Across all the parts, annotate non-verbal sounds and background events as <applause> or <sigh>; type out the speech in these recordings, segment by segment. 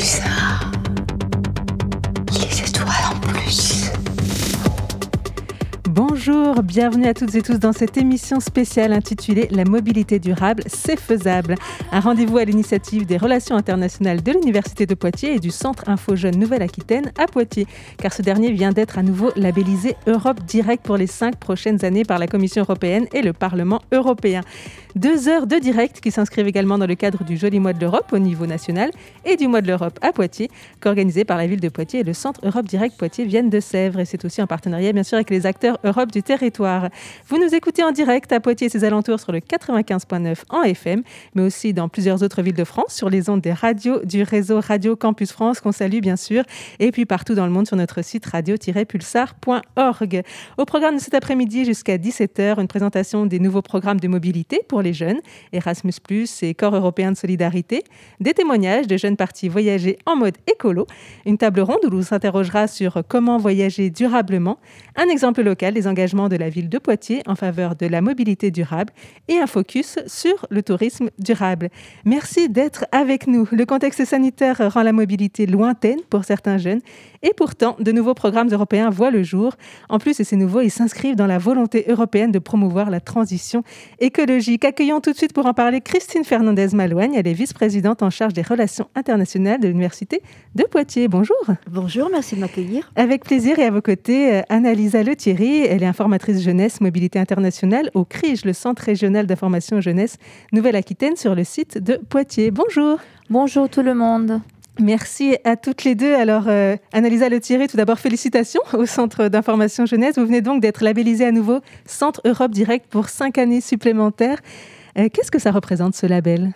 Pulsar. Bienvenue à toutes et tous dans cette émission spéciale intitulée La mobilité durable, c'est faisable. Un rendez-vous à l'initiative des relations internationales de l'Université de Poitiers et du Centre Info Jeune Nouvelle-Aquitaine à Poitiers, car ce dernier vient d'être à nouveau labellisé Europe Direct pour les cinq prochaines années par la Commission européenne et le Parlement européen. Deux heures de direct qui s'inscrivent également dans le cadre du Joli Mois de l'Europe au niveau national et du Mois de l'Europe à Poitiers, qu'organisé par la ville de Poitiers et le Centre Europe Direct Poitiers viennent de Sèvres. Et c'est aussi en partenariat, bien sûr, avec les acteurs Europe du territoire. Vous nous écoutez en direct à Poitiers et ses alentours sur le 95.9 en FM, mais aussi dans plusieurs autres villes de France sur les ondes des radios du réseau Radio Campus France, qu'on salue bien sûr, et puis partout dans le monde sur notre site radio-pulsar.org. Au programme de cet après-midi jusqu'à 17h, une présentation des nouveaux programmes de mobilité pour les jeunes, Erasmus, et Corps européen de solidarité, des témoignages de jeunes partis voyager en mode écolo, une table ronde où l'on s'interrogera sur comment voyager durablement, un exemple local des engagements de la ville de Poitiers en faveur de la mobilité durable et un focus sur le tourisme durable. Merci d'être avec nous. Le contexte sanitaire rend la mobilité lointaine pour certains jeunes et pourtant, de nouveaux programmes européens voient le jour. En plus, et c'est nouveau, ils s'inscrivent dans la volonté européenne de promouvoir la transition écologique. Accueillons tout de suite pour en parler Christine Fernandez-Malouagne. Elle est vice-présidente en charge des relations internationales de l'Université de Poitiers. Bonjour. Bonjour, merci de m'accueillir. Avec plaisir et à vos côtés, euh, Annalisa Lethierry. Elle est informatrice jeunesse mobilité internationale au CRIGE, le Centre régional d'information jeunesse Nouvelle-Aquitaine, sur le site de Poitiers. Bonjour. Bonjour tout le monde. Merci à toutes les deux. Alors, euh, Annalisa tout d'abord, félicitations au Centre d'information jeunesse. Vous venez donc d'être labellisé à nouveau Centre Europe Direct pour cinq années supplémentaires. Euh, Qu'est-ce que ça représente ce label?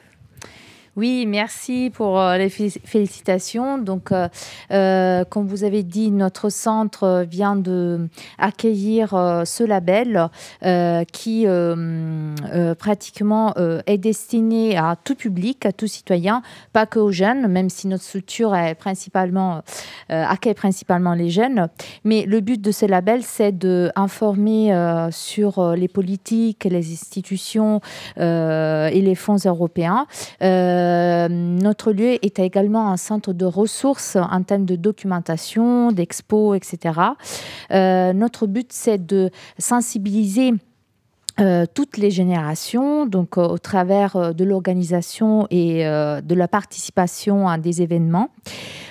Oui, merci pour euh, les fé- félicitations. Donc, euh, euh, comme vous avez dit, notre centre vient de accueillir ce label qui pratiquement est destiné à tout public, à tout citoyen, pas que aux jeunes, même si notre structure accueille principalement les jeunes. Mais le but de ce label, c'est d'informer sur les politiques, les institutions et les fonds européens. Notre lieu est également un centre de ressources en termes de documentation, d'expos, etc. Euh, notre but, c'est de sensibiliser euh, toutes les générations, donc euh, au travers euh, de l'organisation et de la participation à des événements.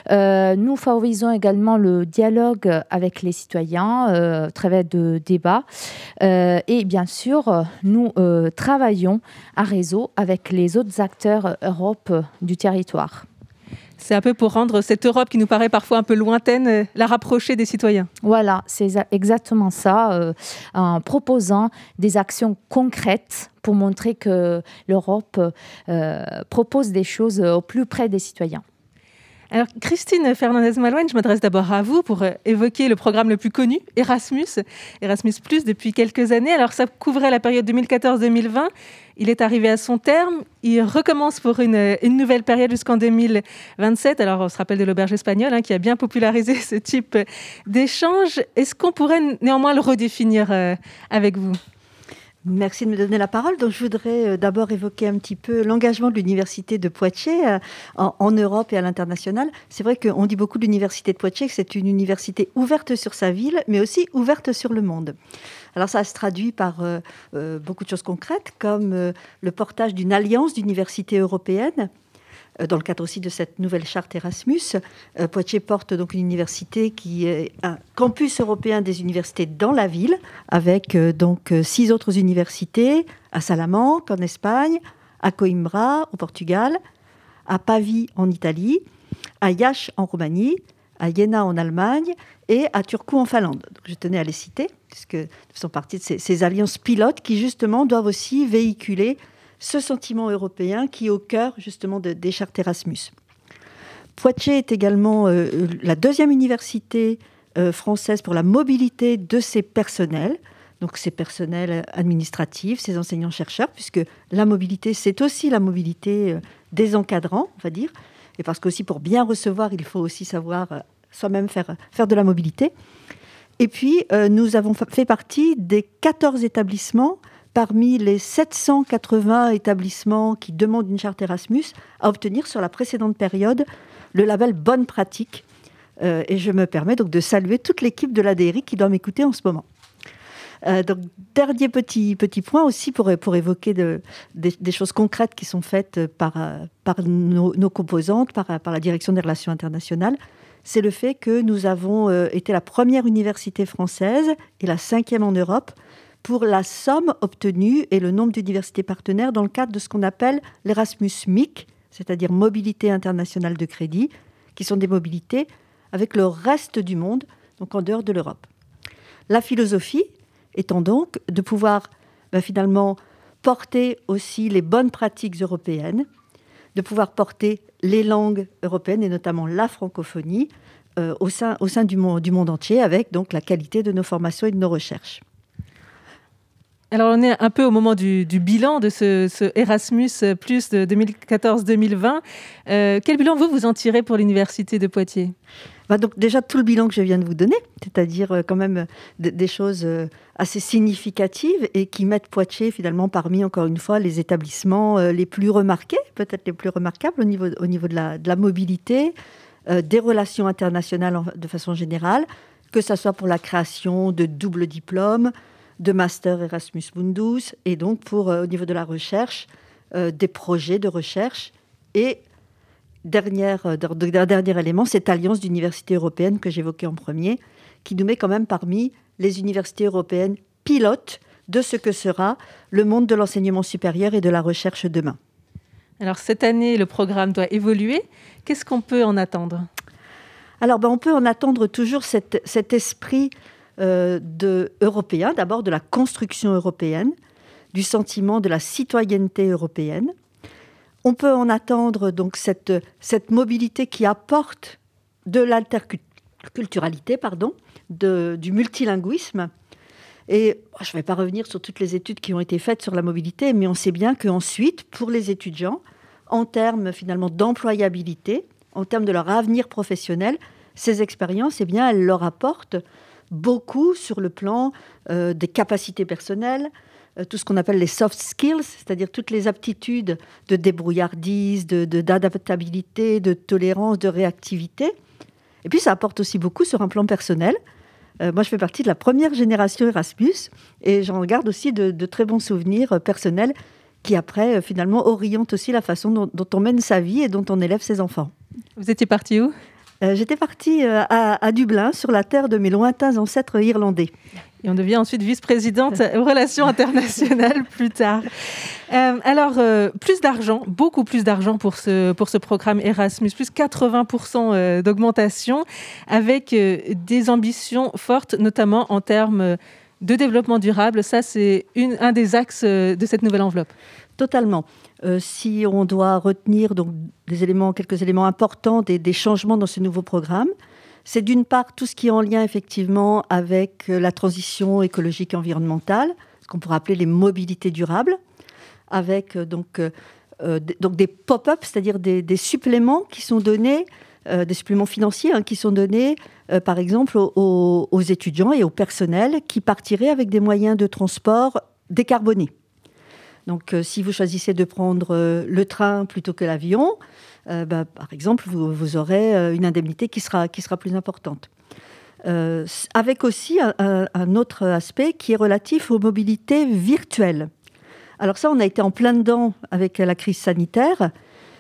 Nous favorisons également le dialogue avec les citoyens au travers de débats. Et bien sûr, nous travaillons à réseau avec les autres acteurs Europe du territoire. C'est un peu pour rendre cette Europe qui nous paraît parfois un peu lointaine, euh, la rapprocher des citoyens. Voilà, c'est exa- exactement ça, euh, en proposant des actions concrètes pour montrer que l'Europe euh, propose des choses au plus près des citoyens. Alors, Christine Fernandez-Malouane, je m'adresse d'abord à vous pour euh, évoquer le programme le plus connu, Erasmus. Erasmus, depuis quelques années. Alors, ça couvrait la période 2014-2020. Il est arrivé à son terme. Il recommence pour une, euh, nouvelle période jusqu'en 2027. Alors, on se rappelle de l'auberge espagnole hein, qui a bien popularisé <laughs> ce type d'échange. Est-ce qu'on pourrait néanmoins le redéfinir euh, avec vous? Merci de me donner la parole. Donc, je voudrais euh, d'abord évoquer un petit peu l'engagement de l'Université de Poitiers euh, en, Europe et à l'international. C'est vrai qu'on dit beaucoup de l'Université de Poitiers que c'est une université ouverte sur sa ville, mais aussi ouverte sur le monde. Alors, ça se traduit par euh, beaucoup de choses concrètes, comme le portage d'une alliance d'universités européennes dans le cadre aussi de cette nouvelle charte Erasmus. Euh, Poitiers porte donc une université qui est un campus européen des universités dans la ville, avec euh, donc euh, six autres universités à Salamanque en Espagne, à Coimbra au Portugal, à Pavie en Italie, à Iași en Roumanie, à Iéna en Allemagne et à Turku en Finlande. Je tenais à les citer, puisque nous faisons partie de ces, ces alliances pilotes qui justement doivent aussi véhiculer ce sentiment européen qui est au cœur justement de, des chartes Erasmus. Poitiers est également euh, la deuxième université euh, française pour la mobilité de ses personnels, donc ses personnels administratifs, ses enseignants-chercheurs, puisque la mobilité, c'est aussi la mobilité euh, des encadrants, on va dire, et parce qu'aussi pour bien recevoir, il faut aussi savoir euh, soi-même faire, faire de la mobilité. Et puis, euh, nous avons fa- fait partie des 14 établissements parmi les 780 établissements qui demandent une charte Erasmus à obtenir sur la précédente période le label Bonne Pratique. et je me permets donc de saluer toute l'équipe de l'ADRI qui doit m'écouter en ce moment. donc, dernier petit, petit point aussi pour, pour évoquer de, des, choses concrètes qui sont faites par, par nos, nos composantes, par, par la direction des relations internationales c'est le fait que nous avons euh, été la première université française et la cinquième en Europe pour la somme obtenue et le nombre d'universités partenaires dans le cadre de ce qu'on appelle l'Erasmus MIC, c'est-à-dire Mobilité internationale de crédit, qui sont des mobilités avec le reste du monde, donc en dehors de l'Europe. La philosophie étant donc de pouvoir ben, finalement porter aussi les bonnes pratiques européennes de pouvoir porter les langues européennes et notamment la francophonie euh, au sein, du, monde, du monde entier avec donc la qualité de nos formations et de nos recherches. Alors on est un peu au moment du, bilan de ce, Erasmus Plus de 2014-2020. Euh, quel bilan vous vous en tirez pour l'université de Poitiers? Bah, donc déjà tout le bilan que je viens de vous donner, c'est-à-dire euh, quand même des choses euh, assez significatives et qui mettent Poitiers finalement parmi, encore une fois, les établissements les plus remarqués, peut-être les plus remarquables au niveau, au niveau de la mobilité, des relations internationales de façon générale, que ce soit pour la création de doubles diplômes, de master Erasmus Mundus, et donc pour, au niveau de la recherche, des projets de recherche et dernière, euh, dernier élément, cette alliance d'universités européennes que j'évoquais en premier, qui nous met quand même parmi les universités européennes pilotes de ce que sera le monde de l'enseignement supérieur et de la recherche demain. Alors cette année, le programme doit évoluer. Qu'est-ce qu'on peut en attendre? Alors ben, on peut en attendre toujours cet, esprit euh, européen, d'abord de la construction européenne, du sentiment de la citoyenneté européenne, on peut en attendre donc cette, cette mobilité qui apporte de l'interculturalité, pardon, de, du multilinguisme. Et je ne vais pas revenir sur toutes les études qui ont été faites sur la mobilité, mais on sait bien qu'ensuite, pour les étudiants, en termes finalement d'employabilité, en termes de leur avenir professionnel, ces expériences, eh bien, elles leur apportent beaucoup sur le plan euh, des capacités personnelles, euh, tout ce qu'on appelle les soft skills, c'est-à-dire toutes les aptitudes de débrouillardise, d'adaptabilité, de, de tolérance, de réactivité. Et puis ça apporte aussi beaucoup sur un plan personnel. Euh, moi, je fais partie de la première génération Erasmus et j'en garde aussi de, très bons souvenirs personnels qui, après, finalement, orientent aussi la façon dont, on mène sa vie et dont on élève ses enfants. Vous étiez parti où? J'étais partie à, Dublin, sur la terre de mes lointains ancêtres irlandais. Et on devient ensuite vice-présidente <laughs> aux relations internationales <laughs> plus tard. Euh, alors, euh, plus d'argent, beaucoup plus d'argent pour ce, pour ce programme Erasmus, plus 80% euh, d'augmentation, avec des ambitions fortes, notamment en termes de développement durable. Ça, c'est un des axes de cette nouvelle enveloppe. Totalement. si on doit retenir donc, quelques éléments importants des, changements dans ce nouveau programme, c'est d'une part tout ce qui est en lien effectivement avec euh, la transition écologique et environnementale, ce qu'on pourrait appeler les mobilités durables, avec euh, donc, euh, des pop-up, c'est-à-dire des, suppléments qui sont donnés, des suppléments financiers hein, qui sont donnés par exemple aux, aux, étudiants et au personnel qui partiraient avec des moyens de transport décarbonés. Donc si vous choisissez de prendre le train plutôt que l'avion, euh, bah, par exemple, vous, aurez euh, une indemnité qui sera, qui sera plus importante. Euh, avec aussi un, autre aspect qui est relatif aux mobilités virtuelles. Alors ça, on a été en plein dedans avec la crise sanitaire,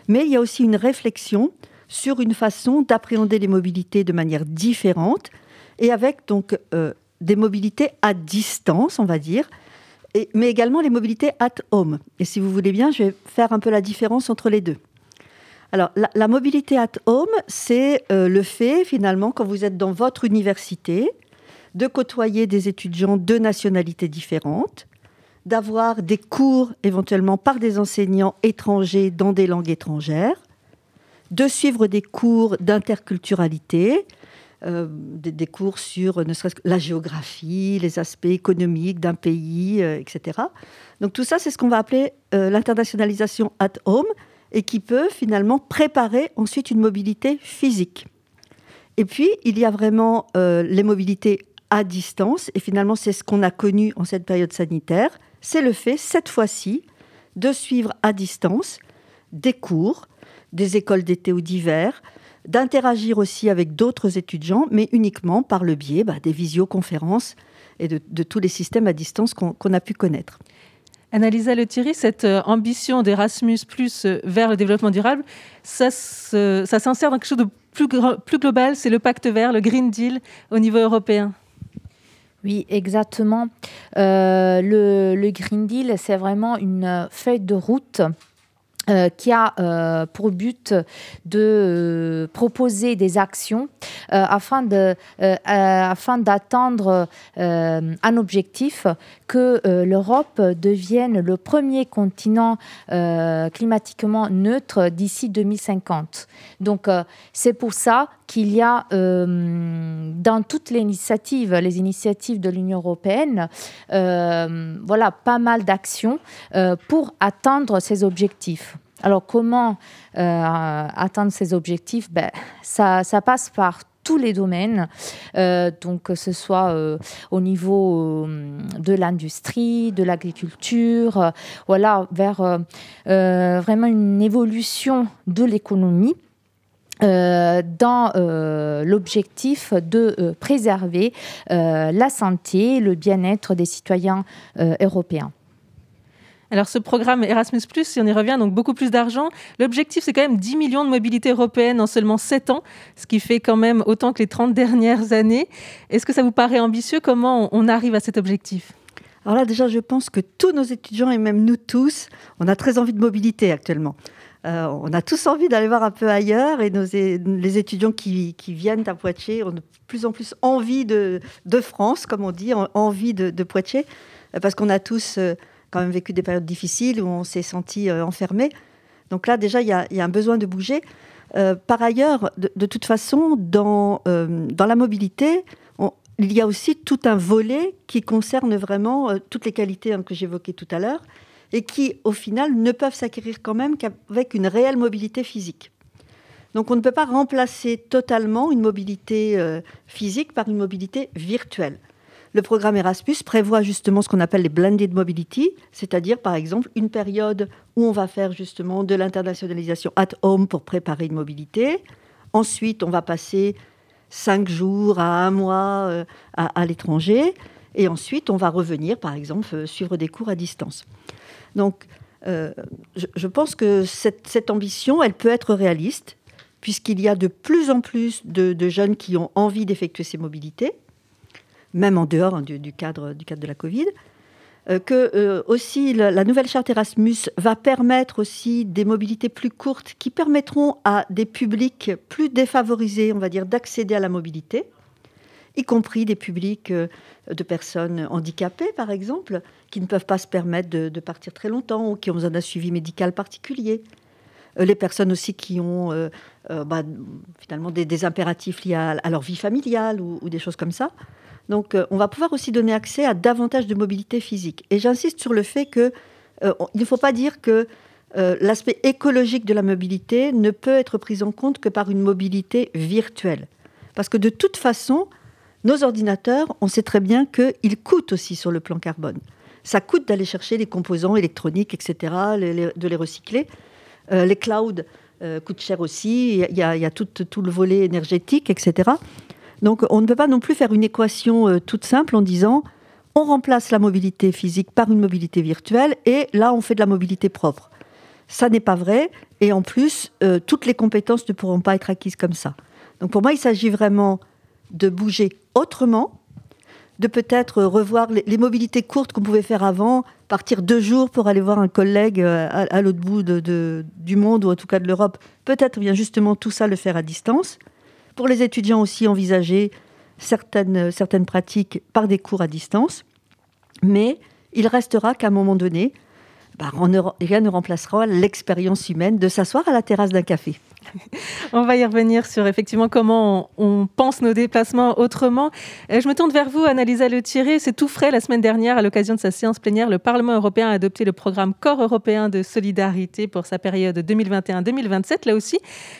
mais il y a aussi une réflexion sur une façon d'appréhender les mobilités de manière différente et avec donc des mobilités à distance, on va dire, mais également les mobilités at home. Et si vous voulez bien, je vais faire un peu la différence entre les deux. Alors, la, mobilité at home, c'est euh, le fait, finalement, quand vous êtes dans votre université, de côtoyer des étudiants de nationalités différentes, d'avoir des cours éventuellement par des enseignants étrangers dans des langues étrangères, de suivre des cours d'interculturalité, euh, des, cours sur ne serait-ce que la géographie, les aspects économiques d'un pays, euh, etc. Donc tout ça, c'est ce qu'on va appeler l'internationalisation at home et qui peut finalement préparer ensuite une mobilité physique. Et puis, il y a vraiment euh, les mobilités à distance, et finalement, c'est ce qu'on a connu en cette période sanitaire, c'est le fait, cette fois-ci, de suivre à distance des cours, des écoles d'été ou d'hiver, d'interagir aussi avec d'autres étudiants, mais uniquement par le biais bah, des visioconférences et de, tous les systèmes à distance qu'on a pu connaître. Annalisa Le Thierry, cette euh, ambition d'Erasmus Plus euh, vers le développement durable, ça, ça s'insère dans quelque chose de plus, plus global, c'est le pacte vert, le Green Deal au niveau européen. Oui, exactement. Euh, le, le, Green Deal, c'est vraiment une feuille de route euh, qui a euh, pour but de euh, proposer des actions afin d'atteindre un objectif que l'Europe devienne le premier continent climatiquement neutre d'ici 2050. Donc c'est pour ça qu'il y a dans toutes les initiatives, les initiatives de l'Union européenne, voilà pas mal d'actions pour atteindre ces objectifs. Alors comment euh, atteindre ces objectifs? Ben, ça, passe par tous les domaines, euh, donc que ce soit euh, au niveau de l'industrie, de l'agriculture, voilà, vers vraiment une évolution de l'économie. dans l'objectif de préserver la santé, le bien-être des citoyens européens. Alors ce programme Erasmus, si on y revient, donc beaucoup plus d'argent. L'objectif, c'est quand même 10 millions de mobilités européennes en seulement 7 ans, ce qui fait quand même autant que les 30 dernières années. Est-ce que ça vous paraît ambitieux? Comment on arrive à cet objectif? Alors là, déjà, je pense que tous nos étudiants et même nous tous, on a très envie de mobilité actuellement. Euh, on a tous envie d'aller voir un peu ailleurs et les étudiants qui, viennent à Poitiers ont de plus en plus envie de, France, comme on dit, envie de, Poitiers, parce qu'on a tous euh, quand même vécu des périodes difficiles où on s'est senti euh, enfermé. Donc là, déjà, il y, a, un besoin de bouger. Euh, par ailleurs, de, toute façon, dans, euh, dans la mobilité, il y a aussi tout un volet qui concerne vraiment toutes les qualités hein, que j'évoquais tout à l'heure et qui, au final, ne peuvent s'acquérir quand même qu'avec une réelle mobilité physique. Donc on ne peut pas remplacer totalement une mobilité physique par une mobilité virtuelle. Le programme Erasmus prévoit justement ce qu'on appelle les blended mobility, c'est-à-dire par exemple une période où on va faire justement de l'internationalisation at home pour préparer une mobilité. Ensuite, on va passer cinq jours à un mois euh, à, l'étranger. Et ensuite, on va revenir, par exemple, euh, suivre des cours à distance. Donc, euh, je, pense que cette, ambition, elle peut être réaliste, puisqu'il y a de plus en plus de jeunes qui ont envie d'effectuer ces mobilités même en dehors hein, du, cadre, de la Covid. Euh, que euh, aussi la, nouvelle charte Erasmus va permettre aussi des mobilités plus courtes qui permettront à des publics plus défavorisés, on va dire, d'accéder à la mobilité, y compris des publics euh, de personnes handicapées, par exemple, qui ne peuvent pas se permettre de, partir très longtemps ou qui ont besoin d'un suivi médical particulier. les personnes aussi qui ont bah, finalement des, impératifs liés à, leur vie familiale ou des choses comme ça. Donc, euh, on va pouvoir aussi donner accès à davantage de mobilité physique. Et j'insiste sur le fait qu'il euh, ne faut pas dire que euh, l'aspect écologique de la mobilité ne peut être pris en compte que par une mobilité virtuelle. Parce que de toute façon, nos ordinateurs, on sait très bien qu'ils coûtent aussi sur le plan carbone. Ça coûte d'aller chercher les composants électroniques, etc., de les recycler. les clouds coûtent cher aussi. Il y a, tout, tout, le volet énergétique, etc. Donc on ne peut pas non plus faire une équation euh, toute simple en disant on remplace la mobilité physique par une mobilité virtuelle et là on fait de la mobilité propre. Ça n'est pas vrai et en plus euh, toutes les compétences ne pourront pas être acquises comme ça. Donc pour moi il s'agit vraiment de bouger autrement, de peut-être revoir les, mobilités courtes qu'on pouvait faire avant, partir deux jours pour aller voir un collègue euh, à, l'autre bout du monde ou en tout cas de l'Europe, peut-être bien justement tout ça le faire à distance. Pour les étudiants aussi, envisager certaines, pratiques par des cours à distance. Mais il restera qu'à un moment donné, bah, rien ne remplacera l'expérience humaine de s'asseoir à la terrasse d'un café. <laughs> on va y revenir sur effectivement comment on, pense nos déplacements autrement. Euh, je me tourne vers vous, Annalisa Le Thierry. C'est tout frais la semaine dernière, à l'occasion de sa séance plénière, le Parlement européen a adopté le programme Corps européen de solidarité pour sa période 2021-2027. Là aussi,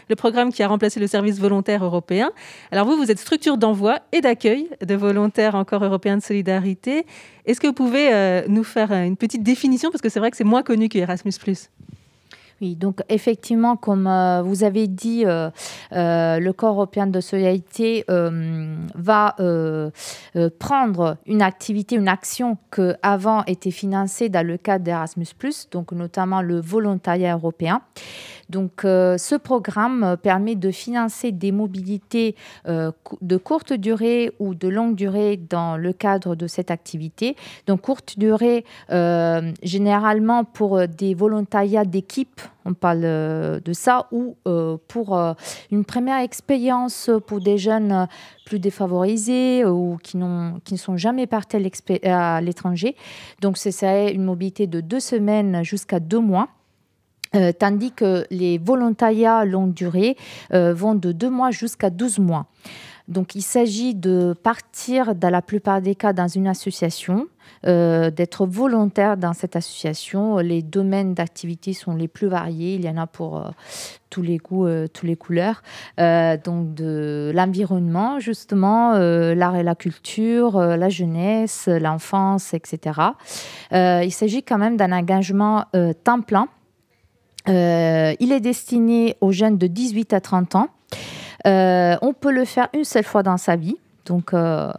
le programme qui a remplacé le service volontaire européen. Alors vous, vous êtes structure d'envoi et d'accueil de volontaires en Corps européen de solidarité. Est-ce que vous pouvez euh, nous faire une petite définition? Parce que c'est vrai que c'est moins connu que Erasmus ⁇ Oui, donc effectivement, comme euh, vous avez dit, euh, euh, le corps européen de solidarité va prendre une activité, une action que avant était financée dans le cadre d'Erasmus+, donc notamment le volontariat européen. Donc, euh, ce programme permet de financer des mobilités euh, de courte durée ou de longue durée dans le cadre de cette activité. Donc, courte durée, euh, généralement pour des volontariats d'équipe, on parle de ça, ou pour une première expérience pour des jeunes plus défavorisés ou qui, qui ne sont jamais partis à l'étranger. Donc, ce serait une mobilité de deux semaines jusqu'à deux mois. Euh, tandis que les volontariats longue durée euh, vont de deux mois jusqu'à 12 mois. Donc il s'agit de partir dans la plupart des cas dans une association, euh, d'être volontaire dans cette association. Les domaines d'activité sont les plus variés, il y en a pour tous les goûts, toutes les couleurs. donc de l'environnement, justement, l'art et la culture, la jeunesse, l'enfance, etc. il s'agit quand même d'un engagement temps plein euh, il est destiné aux jeunes de 18 à 30 ans. Euh, on peut le faire une seule fois dans sa vie. Donc, euh,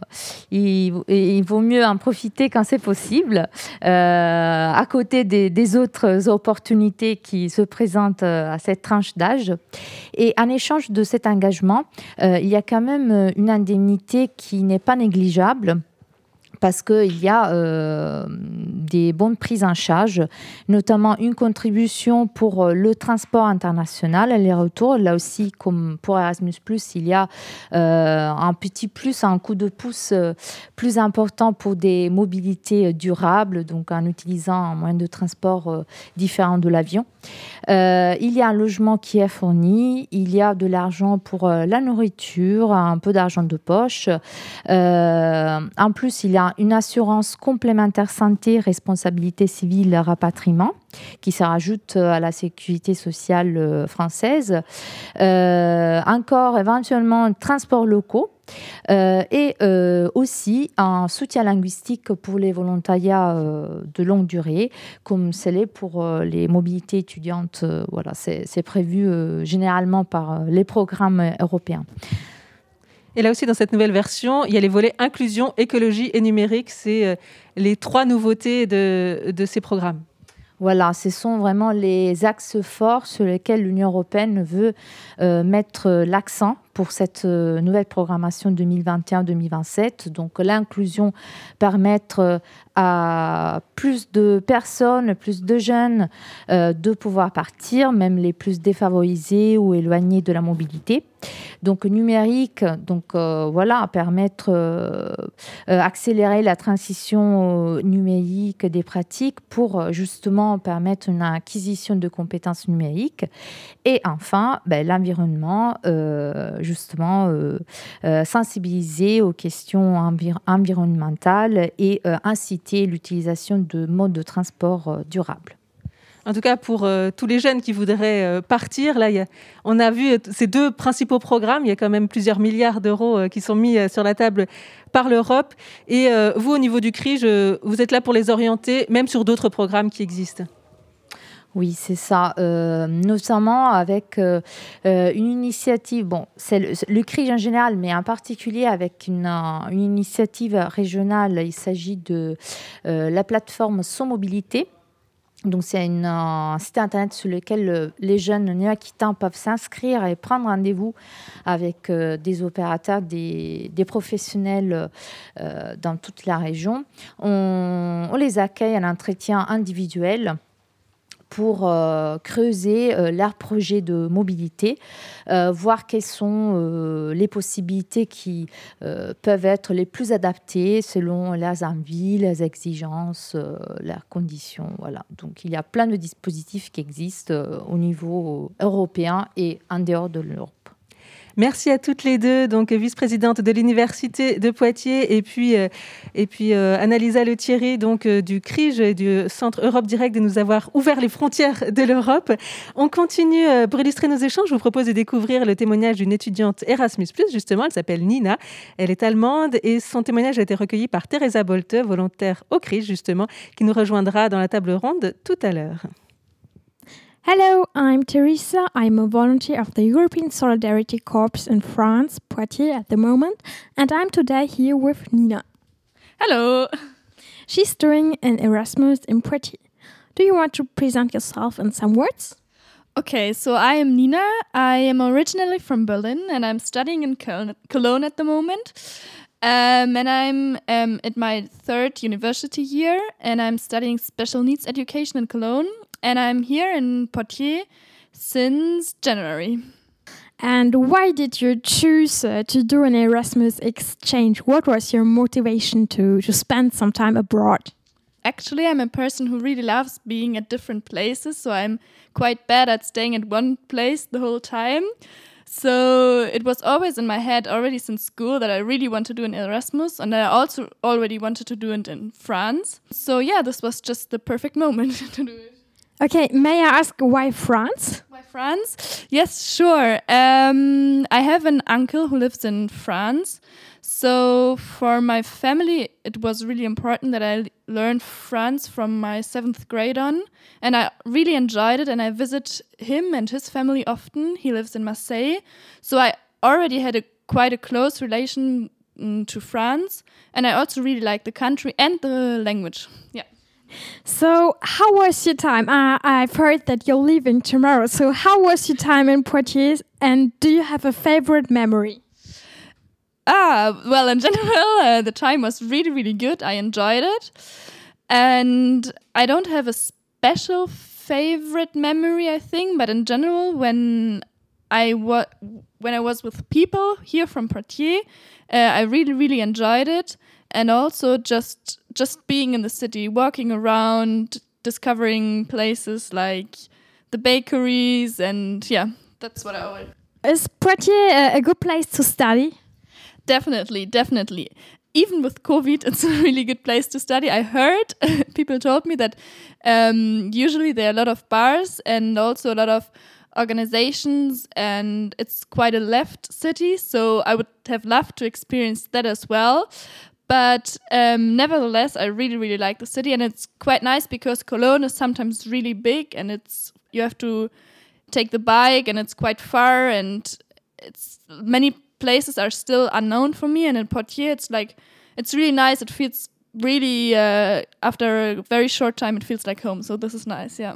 il, vaut mieux en profiter quand c'est possible, à côté des, autres opportunités qui se présentent à cette tranche d'âge. Et en échange de cet engagement, il y a quand même une indemnité qui n'est pas négligeable parce qu'il y a euh, des bonnes prises en charge, notamment une contribution pour euh, le transport international, les retours. Là aussi, comme pour Erasmus, il y a euh, un petit plus, un coup de pouce plus important pour des mobilités durables, donc en utilisant un moyen de transport différent de l'avion. il y a un logement qui est fourni, il y a de l'argent pour la nourriture, un peu d'argent de poche. en plus, il y a une assurance complémentaire santé, responsabilité civile, rapatriement, qui se rajoute euh, à la sécurité sociale euh, française. Euh, encore éventuellement transports locaux. et aussi un soutien linguistique pour les volontariats de longue durée, comme c'est l'est pour les mobilités étudiantes. voilà, c'est prévu généralement par les programmes européens. Et là aussi, dans cette nouvelle version, il y a les volets inclusion, écologie et numérique. C'est euh, les trois nouveautés de, ces programmes. Voilà, ce sont vraiment les axes forts sur lesquels l'Union européenne veut euh, mettre l'accent pour cette euh, nouvelle programmation 2021-2027. Donc l'inclusion, permettre à plus de personnes, plus de jeunes de pouvoir partir, même les plus défavorisés ou éloignés de la mobilité. Donc numérique, donc euh, voilà, permettre euh, euh, accélérer la transition numérique des pratiques pour justement permettre une acquisition de compétences numériques. Et enfin, ben, l'environnement, justement sensibiliser aux questions environnementales et inciter l'utilisation de modes de transport durables. En tout cas, pour euh, tous les jeunes qui voudraient euh, partir, là, on a vu euh, ces deux principaux programmes. Il y a quand même plusieurs milliards d'euros qui sont mis sur la table par l'Europe. Et vous, au niveau du CRI, vous êtes là pour les orienter, même sur d'autres programmes qui existent. Oui, c'est ça. notamment avec une initiative, bon, c'est le, CRI en général, mais en particulier avec une, initiative régionale. Il s'agit de la plateforme Sans Mobilité donc, c'est un site internet sur lequel euh, les jeunes néo-aquitains peuvent s'inscrire et prendre rendez-vous avec euh, des opérateurs, des, professionnels euh, dans toute la région. On, les accueille en entretien individuel pour euh, creuser euh, leur projet de mobilité, euh, voir quelles sont les possibilités qui peuvent être les plus adaptées selon leurs envies, leurs exigences, leurs conditions. Voilà. Donc il y a plein de dispositifs qui existent au niveau européen et en dehors de l'Europe. Merci à toutes les deux, donc vice-présidente de l'Université de Poitiers et puis, euh, et puis euh, Annalisa Le Thierry, donc euh, du CRIGE et du Centre Europe Direct de nous avoir ouvert les frontières de l'Europe. On continue pour illustrer nos échanges. Je vous propose de découvrir le témoignage d'une étudiante Erasmus+, justement. Elle s'appelle Nina. Elle est allemande et son témoignage a été recueilli par Teresa Bolte, volontaire au CRIGE, justement, qui nous rejoindra dans la table ronde tout à l'heure. Hello, I'm Teresa. I'm a volunteer of the European Solidarity Corps in France, Poitiers at the moment, and I'm today here with Nina. Hello. She's doing an Erasmus in Poitiers. Do you want to present yourself in some words? Okay, so I am Nina. I am originally from Berlin and I'm studying in Cologne at the moment. Um, and I'm um, at my third university year and I'm studying special needs education in Cologne and I'm here in Poitiers since January. And why did you choose uh, to do an Erasmus exchange? What was your motivation to, to spend some time abroad? Actually, I'm a person who really loves being at different places, so I'm quite bad at staying at one place the whole time. So it was always in my head already since school that I really want to do an Erasmus, and I also already wanted to do it in France. So yeah, this was just the perfect <laughs> moment to do it. Okay, may I ask why France? Why France? Yes, sure. Um, I have an uncle who lives in France. So for my family, it was really important that I learned France from my seventh grade on. And I really enjoyed it. And I visit him and his family often. He lives in Marseille. So I already had a quite a close relation mm, to France. And I also really like the country and the language. Yeah. So, how was your time? Uh, I've heard that you're leaving tomorrow. So, how was your time in Poitiers? And do you have a favorite memory? Ah, well, in <laughs> general, uh, the time was really, really good. I enjoyed it. And I don't have a special favorite memory, I think, but in general, when I was when I was with people here from Poitiers, uh, I really, really enjoyed it, and also just just being in the city, walking around, discovering places like the bakeries, and yeah, that's what I would. Is Poitiers a good place to study? Definitely, definitely. Even with COVID, it's a really good place to study. I heard <laughs> people told me that um, usually there are a lot of bars and also a lot of organizations, and it's quite a left city. So I would have loved to experience that as well. But um, nevertheless, I really, really like the city, and it's quite nice because Cologne is sometimes really big, and it's you have to take the bike, and it's quite far, and it's many places are still unknown for me. And in Poitiers, it's like it's really nice. It feels really uh, after a very short time, it feels like home. So this is nice, yeah.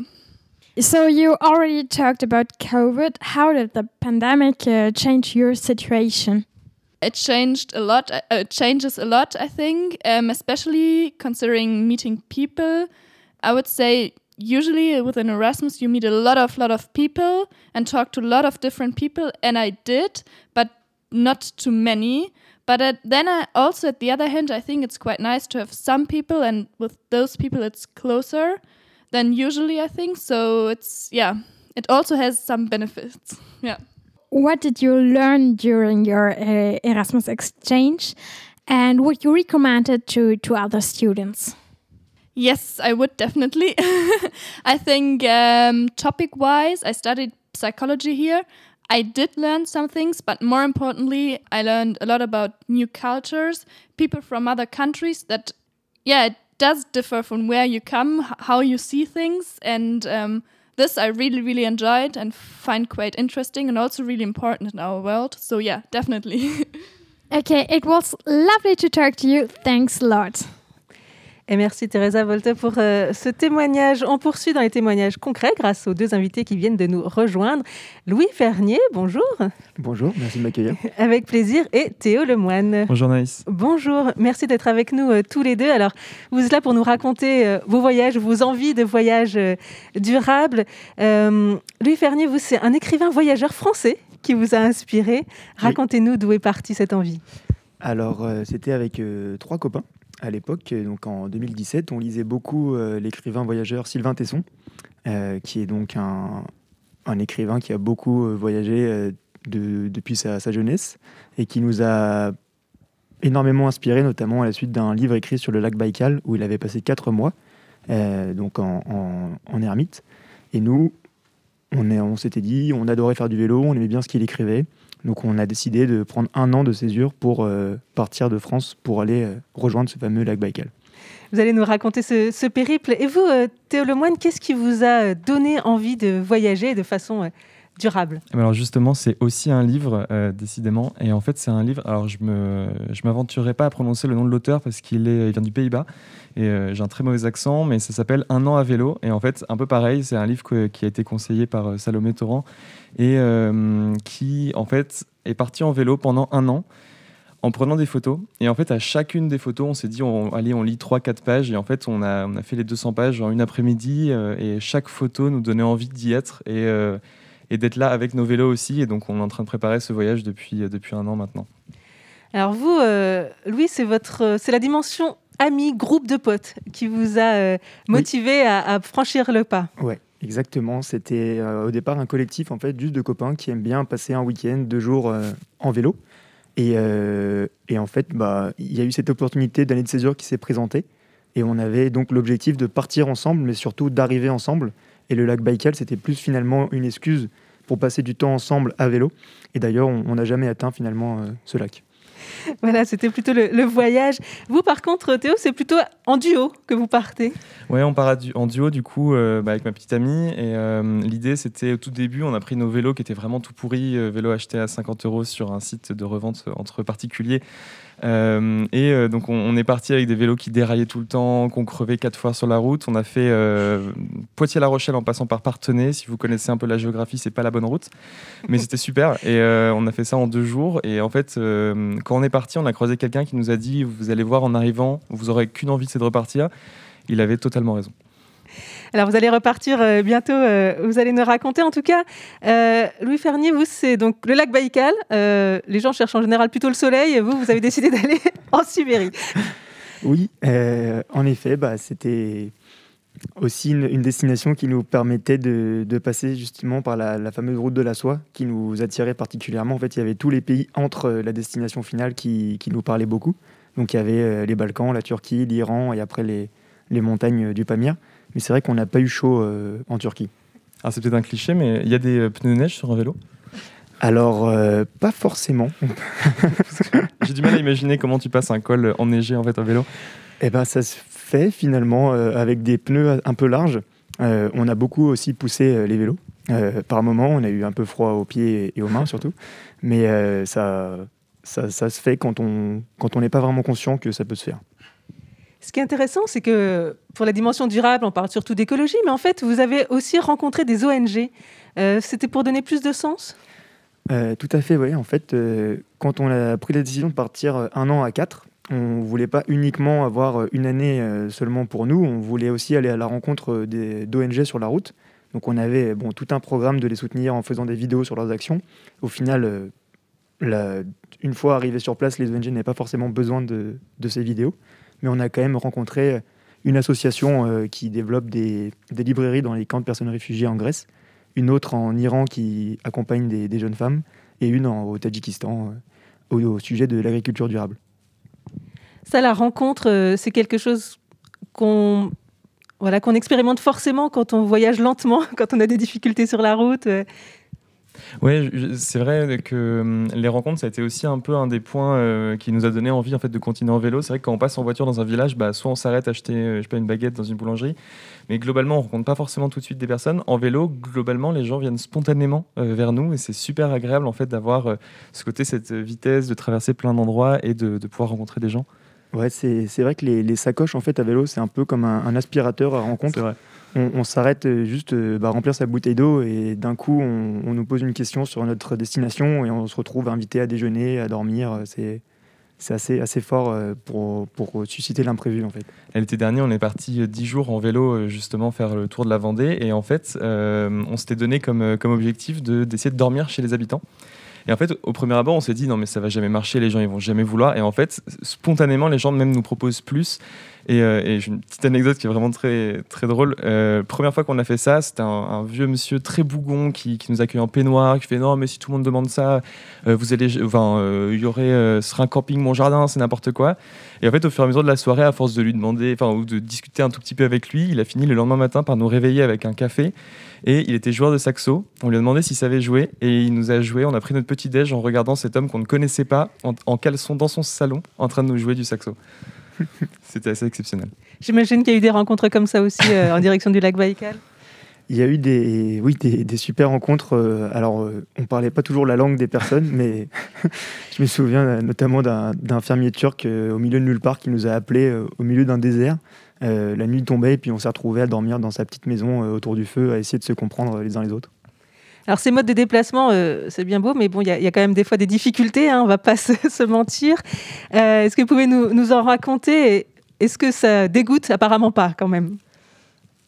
So you already talked about COVID. How did the pandemic uh, change your situation? It changed a lot. Uh, it changes a lot, I think, um, especially considering meeting people. I would say usually with an Erasmus you meet a lot of lot of people and talk to a lot of different people, and I did, but not too many. But at, then I also, at the other hand, I think it's quite nice to have some people, and with those people, it's closer than usually. I think so. It's yeah. It also has some benefits. <laughs> Yeah. What did you learn during your uh, Erasmus exchange, and what you recommended to to other students? Yes, I would definitely. <laughs> I think um, topic wise, I studied psychology here. I did learn some things, but more importantly, I learned a lot about new cultures, people from other countries that, yeah, it does differ from where you come, how you see things, and um, this I really, really enjoyed and find quite interesting and also really important in our world. So, yeah, definitely. <laughs> okay, it was lovely to talk to you. Thanks a lot. Et merci Teresa Volte pour euh, ce témoignage. On poursuit dans les témoignages concrets grâce aux deux invités qui viennent de nous rejoindre. Louis Fernier, bonjour. Bonjour, merci de m'accueillir. <laughs> Avec plaisir. Et Théo Lemoine. Bonjour Naïs. Bonjour, merci d'être avec nous euh, tous les deux. Alors, vous êtes là pour nous raconter euh, vos voyages, vos envies de voyage durable. Louis Fernier, vous, c'est un écrivain voyageur français qui vous a inspiré. Racontez-nous d'où est partie cette envie. Alors, c'était avec trois copains à l'époque, donc en 2017, on lisait beaucoup euh, l'écrivain voyageur Sylvain Tesson, euh, qui est donc un, écrivain qui a beaucoup euh, voyagé depuis sa, jeunesse et qui nous a énormément inspiré, notamment à la suite d'un livre écrit sur le lac Baïkal où il avait passé quatre mois, donc en, ermite. Et nous, on s'était dit, on adorait faire du vélo, on aimait bien ce qu'il écrivait. Donc on a décidé de prendre un an de césure pour euh, partir de France pour aller euh, rejoindre ce fameux lac Baïkal. Vous allez nous raconter ce, périple. Et vous, Théo Lemoine, qu'est-ce qui vous a donné envie de voyager de façon durable? Eh ben Alors justement, c'est aussi un livre, décidément. Et en fait, c'est un livre. Alors, je me, je m'aventurerai pas à prononcer le nom de l'auteur parce qu'il est, il vient du Pays-Bas et j'ai un très mauvais accent, mais ça s'appelle Un an à vélo. Et en fait, un peu pareil, c'est un livre qui a été conseillé par Salomé Torrent et qui, en fait, est parti en vélo pendant un an en prenant des photos. Et en fait, à chacune des photos, on s'est dit, on, allez, on lit 3-4 pages. Et en fait, on a, on a fait les 200 pages en une après-midi. Euh, et chaque photo nous donnait envie d'y être et, euh, et d'être là avec nos vélos aussi. Et donc, on est en train de préparer ce voyage depuis, euh, depuis un an maintenant. Alors vous, Louis, c'est votre, c'est la dimension ami, groupe de potes qui vous a motivé à, à, franchir le pas. Ouais. Exactement, c'était au départ un collectif en fait juste de copains qui aiment bien passer un week-end, deux jours en vélo. Euh, et, en fait, bah, il y a eu cette opportunité d'année de césure qui s'est présentée. Et on avait donc l'objectif de partir ensemble, mais surtout d'arriver ensemble. Et le lac Baïkal, c'était plus finalement une excuse pour passer du temps ensemble à vélo. Et d'ailleurs, on n'a jamais atteint finalement euh, ce lac. <laughs> Voilà, c'était plutôt le, voyage. Vous, par contre, Théo, c'est plutôt en duo que vous partez Oui, on part en duo, du coup, euh, bah, avec ma petite amie. Et euh, l'idée, c'était au tout début, on a pris nos vélos qui étaient vraiment tout pourris, euh, vélos achetés à 50 euros sur un site de revente entre particuliers. Euh, et euh, donc on, est parti avec des vélos qui déraillaient tout le temps, qu'on crevait quatre fois sur la route. On a fait euh, Poitiers-La Rochelle en passant par Partenay. Si vous connaissez un peu la géographie, c'est pas la bonne route, mais <laughs> c'était super. Et on a fait ça en deux jours. Et en fait, quand on est parti, on a croisé quelqu'un qui nous a dit "Vous allez voir en arrivant, vous aurez qu'une envie, c'est de repartir." Il avait totalement raison. Alors, vous allez repartir euh, bientôt. Euh, vous allez nous raconter. En tout cas, euh, Louis Fernier, vous, c'est donc le lac Baïkal. les gens cherchent en général plutôt le soleil. Vous, vous avez décidé <laughs> d'aller en Sibérie. Oui, en effet, bah, c'était aussi une, destination qui nous permettait de, passer justement par la, fameuse route de la soie qui nous attirait particulièrement. En fait, il y avait tous les pays entre la destination finale qui, nous parlaient beaucoup. Donc, il y avait les Balkans, la Turquie, l'Iran et après les, les montagnes du Pamir. Mais c'est vrai qu'on n'a pas eu chaud euh, en Turquie. Alors c'est peut-être un cliché, mais il y a des euh, pneus de neige sur un vélo? Alors, euh, pas forcément. <laughs> J'ai du mal à imaginer comment tu passes un col enneigé en fait en vélo. Eh ben, ça se fait finalement avec des pneus un peu larges. on a beaucoup aussi poussé les vélos. par moment, on a eu un peu froid aux pieds et aux mains surtout. Mais ça, ça, ça, se fait quand on quand on n'est pas vraiment conscient que ça peut se faire. Ce qui est intéressant, c'est que pour la dimension durable, on parle surtout d'écologie, mais en fait, vous avez aussi rencontré des ONG. Euh, c'était pour donner plus de sens? Euh, Tout à fait, oui. En fait, euh, quand on a pris la décision de partir un an à quatre, on ne voulait pas uniquement avoir une année seulement pour nous, on voulait aussi aller à la rencontre d'ONG sur la route. Donc on avait bon, tout un programme de les soutenir en faisant des vidéos sur leurs actions. Au final, une fois arrivés sur place, les ONG n'avaient pas forcément besoin de, de ces vidéos mais on a quand même rencontré une association euh, qui développe des, librairies dans les camps de personnes réfugiées en Grèce, une autre en Iran qui accompagne des, jeunes femmes, et une au Tadjikistan euh, au, sujet de l'agriculture durable. Ça, la rencontre, euh, c'est quelque chose qu'on voilà, qu'on expérimente forcément quand on voyage lentement, <laughs> quand on a des difficultés sur la route. Oui, c'est vrai que hum, les rencontres, ça a été aussi un peu un des points euh, qui nous a donné envie en fait, de continuer en vélo. C'est vrai que quand on passe en voiture dans un village, bah, soit on s'arrête acheter euh, je sais pas, une baguette dans une boulangerie, mais globalement, on rencontre pas forcément tout de suite des personnes. En vélo, globalement, les gens viennent spontanément euh, vers nous et c'est super agréable en fait d'avoir ce côté, cette vitesse, de traverser plein d'endroits et de, pouvoir rencontrer des gens. Ouais, c'est vrai que les, sacoches en fait à vélo, c'est un peu comme un, un aspirateur à rencontre. On, s'arrête euh, juste euh, bah, remplir sa bouteille d'eau et d'un coup on, nous pose une question sur notre destination et on se retrouve invité à déjeuner, à dormir. C'est c'est assez, assez fort euh, pour, pour susciter l'imprévu en fait. L'été dernier, on est parti dix jours en vélo justement faire le tour de la Vendée et en fait, on s'était donné comme, comme objectif d'essayer de dormir chez les habitants. Et en fait, au premier abord, on s'est dit non, mais ça va jamais marcher, les gens ils vont jamais vouloir. Et en fait, spontanément, les gens même nous proposent plus. Et, euh, j'ai une petite anecdote qui est vraiment très, très drôle. Euh, première fois qu'on a fait ça, c'était un, vieux monsieur très bougon qui, nous accueille en peignoir, qui fait non, mais si tout le monde demande ça, euh, vous allez, enfin, il y aurait, ce sera un camping, mon jardin, c'est n'importe quoi. Et en fait, au fur et à mesure de la soirée, à force de lui demander, enfin, ou de discuter un tout petit peu avec lui, il a fini le lendemain matin par nous réveiller avec un café. Et il était joueur de saxo. On lui a demandé s'il savait jouer et il nous a joué. On a pris notre petit déj en regardant cet homme qu'on ne connaissait pas en caleçon dans son salon en train de nous jouer du saxo. <laughs> C'était assez exceptionnel. J'imagine qu'il y a eu des rencontres comme ça aussi euh, en direction du lac Baïkal. Il y a eu des, oui, des, des super rencontres. euh, alors, euh, on parlait pas toujours la langue des personnes, <laughs> mais <laughs> je me souviens notamment d'un fermier turc au milieu de nulle part qui nous a appelés au milieu d'un désert. Euh, la nuit tombait et puis on s'est retrouvés à dormir dans sa petite maison autour du feu, à essayer de se comprendre les uns les autres. Alors ces modes de déplacement, euh, c'est bien beau, mais bon, il y, a- quand même des fois des difficultés, hein, on va pas <laughs> se, mentir. Euh, Est-ce que vous pouvez nous, en raconter Est-ce que ça dégoûte? Apparemment pas, quand même.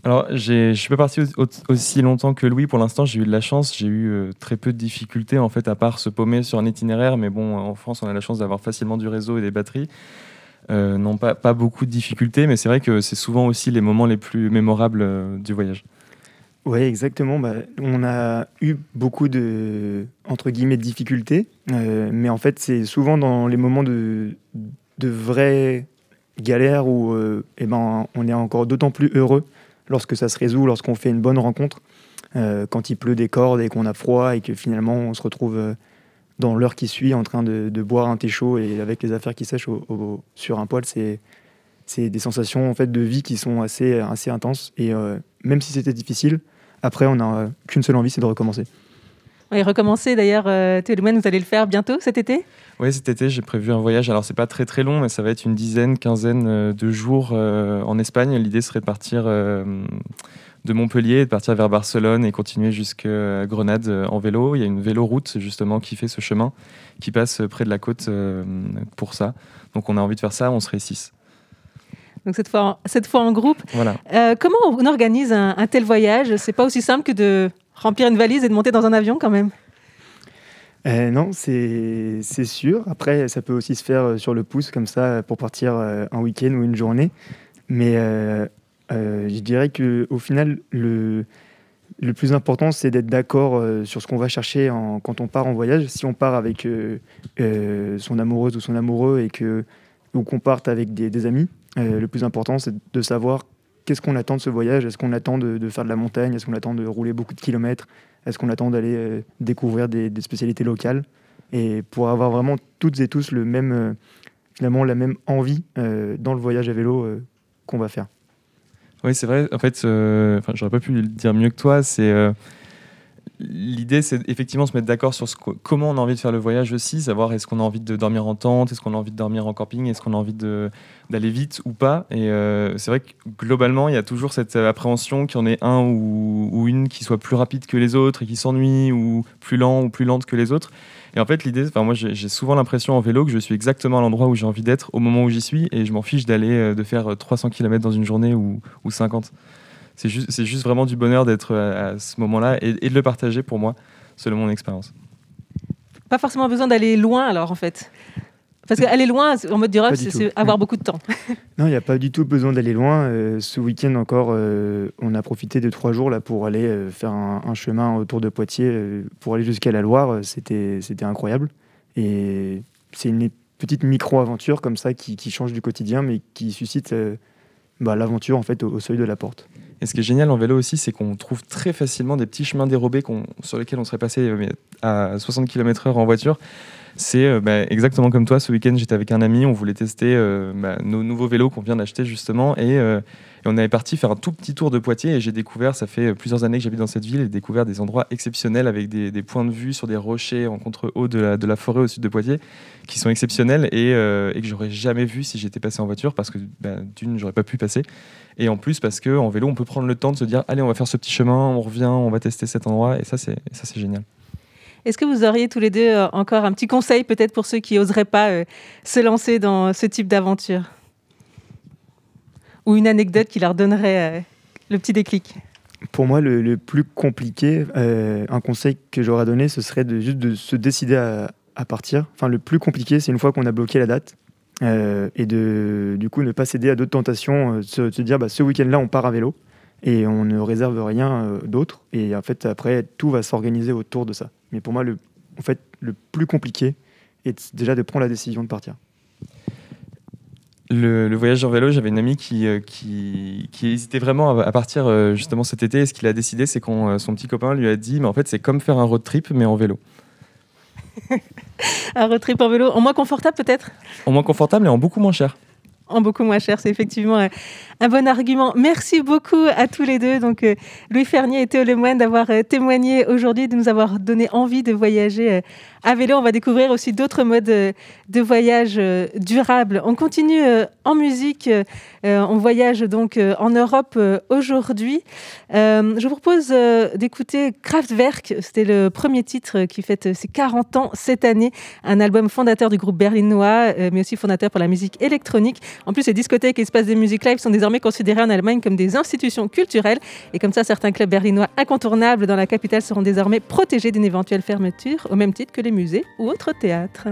Alors, je suis pas parti au- au- aussi longtemps que Louis. Pour l'instant, j'ai eu de la chance. J'ai eu euh, très peu de difficultés, en fait, à part se paumer sur un itinéraire. Mais bon, en France, on a la chance d'avoir facilement du réseau et des batteries. Non, pas, beaucoup de difficultés, mais c'est vrai que c'est souvent aussi les moments les plus mémorables du voyage. Oui, exactement. Bah, on a eu beaucoup de, entre guillemets, difficultés, euh, mais en fait, c'est souvent dans les moments de, de vraies galères où euh, eh ben, on est encore d'autant plus heureux lorsque ça se résout, lorsqu'on fait une bonne rencontre, euh, quand il pleut des cordes et qu'on a froid et que finalement on se retrouve euh, dans l'heure qui suit en train de, de boire un thé chaud et avec les affaires qui sèchent sur un poêle, c'est c'est des sensations en fait de vie qui sont assez assez intenses et même si c'était difficile, après on n'a qu'une seule envie, c'est de recommencer. Et recommencer d'ailleurs, euh, vous allez le faire bientôt cet été? Oui, cet été, j'ai prévu un voyage. Alors, c'est pas très très long, mais ça va être une dizaine, quinzaine euh, de jours euh, en Espagne. L'idée serait de partir euh, de Montpellier, de partir vers Barcelone et continuer jusqu'à Grenade euh, en vélo. Il y a une véloroute justement qui fait ce chemin, qui passe près de la côte euh, pour ça. Donc, on a envie de faire ça. On serait six. Donc cette fois, en, cette fois en groupe. Voilà. Euh, comment on organise un, un tel voyage? C'est pas aussi simple que de remplir une valise et de monter dans un avion quand même? Euh, non, c'est c'est sûr. Après, ça peut aussi se faire euh, sur le pouce, comme ça, pour partir un week-end ou une journée. Mais euh, euh, je dirais que au final, le, le plus important, c'est d'être d'accord euh, sur ce qu'on va chercher en- quand on part en voyage. Si on part avec euh, euh, son amoureuse ou son amoureux et que, ou qu'on parte avec des, des amis, euh, le plus important, c'est de savoir qu'est-ce qu'on attend de ce voyage. Est-ce qu'on attend de, faire de la montagne? Est-ce qu'on attend de rouler beaucoup de kilomètres? Est-ce qu'on attend d'aller euh, découvrir des, spécialités locales? Et pour avoir vraiment toutes et tous le même, euh, finalement, la même envie dans le voyage à vélo qu'on va faire. Oui, c'est vrai. En fait, j'aurais pas pu le dire mieux que toi. C'est l'idée, c'est effectivement se mettre d'accord sur comment on a envie de faire le voyage aussi, savoir est-ce qu'on a envie de dormir en tente, est-ce qu'on a envie de dormir en camping, est-ce qu'on a envie d'aller vite ou pas. Et euh, c'est vrai que globalement, il y a toujours cette appréhension qu'il y en ait un ou, une qui soit plus rapide que les autres et qui s'ennuie ou plus lent ou plus lente que les autres. Et en fait, l'idée, enfin moi, j'ai j'ai souvent l'impression en vélo que je suis exactement à l'endroit où j'ai envie d'être au moment où j'y suis, et je m'en fiche d'aller euh, de faire 300 km dans une journée ou, ou 50. C'est juste, c'est juste vraiment du bonheur d'être à, à ce moment-là et, et de le partager pour moi, selon mon expérience. Pas forcément besoin d'aller loin alors en fait. Parce qu'aller loin en mode durable, Pas du c'est avoir beaucoup de temps. <laughs> Non, il n'y a pas du tout besoin d'aller loin. Euh, ce week-end encore, euh, on a profité de trois jours là, pour aller euh, faire un, un chemin autour de Poitiers, euh, pour aller jusqu'à la Loire. Euh, C'était c'était incroyable. Et c'est une petite micro-aventure comme ça qui, qui change du quotidien, mais qui suscite euh, bah, l'aventure en fait au, au seuil de la porte. Et ce qui est génial en vélo aussi, c'est qu'on trouve très facilement des petits chemins dérobés sur lesquels on serait passé euh, à 60 km/h en voiture. C'est euh, bah, exactement comme toi. Ce week-end, j'étais avec un ami, on voulait tester euh, bah, nos nouveaux vélos qu'on vient d'acheter justement, et, euh, on avait parti faire un tout petit tour de Poitiers. Et j'ai découvert, ça fait plusieurs années que j'habite dans cette ville, et découvert des endroits exceptionnels avec des, points de vue sur des rochers en contre-haut de la, forêt au sud de Poitiers, qui sont exceptionnels et, et que j'aurais jamais vu si j'étais passé en voiture, parce que bah, d'une, j'aurais pas pu passer. Et en plus, parce qu'en vélo, on peut prendre le temps de se dire allez, on va faire ce petit chemin, on revient, on va tester cet endroit. Et ça, c'est génial. Est-ce que vous auriez tous les deux euh, encore un petit conseil peut-être pour ceux qui n'oseraient pas euh, se lancer dans ce type d'aventure? Ou une anecdote qui leur donnerait euh, le petit déclic? Pour moi, le, plus compliqué, un conseil que j'aurais donné, ce serait de juste de se décider à, partir. Enfin, le plus compliqué, c'est une fois qu'on a bloqué la date. et de du coup ne pas céder à d'autres tentations, se, se dire bah, ce week-end-là on part à vélo et on ne réserve rien d'autre et en fait après tout va s'organiser autour de ça. Mais pour moi le en fait le plus compliqué est déjà de prendre la décision de partir. Le, le voyage en vélo, j'avais une amie qui, euh, qui, qui hésitait vraiment à, à partir euh, justement cet été. Et ce qu'il a décidé, c'est qu'on euh, son petit copain lui a dit Mais en fait, c'est comme faire un road trip, mais en vélo. <laughs> Un road trip en vélo, en moins confortable peut-être? En moins confortable et en beaucoup moins cher. En beaucoup moins cher. C'est effectivement euh, un bon argument. Merci beaucoup à tous les deux. Donc, euh, Louis Fernier et Théo Lemoine d'avoir euh, témoigné aujourd'hui, de nous avoir donné envie de voyager à vélo. On va découvrir aussi d'autres modes de voyage durables. On continue en musique. On voyage donc en Europe aujourd'hui. Je vous propose d'écouter Kraftwerk. C'était le premier titre qui fête ses 40 ans cette année. Un album fondateur du groupe berlinois, mais aussi fondateur pour la musique électronique. En plus, les discothèques et espaces de musique live sont désormais considérés en Allemagne comme des institutions culturelles. Et comme ça, certains clubs berlinois incontournables dans la capitale seront désormais protégés d'une éventuelle fermeture, au même titre que les musées ou autres théâtres.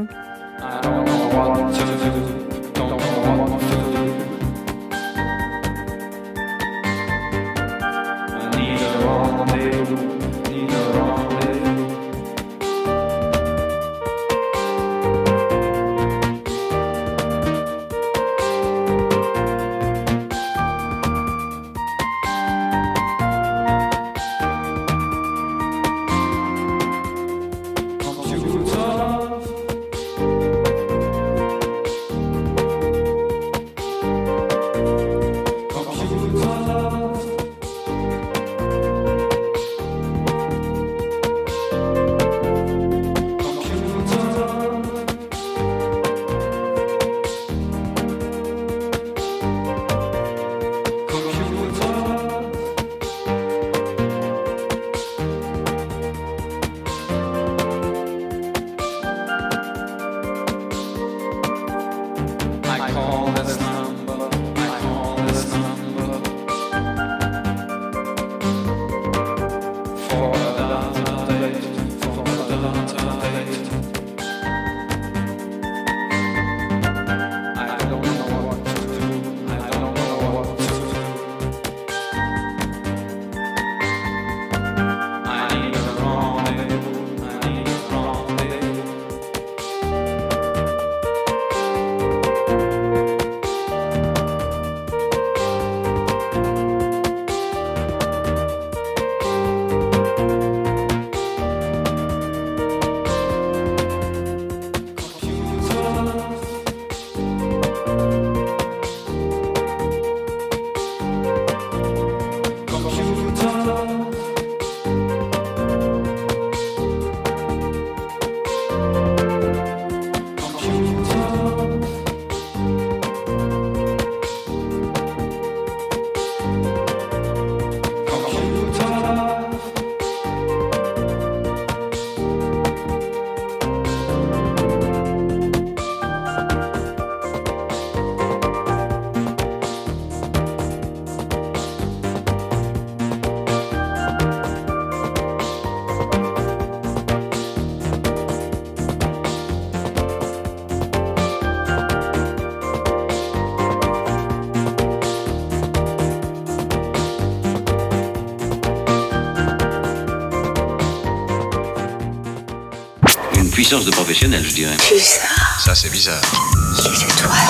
De professionnel, je dirais. Bizarre. Ça, c'est bizarre. Plus.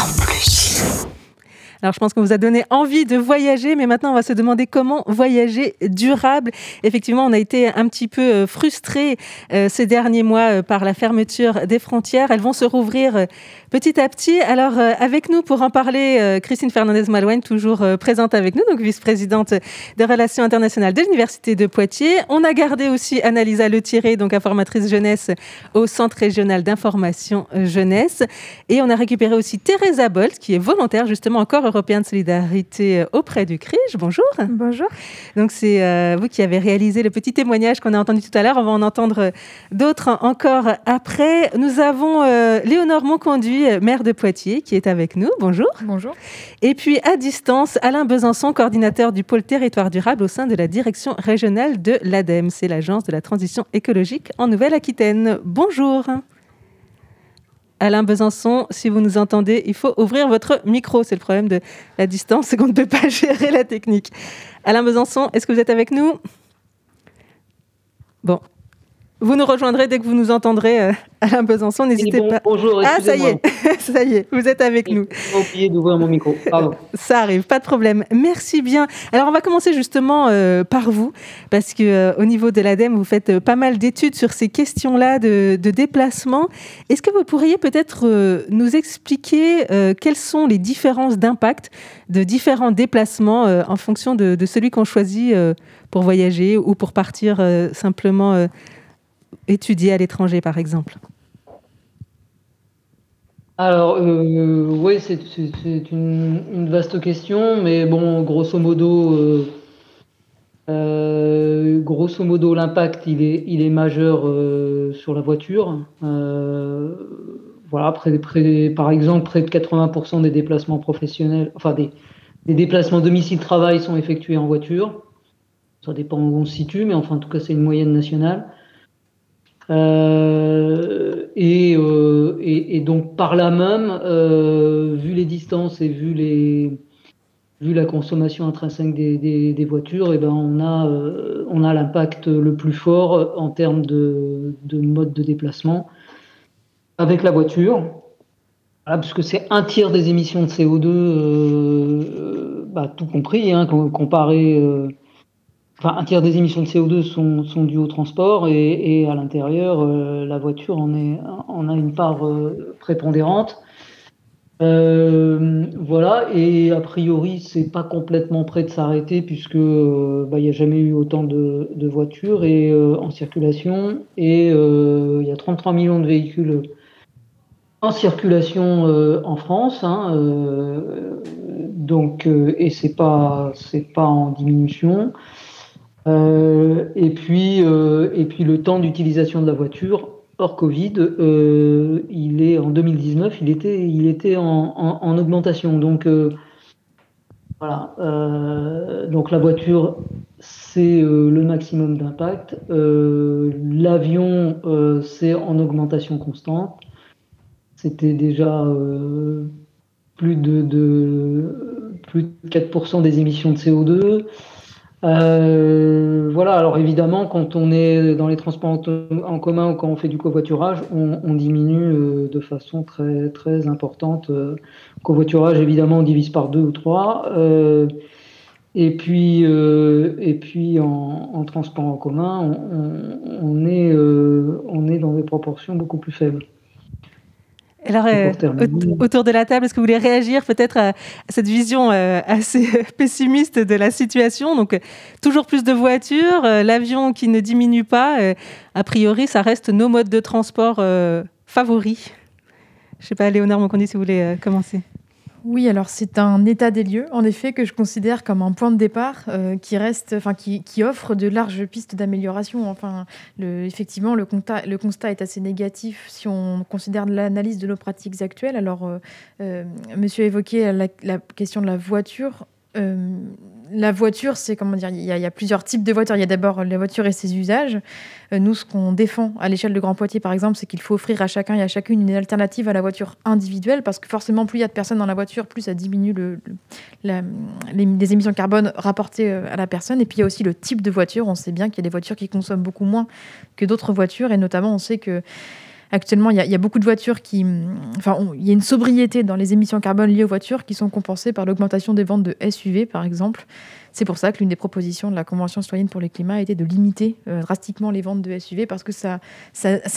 Alors, je pense qu'on vous a donné envie de voyager, mais maintenant, on va se demander comment voyager durable. Effectivement, on a été un petit peu euh, frustrés euh, ces derniers mois euh, par la fermeture des frontières. Elles vont se rouvrir petit à petit. Alors, avec nous pour en parler, Christine Fernandez-Malouane, toujours présente avec nous, donc vice-présidente des relations internationales de l'Université de Poitiers. On a gardé aussi Annalisa Letiré, donc informatrice jeunesse au Centre régional d'information jeunesse. Et on a récupéré aussi Teresa Bolt, qui est volontaire justement encore européen de solidarité euh, auprès du CRIJ. Bonjour. Bonjour. Donc c'est euh, vous qui avez réalisé le petit témoignage qu'on a entendu tout à l'heure. On va en entendre euh, d'autres encore après. Nous avons Léonore Monconduit, maire de Poitiers, qui est avec nous. Bonjour. Bonjour. Et puis à distance, Alain Besançon, coordinateur du pôle territoire durable au sein de la direction régionale de l'ADEME. C'est l'agence de la transition écologique en Nouvelle-Aquitaine. Bonjour. Alain Besançon, si vous nous entendez, il faut ouvrir votre micro. C'est le problème de la distance, c'est qu'on ne peut pas <laughs> gérer la technique. Alain Besançon, est-ce que vous êtes avec nous? Bon. Vous nous rejoindrez dès que vous nous entendrez, euh, Alain Besançon. N'hésitez pas. Bonjour, Ah, ça y est, <laughs> ça y est, vous êtes avec nous. J'ai oublié d'ouvrir mon micro. Pardon. Ça arrive, pas de problème. Merci bien. Alors, on va commencer justement euh, par vous, parce que euh, au niveau de l'ADEME, vous faites euh, pas mal d'études sur ces questions-là de, de déplacement. Est-ce que vous pourriez peut-être euh, nous expliquer euh, quelles sont les différences d'impact de différents déplacements euh, en fonction de, de celui qu'on choisit euh, pour voyager ou pour partir euh, simplement euh, étudier à l'étranger, par exemple Alors, euh, oui, c'est une, vaste question, mais bon, grosso modo, euh, euh, grosso modo, l'impact, il est, il est majeur sur la voiture. Voilà, par exemple, près de 80% des déplacements professionnels, enfin des déplacements domicile-travail sont effectués en voiture. Ça dépend où on se situe, mais enfin, en tout cas, c'est une moyenne nationale. Euh, et, euh, et, et donc par là même, euh, vu les distances et vu les vu la consommation intrinsèque des, des, des voitures, et ben on a euh, on a l'impact le plus fort en termes de, de mode de déplacement avec la voiture, voilà, puisque c'est un tiers des émissions de CO2, euh, bah, tout compris, hein, com- comparé. Enfin, un tiers des émissions de CO2 sont, dues au transport et, à l'intérieur, euh, la voiture en, a une part euh, prépondérante. Euh, voilà, et a priori, c'est pas complètement prêt de s'arrêter puisque euh, bah, il n'y a jamais eu autant de, voitures en circulation et il y a 33 millions de véhicules en circulation en France, hein, donc et c'est pas c'est pas en diminution. Euh, et, puis, euh, et puis le temps d'utilisation de la voiture hors Covid, euh, il est en 2019, il était, il était en, en- en augmentation. Donc voilà, donc la voiture, c'est le maximum d'impact. L'avion, c'est en augmentation constante. C'était déjà plus de 4% des émissions de CO2. Euh, voilà, alors évidemment, quand on est dans les transports en, commun ou quand on fait du covoiturage, on, diminue euh, de façon très, très importante. Euh, covoiturage, évidemment, on divise par deux ou trois. Et puis, et puis en, transport en commun, on, on est dans des proportions beaucoup plus faibles. Alors, euh, autour de la table, est-ce que vous voulez réagir peut-être à, cette vision euh, assez <laughs> pessimiste de la situation? Donc, euh, toujours plus de voitures, l'avion qui ne diminue pas. a priori, ça reste nos modes de transport favoris. Je ne sais pas, Léonard Moncondi, si vous voulez commencer. Oui, alors c'est un état des lieux, en effet, que je considère comme un point de départ euh, qui reste, enfin qui, offre de larges pistes d'amélioration. Enfin, effectivement, le constat, le constat est assez négatif si on considère l'analyse de nos pratiques actuelles. Alors, euh, euh, Monsieur a évoqué la question de la voiture. Euh, la voiture, c'est comment dire, il y, a, plusieurs types de voitures. Il y a d'abord la voiture et ses usages. Euh, nous, ce qu'on défend à l'échelle de Grand Poitiers, par exemple, c'est qu'il faut offrir à chacun et à chacune une alternative à la voiture individuelle, parce que forcément, plus il y a de personnes dans la voiture, plus ça diminue les, les émissions de carbone rapportées euh, à la personne. Et puis il y a aussi le type de voiture. On sait bien qu'il y a des voitures qui consomment beaucoup moins que d'autres voitures, et notamment, on sait que Actuellement, il y, a, beaucoup de voitures qui. Enfin, il y a une sobriété dans les émissions carbone liées aux voitures qui sont compensées par l'augmentation des ventes de SUV, par exemple. C'est pour ça que l'une des propositions de la Convention citoyenne pour le climat a été de limiter euh, drastiquement les ventes de SUV parce que ça,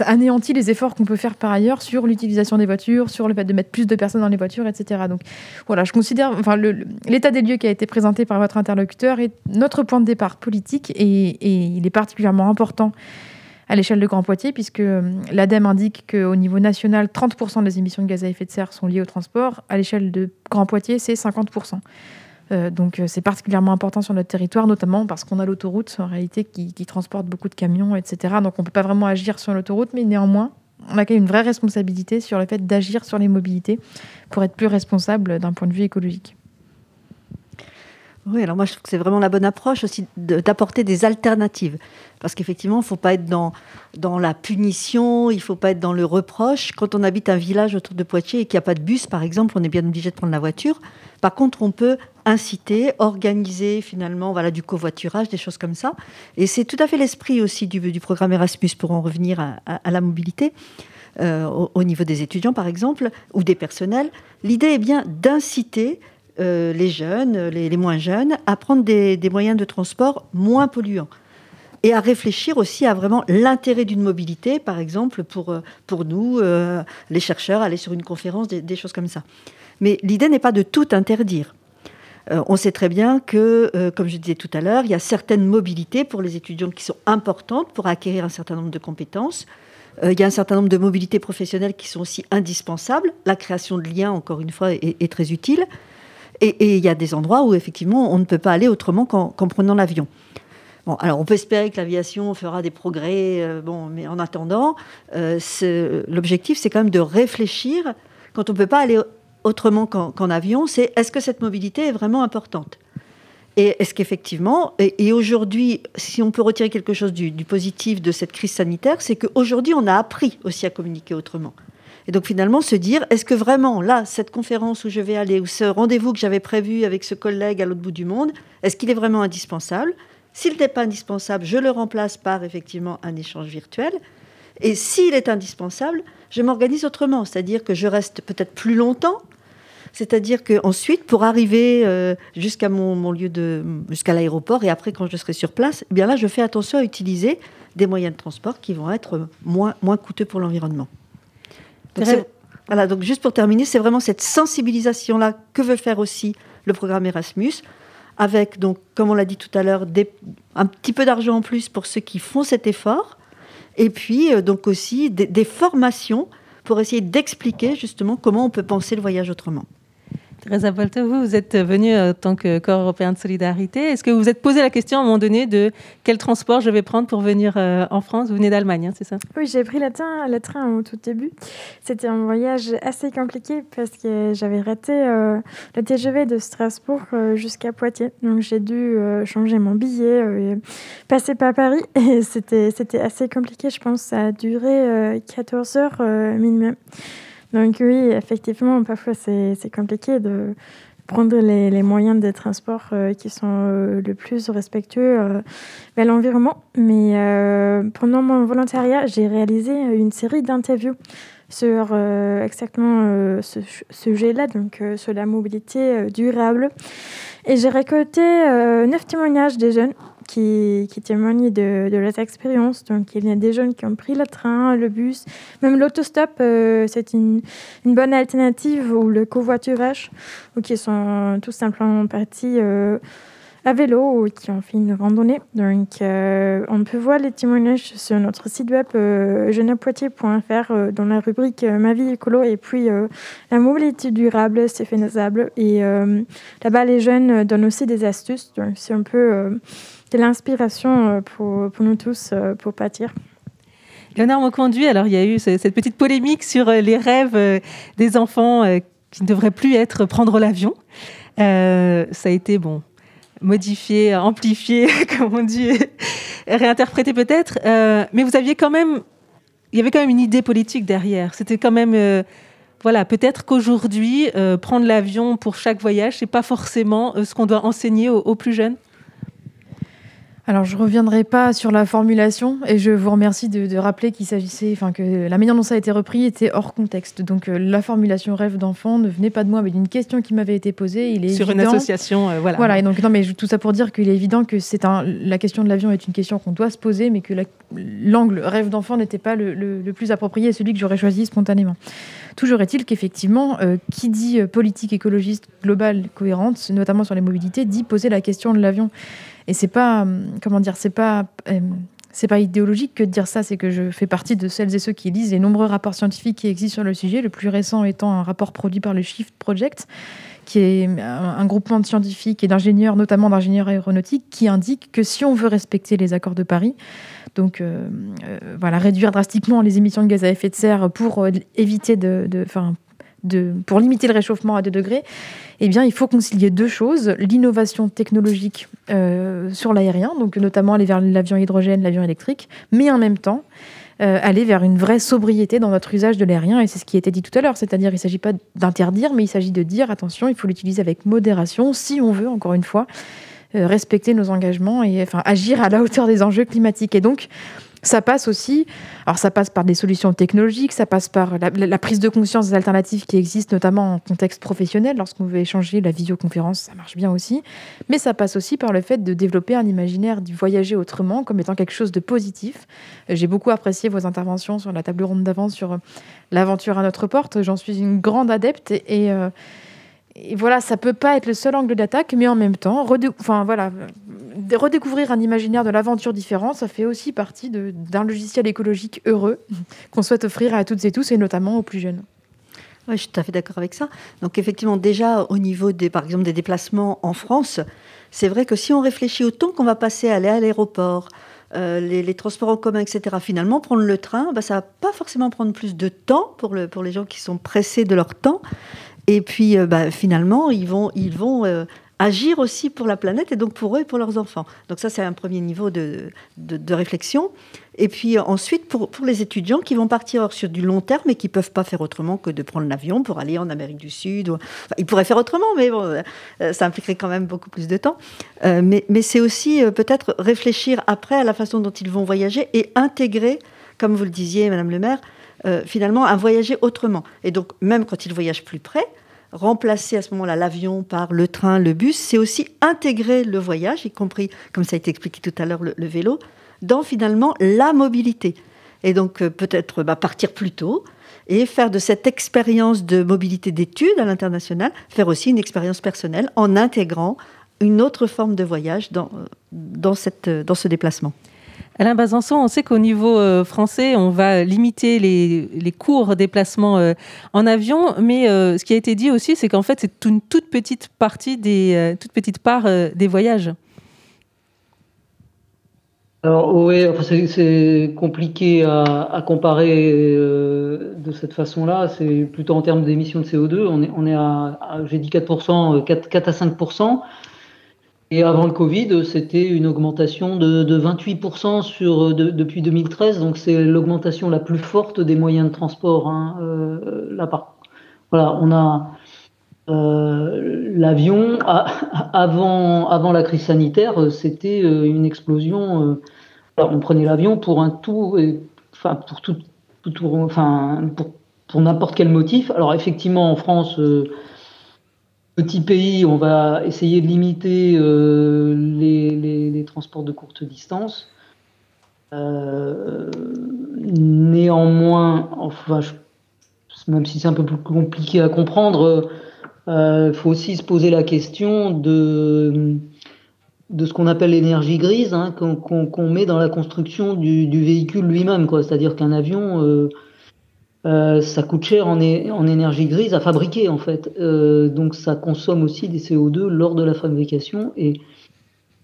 anéantit les efforts qu'on peut faire par ailleurs sur l'utilisation des voitures, sur le fait de mettre plus de personnes dans les voitures, etc. Donc voilà, je considère, enfin, l'état des lieux qui a été présenté par votre interlocuteur est notre point de départ politique et il est particulièrement important à l'échelle de Grand Poitiers, puisque euh, l'ADEME indique qu'au niveau national, 30% des émissions de gaz à effet de serre sont liées au transport. À l'échelle de Grand Poitiers, c'est 50%. Euh, donc euh, c'est particulièrement important sur notre territoire, notamment parce qu'on a l'autoroute, en réalité, qui, qui transporte beaucoup de camions, etc. Donc on ne peut pas vraiment agir sur l'autoroute, mais néanmoins, on a quand même une vraie responsabilité sur le fait d'agir sur les mobilités pour être plus responsable d'un point de vue écologique. Oui, alors moi je trouve que c'est vraiment la bonne approche aussi d'apporter des alternatives. Parce qu'effectivement, il ne faut pas être dans, dans la punition, il ne faut pas être dans le reproche. Quand on habite un village autour de Poitiers et qu'il n'y a pas de bus, par exemple, on est bien obligé de prendre la voiture. Par contre, on peut inciter, organiser finalement voilà, du covoiturage, des choses comme ça. Et c'est tout à fait l'esprit aussi du, programme Erasmus pour en revenir à, la mobilité. Euh, au, niveau des étudiants, par exemple, ou des personnels, l'idée est bien d'inciter euh, les jeunes, les, moins jeunes, à prendre des, moyens de transport moins polluants. Et à réfléchir aussi à vraiment l'intérêt d'une mobilité, par exemple, pour, pour nous, euh, les chercheurs, aller sur une conférence, des, choses comme ça. Mais l'idée n'est pas de tout interdire. Euh, on sait très bien que, euh, comme je disais tout à l'heure, il y a certaines mobilités pour les étudiants qui sont importantes pour acquérir un certain nombre de compétences. Euh, il y a un certain nombre de mobilités professionnelles qui sont aussi indispensables. La création de liens, encore une fois, est très utile. Et, il y a des endroits où, effectivement, on ne peut pas aller autrement qu'en qu prenant l'avion. Bon, alors on peut espérer que l'aviation fera des progrès, euh, bon, mais en attendant, euh, l'objectif, c'est quand même de réfléchir, quand on ne peut pas aller autrement qu'en qu avion, c'est est-ce que cette mobilité est vraiment importante? Et est-ce qu'effectivement, et, aujourd'hui, si on peut retirer quelque chose du positif de cette crise sanitaire, c'est qu'aujourd'hui, on a appris aussi à communiquer autrement. Et donc finalement, se dire, est-ce que vraiment, là, cette conférence où je vais aller, ou ce rendez-vous que j'avais prévu avec ce collègue à l'autre bout du monde, est-ce qu'il est vraiment indispensable? S'il n'est pas indispensable, je le remplace par effectivement un échange virtuel. Et s'il est indispensable, je m'organise autrement, c'est-à-dire que je reste peut-être plus longtemps, c'est-à-dire qu'ensuite, pour arriver euh, jusqu'à mon, mon, lieu de, jusqu'à l'aéroport et après quand je serai sur place, eh bien là, je fais attention à utiliser des moyens de transport qui vont être moins, moins coûteux pour l'environnement. Donc, voilà, donc juste pour terminer, c'est vraiment cette sensibilisation-là que veut faire aussi le programme Erasmus, avec, donc, comme on l'a dit tout à l'heure, un petit peu d'argent en plus pour ceux qui font cet effort, et puis euh, donc aussi des, des formations pour essayer d'expliquer justement comment on peut penser le voyage autrement. Teresa Bolte, vous, êtes venue en tant que corps européen de solidarité. Est-ce que vous vous êtes posé la question à un moment donné de quel transport je vais prendre pour venir euh, en France? Vous venez d'Allemagne, hein, c'est ça? Oui, j'ai pris le train, au tout début. C'était un voyage assez compliqué parce que j'avais raté euh, le TGV de Strasbourg euh, jusqu'à Poitiers. Donc j'ai dû euh, changer mon billet et passer par Paris. <laughs> Et c'était assez compliqué, je pense. Ça a duré 14 heures minimum. Donc oui, effectivement, parfois c'est compliqué de prendre les, moyens de transport euh, qui sont euh, le plus respectueux euh, vers l'environnement. Mais euh, pendant mon volontariat, j'ai réalisé une série d'interviews sur exactement ce sujet-là, donc sur la mobilité durable. Et j'ai récolté neuf témoignages des jeunes qui, témoignent de, de leurs expériences. Donc, il y a des jeunes qui ont pris le train, le bus, même l'autostop, euh, c'est une, bonne alternative, ou le covoiturage, ou qui sont tout simplement partis euh, à vélo ou qui ont fait une randonnée. Donc, euh, on peut voir les témoignages sur notre site web euh, dans la rubrique Ma vie écolo et puis la mobilité durable, c'est faisable. Et là-bas, les jeunes donnent aussi des astuces. Donc, c'est un peu de l'inspiration pour, pour, nous tous pour partir. Léonard Moconduit, alors il y a eu cette petite polémique sur les rêves des enfants qui ne devraient plus être prendre l'avion. Euh, ça a été bon modifié, amplifié, <laughs> comme on dit, réinterprété peut-être. Euh, mais vous aviez quand même, il y avait quand même une idée politique derrière. C'était quand même, euh, voilà, peut-être qu'aujourd'hui, euh, prendre l'avion pour chaque voyage, c'est pas forcément ce qu'on doit enseigner aux plus jeunes. Alors, je ne reviendrai pas sur la formulation et je vous remercie de, de rappeler qu'il s'agissait, enfin, que la manière dont ça a été repris était hors contexte. Donc, euh, la formulation rêve d'enfant ne venait pas de moi, mais d'une question qui m'avait été posée. Il est sur évident... une association, euh, voilà. Voilà, et donc, non, mais tout ça pour dire qu'il est évident que c'est un, la question de l'avion est une question qu'on doit se poser, mais que l'angle rêve d'enfant n'était pas le, le, le, plus approprié, celui que j'aurais choisi spontanément. Toujours est-il qu'effectivement, euh, qui dit politique écologiste globale cohérente, notamment sur les mobilités, dit poser la question de l'avion. Et c'est pas, comment dire, c'est pas, euh, c'est pas idéologique que de dire ça, c'est que je fais partie de celles et ceux qui lisent les nombreux rapports scientifiques qui existent sur le sujet, le plus récent étant un rapport produit par le Shift Project, qui est un, un groupement de scientifiques et d'ingénieurs, notamment d'ingénieurs aéronautiques, qui indique que si on veut respecter les accords de Paris, donc euh, euh, voilà, réduire drastiquement les émissions de gaz à effet de serre pour euh, éviter de, de pour limiter le réchauffement à 2 degrés, eh bien, il faut concilier deux choses l'innovation technologique sur l'aérien, donc notamment aller vers l'avion hydrogène, l'avion électrique, mais en même temps, aller vers une vraie sobriété dans notre usage de l'aérien. Et c'est ce qui été dit tout à l'heure, c'est-à-dire il ne s'agit pas d'interdire, mais il s'agit de dire attention, il faut l'utiliser avec modération si on veut, encore une fois, respecter nos engagements et enfin, agir à la hauteur des enjeux climatiques. Et donc, ça passe aussi, alors ça passe par des solutions technologiques, ça passe par la, prise de conscience des alternatives qui existent, notamment en contexte professionnel. Lorsqu'on veut échanger, la visioconférence, ça marche bien aussi. Mais ça passe aussi par le fait de développer un imaginaire du voyager autrement comme étant quelque chose de positif. J'ai beaucoup apprécié vos interventions sur la table ronde d'avant sur l'aventure à notre porte. J'en suis une grande adepte et, euh, et voilà, ça peut pas être le seul angle d'attaque, mais en même temps, redécouvrir un imaginaire de l'aventure différent, ça fait aussi partie d'un logiciel écologique heureux <laughs> qu'on souhaite offrir à toutes et tous, et notamment aux plus jeunes. je suis tout à fait d'accord avec ça. Donc effectivement, déjà au niveau des, par exemple, des déplacements en France, c'est vrai que si on réfléchit au temps qu'on va passer à aller à l'aéroport, euh, les, transports en commun, etc., finalement, prendre le train, bah, ça va pas forcément prendre plus de temps pour, le, pour les gens qui sont pressés de leur temps. Et puis, euh, bah, finalement, ils vont, ils vont euh, agir aussi pour la planète et donc pour eux et pour leurs enfants. Donc ça, c'est un premier niveau de, de, réflexion. Et puis ensuite, pour, pour, les étudiants qui vont partir sur du long terme et qui ne peuvent pas faire autrement que de prendre l'avion pour aller en Amérique du Sud. ils pourraient faire autrement, mais euh, ça impliquerait quand même beaucoup plus de temps. mais, mais c'est aussi peut-être réfléchir après à la façon dont ils vont voyager et intégrer, comme vous le disiez, Madame le maire, euh, finalement à voyager autrement. Et donc, même quand ils voyagent plus près, remplacer à ce moment-là l'avion par le train, le bus, c'est aussi intégrer le voyage, y compris, comme ça a été expliqué tout à l'heure, le, vélo, dans finalement la mobilité. Et donc, euh, peut-être bah, partir plus tôt et faire de cette expérience de mobilité d'études à l'international, faire aussi une expérience personnelle en intégrant une autre forme de voyage dans, euh, dans, cette, dans ce déplacement. Alain Bazançon, on sait qu'au niveau euh, français, on va limiter les, courts déplacements euh, en avion, mais euh, ce qui a été dit aussi, c'est qu'en fait, c'est une toute petite partie des, toute petite part des voyages. Alors oui, c'est compliqué à, comparer de cette façon-là. C'est plutôt en termes d'émissions de CO2. On est, on est à, j'ai dit 4%, 4, 4 à 5%. Et avant le Covid, c'était une augmentation de, 28% sur, depuis 2013. Donc c'est l'augmentation la plus forte des moyens de transport hein, euh, là-bas. Voilà, on a euh, l'avion <laughs> avant, avant la crise sanitaire, c'était euh, une explosion. on prenait l'avion pour un tout, enfin pour tout, enfin pour, pour n'importe quel motif. Alors effectivement, en France petit pays, on va essayer de limiter euh, les, transports de courte distance. Euh, néanmoins, même si c'est un peu plus compliqué à comprendre, il euh, faut aussi se poser la question de, ce qu'on appelle l'énergie grise, hein, qu'on met dans la construction du véhicule lui-même. C'est-à-dire qu'un avion euh, ça coûte cher en, énergie grise à fabriquer en fait. Euh, donc ça consomme aussi des CO2 lors de la fabrication et,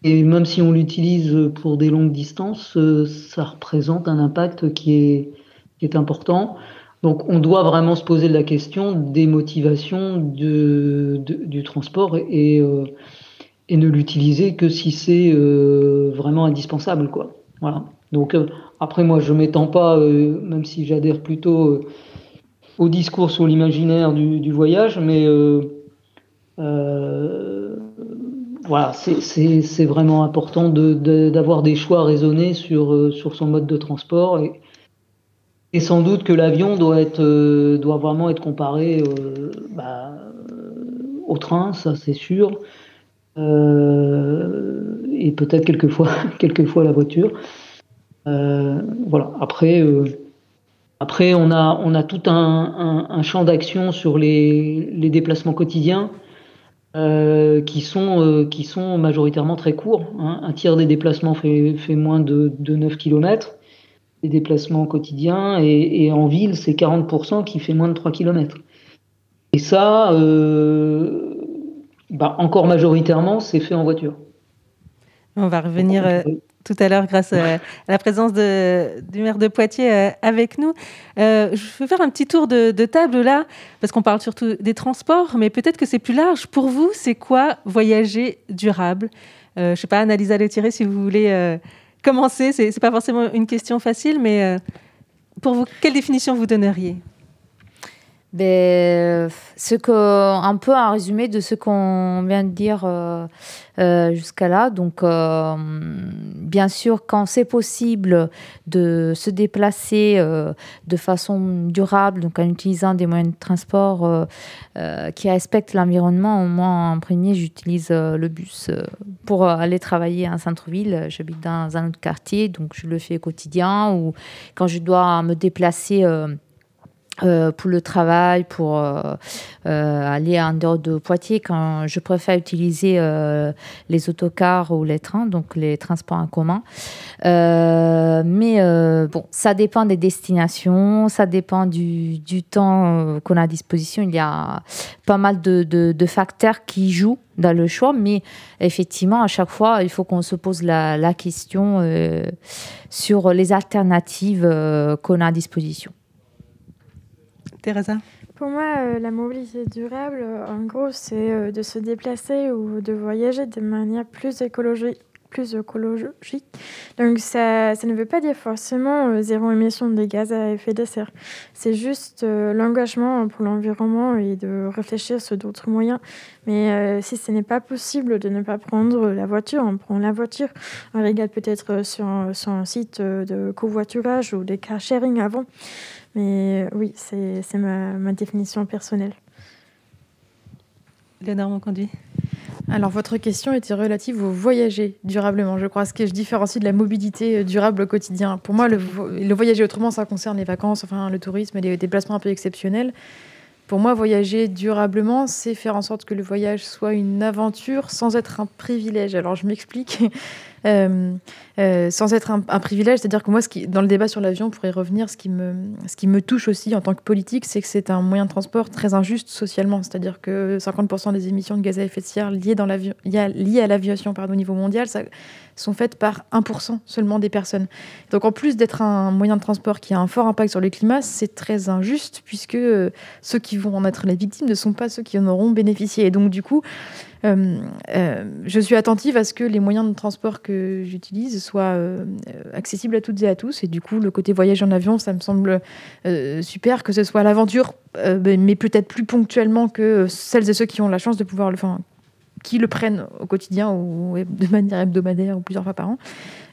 et même si on l'utilise pour des longues distances, euh, ça représente un impact qui est, qui est important. Donc on doit vraiment se poser la question des motivations de, du transport et, et ne l'utiliser que si c'est vraiment indispensable. Quoi. Voilà. Donc après, moi, je m'étends pas, euh, même si j'adhère plutôt euh, au discours sur l'imaginaire du, voyage, mais euh, voilà, c'est vraiment important d'avoir des choix raisonnés sur, son mode de transport. Et, sans doute que l'avion doit, être, doit vraiment être comparé bah, au train, ça c'est sûr. et peut-être quelquefois <laughs> la voiture. Euh, voilà. Après, euh, après, on a, on a tout un, champ d'action sur les, déplacements quotidiens euh, qui, sont, qui sont majoritairement très courts. Hein. Un tiers des déplacements fait, fait moins de, 9 km, les déplacements quotidiens, et, en ville, c'est 40% qui fait moins de 3 km. Et ça, bah, encore majoritairement, c'est fait en voiture. On va revenir tout à l'heure grâce à, la présence de, du maire de Poitiers euh, avec nous. Euh, je vais faire un petit tour de, table là, parce qu'on parle surtout des transports, mais peut-être que c'est plus large. Pour vous, c'est quoi voyager durable? Je ne sais pas, Annalisa Letiré, si vous voulez commencer. Ce n'est pas forcément une question facile, mais pour vous, quelle définition vous donneriez? Ben, ce que, un peu un résumé de ce qu'on vient de dire euh, euh, jusqu'à là. Donc, euh, bien sûr, quand c'est possible de se déplacer de façon durable, donc en utilisant des moyens de transport qui respectent l'environnement, moins en premier, j'utilise le bus pour aller travailler en centre-ville. J'habite dans un autre quartier, donc je le fais au quotidien. Ou quand je dois me déplacer euh, pour le travail, pour euh, euh, aller en dehors de Poitiers, quand je préfère utiliser les autocars ou les trains, donc les transports en commun. mais bon, ça dépend des destinations, ça dépend du, du temps qu'on a à disposition. Il y a pas mal de, de, de, facteurs qui jouent dans le choix, mais effectivement, à chaque fois, il faut qu'on se pose la, la question sur les alternatives qu'on a à disposition. Pour moi, euh, la mobilité durable, euh, en gros, c'est euh, de se déplacer ou de voyager de manière plus écologique. Donc, ça, ça ne veut pas dire forcément zéro émission de gaz à effet de serre. C'est juste l'engagement pour l'environnement et de réfléchir sur d'autres moyens. Mais si ce n'est pas possible de ne pas prendre la voiture, on prend la voiture. On regarde peut-être sur, sur un site de covoiturage ou des car sharing avant. Mais euh, oui, c'est ma, ma, définition personnelle. Léonard Monconduit alors, votre question était relative au voyager durablement, je crois, ce que je différencie de la mobilité euh, durable au quotidien. Pour moi, le, le voyager autrement, ça concerne les vacances, enfin le tourisme et les déplacements un peu exceptionnels. Pour moi, voyager durablement, c'est faire en sorte que le voyage soit une aventure sans être un privilège. Alors, je m'explique. Euh, euh, sans être un, privilège. C'est-à-dire que moi, dans le débat sur l'avion, pour y revenir, ce qui, me, touche aussi en tant que politique, c'est que c'est un moyen de transport très injuste socialement. C'est-à-dire que 50% des émissions de gaz à effet de serre liées, à l'aviation au niveau mondial sont faites par 1% seulement des personnes. Donc en plus d'être un moyen de transport qui a un fort impact sur le climat, c'est très injuste puisque euh, ceux qui vont en être les victimes ne sont pas ceux qui en auront bénéficié. Et donc du coup, je suis attentive à ce que les moyens de transport que j'utilise soient euh, accessibles à toutes et à tous. Et du coup, le côté voyage en avion, ça me semble super, que ce soit l'aventure, mais peut-être plus ponctuellement que celles et ceux qui ont la chance de pouvoir le faire qui le prennent au quotidien ou de manière hebdomadaire ou plusieurs fois par an.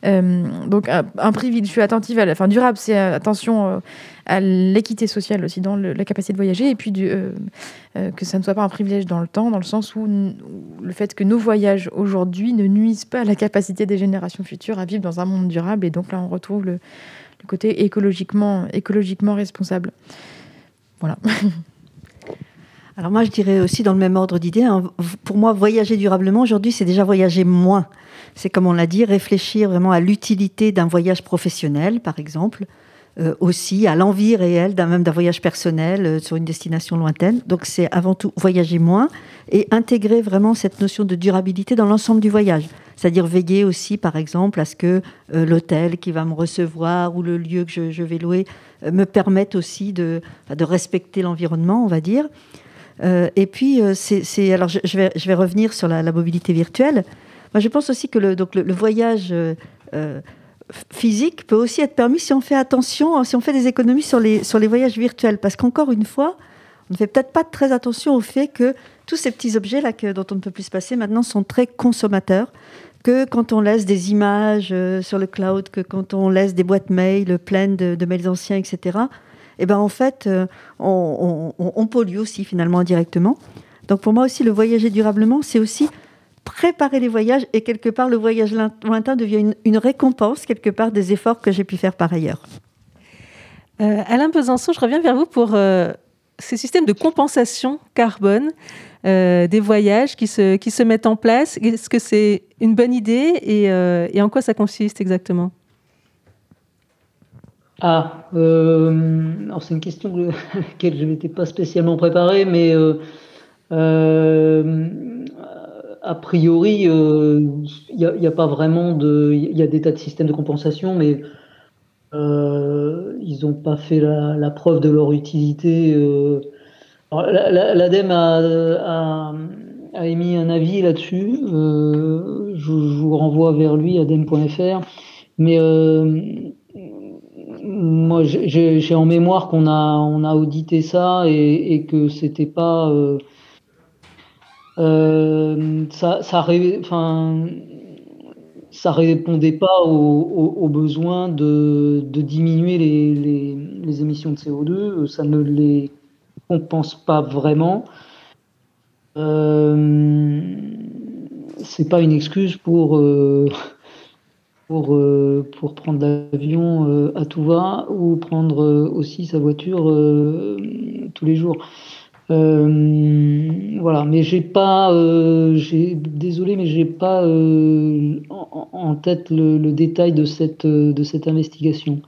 donc un, privilège, je suis attentive à la fin durable, c'est attention à l'équité sociale aussi dans la capacité de voyager et puis euh, euh, que ça ne soit pas un privilège dans le temps, dans le sens où, le fait que nos voyages aujourd'hui ne nuisent pas à la capacité des générations futures à vivre dans un monde durable. Et donc là, on retrouve le, côté écologiquement, écologiquement responsable. Voilà. <laughs> Alors moi, je dirais aussi dans le même ordre d'idée, hein, pour moi, voyager durablement aujourd'hui, c'est déjà voyager moins. C'est comme on l'a dit, réfléchir vraiment à l'utilité d'un voyage professionnel, par exemple, euh, aussi à l'envie réelle d'un même d'un voyage personnel euh, sur une destination lointaine. Donc c'est avant tout voyager moins et intégrer vraiment cette notion de durabilité dans l'ensemble du voyage. C'est-à-dire veiller aussi, par exemple, à ce que euh, l'hôtel qui va me recevoir ou le lieu que je, vais louer me permette aussi de, de respecter l'environnement, on va dire. Et puis, c'est, alors je, vais, je vais revenir sur la, mobilité virtuelle. Moi, je pense aussi que le, donc le, voyage physique peut aussi être permis si on fait attention, si on fait des économies sur les, sur les voyages virtuels. Parce qu'encore une fois, on ne fait peut-être pas très attention au fait que tous ces petits objets-là dont on ne peut plus se passer maintenant sont très consommateurs. Que quand on laisse des images euh, sur le cloud, que quand on laisse des boîtes mail pleines de, mails anciens, etc., et eh ben en fait, euh, on, pollue aussi finalement indirectement. Donc pour moi aussi, le voyager durablement, c'est aussi préparer les voyages et quelque part le voyage lointain devient une, récompense quelque part des efforts que j'ai pu faire par ailleurs. Euh, Alain Besançon, je reviens vers vous pour euh, ces systèmes de compensation carbone des voyages qui se, qui se mettent en place. Est-ce que c'est une bonne idée et, en quoi ça consiste exactement? Ah, alors c'est une question <laughs> à laquelle je n'étais pas spécialement préparé, mais a priori, il n'y a, pas vraiment de. Il y a des tas de systèmes de compensation, mais ils n'ont pas fait la, preuve de leur utilité. L'ADEME a, a, émis un avis là-dessus. je, vous renvoie vers lui, adem.fr. Mais moi, j'ai en mémoire qu'on a, on a audité ça et, que c'était pas. Euh, euh, ça, ça, répondait pas aux, besoins de, de diminuer les, les, émissions de CO2. Ça ne les compense pas vraiment. Euh, c'est pas une excuse pour. Euh, pour, euh, pour prendre l'avion euh, à tout va ou prendre euh, aussi sa voiture tous les jours. voilà, mais j'ai pas, j'ai désolé, mais j'ai pas en, tête le, le, détail de cette de cette investigation.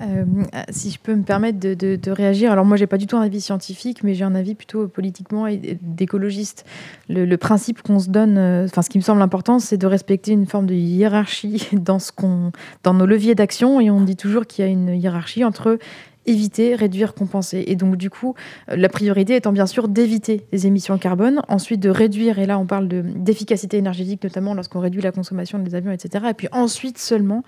Euh, si je peux me permettre de, réagir, alors moi j'ai pas du tout un avis scientifique, mais j'ai un avis plutôt politiquement d'écologiste. Le, principe qu'on se donne, euh, enfin ce qui me semble important, c'est de respecter une forme de hiérarchie <laughs> dans ce qu'on, dans nos leviers d'action, et on dit toujours qu'il y a une hiérarchie entre éviter, réduire, compenser. Et donc, du coup, euh, la priorité étant bien sûr d'éviter les émissions carbone, ensuite de réduire, et là on parle d'efficacité énergétique, notamment lorsqu'on réduit la consommation des avions, etc. Et puis ensuite seulement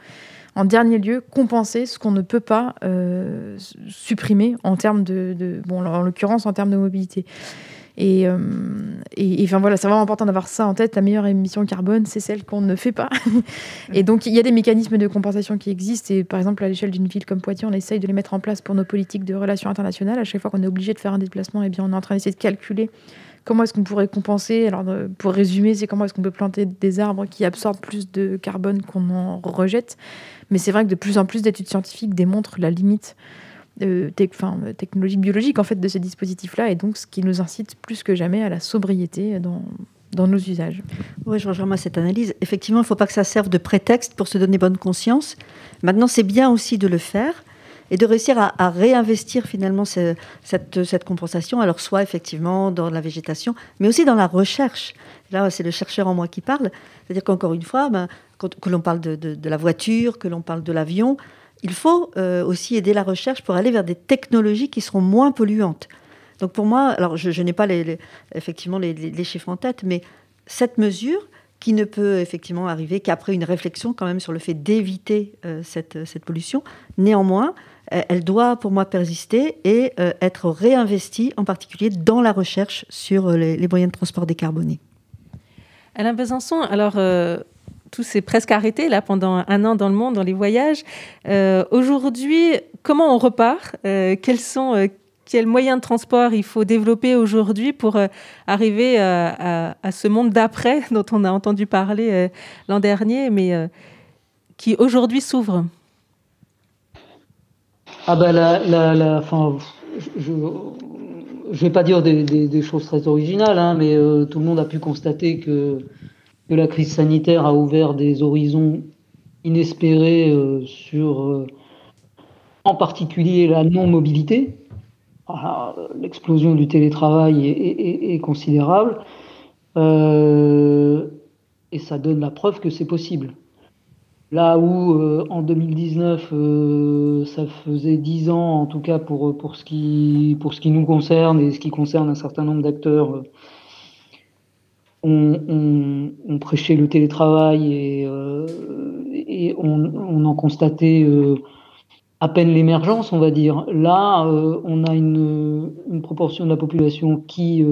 en dernier lieu, compenser ce qu'on ne peut pas euh, supprimer en termes de, bon, en l'occurrence en termes de mobilité. Et, euh, et, enfin voilà, c'est vraiment important d'avoir ça en tête. La meilleure émission carbone, c'est celle qu'on ne fait pas. <laughs> et donc il y a des mécanismes de compensation qui existent. Et par exemple, à l'échelle d'une ville comme Poitiers, on essaye de les mettre en place pour nos politiques de relations internationales. À chaque fois qu'on est obligé de faire un déplacement, eh bien, on est en train d'essayer de calculer comment est-ce qu'on pourrait compenser Alors, euh, pour résumer, c'est comment est-ce qu'on peut planter des arbres qui absorbent plus de carbone qu'on en rejette. Mais c'est vrai que de plus en plus d'études scientifiques démontrent la limite euh, technologique, biologique en fait de ces dispositifs-là, et donc ce qui nous incite plus que jamais à la sobriété dans, nos usages. Oui, je rejoins cette analyse. Effectivement, il ne faut pas que ça serve de prétexte pour se donner bonne conscience. Maintenant, c'est bien aussi de le faire et de réussir à, réinvestir finalement cette, cette, compensation, alors soit effectivement dans la végétation, mais aussi dans la recherche. Là, c'est le chercheur en moi qui parle. C'est-à-dire qu'encore une fois, ben, que l'on parle de, la voiture, que l'on parle de l'avion, il faut euh, aussi aider la recherche pour aller vers des technologies qui seront moins polluantes. Donc pour moi, alors je, n'ai pas les, effectivement les, chiffres en tête, mais cette mesure qui ne peut effectivement arriver qu'après une réflexion quand même sur le fait d'éviter euh, cette, cette pollution, néanmoins, elle doit pour moi persister et euh, être réinvestie, en particulier dans la recherche sur les, moyens de transport décarbonés. Alain Besançon, alors tout s'est presque arrêté là pendant un an dans le monde, dans les voyages. aujourd'hui, comment on repart? Quels sont quels moyens de transport il faut développer aujourd'hui pour arriver à, ce monde d'après <laughs> dont on a entendu parler l'an dernier, mais qui aujourd'hui s'ouvre? Ah ben je ne vais pas dire des, choses très originales, hein, mais euh, tout le monde a pu constater que, que, la crise sanitaire a ouvert des horizons inespérés euh, sur, euh, en particulier, la non-mobilité. Ah, l'explosion du télétravail est, considérable. et ça donne la preuve que c'est possible. Là où euh, en 2019, euh, ça faisait 10 ans, en tout cas pour, pour, ce qui, pour ce qui nous concerne et ce qui concerne un certain nombre d'acteurs, euh, on, prêchait le télétravail et, et on, en constatait à peine l'émergence, on va dire. Là, on a une, proportion de la population qui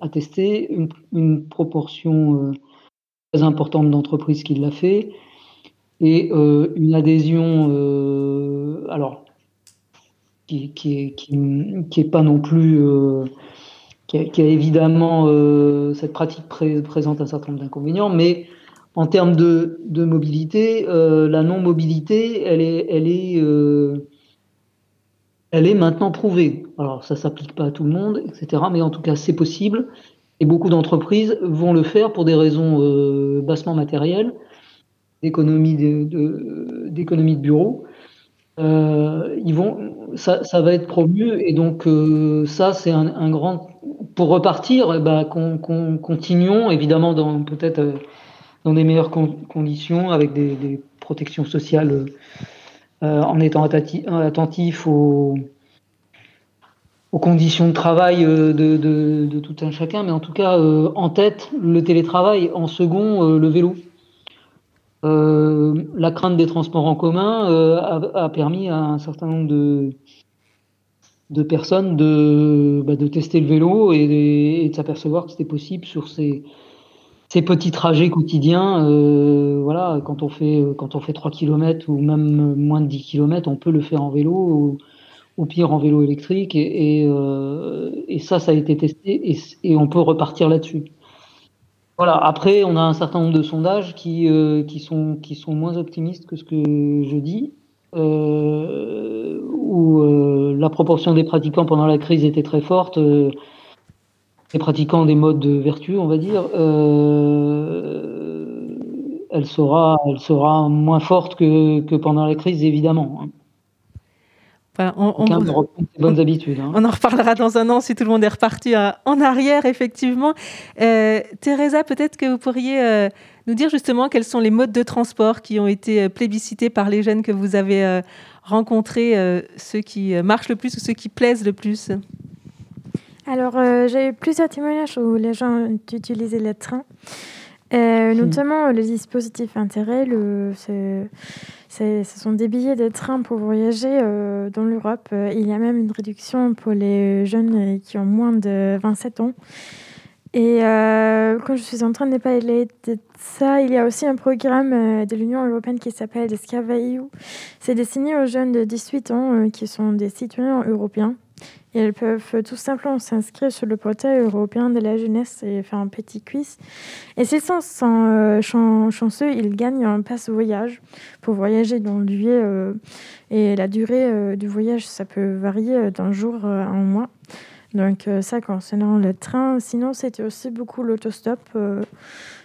a testé, une, proportion très importante d'entreprises qui l'a fait et euh, une adhésion, euh, alors, qui, qui, est, qui, est, pas non plus, euh, qui a, évidemment, cette pratique présente un certain nombre d'inconvénients, mais en termes de, de mobilité, la non-mobilité, elle est, elle est, elle est maintenant prouvée. Alors, ça s'applique pas à tout le monde, etc., mais en tout cas, c'est possible. Et beaucoup d'entreprises vont le faire pour des raisons bassement matérielles d'économie de, d'économie de, bureau, euh, ils vont, ça, va être promu et donc euh, ça c'est un, grand pour repartir, bah, continuons évidemment dans peut-être dans des meilleures conditions avec des, protections sociales en étant attentif aux, conditions de travail de, tout un chacun, mais en tout cas en tête le télétravail, en second le vélo. Euh, la crainte des transports en commun euh, a, permis à un certain nombre de, de personnes de, bah, de tester le vélo et, de s'apercevoir que c'était possible sur ces, ces petits trajets quotidiens. Euh, voilà, quand on fait quand on fait 3 km ou même moins de 10 km, on peut le faire en vélo ou, au pire en vélo électrique et, et, ça, ça a été testé et, et on peut repartir là-dessus. Voilà. Après, on a un certain nombre de sondages qui, euh, qui, sont, qui sont moins optimistes que ce que je dis, euh, où euh, la proportion des pratiquants pendant la crise était très forte, les pratiquants des modes de vertu, on va dire, elle, sera, elle sera moins forte que, que pendant la crise, évidemment. Hein on, bonnes habitudes. Hein. <laughs> On en reparlera dans un an si tout le monde est reparti euh, en arrière, effectivement. Euh, Teresa, peut-être que vous pourriez euh, nous dire justement quels sont les modes de transport qui ont été plébiscités par les jeunes que vous avez rencontrés, ceux qui marchent le plus ou ceux qui plaisent le plus Alors, j'ai eu plusieurs témoignages où les gens ont utilisé le train. Hmm. notamment le dispositif intérêt, le, ce sont des billets de train pour voyager euh, dans l'Europe. Euh, il y a même une réduction pour les jeunes qui ont moins de 27 ans. Et euh, quand je suis en train de parler de ça, il y a aussi un programme de l'Union européenne qui s'appelle EU. C'est destiné aux jeunes de 18 ans qui sont des citoyens européens elles peuvent tout simplement s'inscrire sur le portail européen de la jeunesse et faire un petit quiz. Et s'ils sont euh, chanceux, ils gagnent un passe voyage pour voyager dans. Euh, et la durée euh, du voyage, ça peut varier d'un jour à un mois. Donc ça concernant le train. Sinon, c'était aussi beaucoup l'autostop.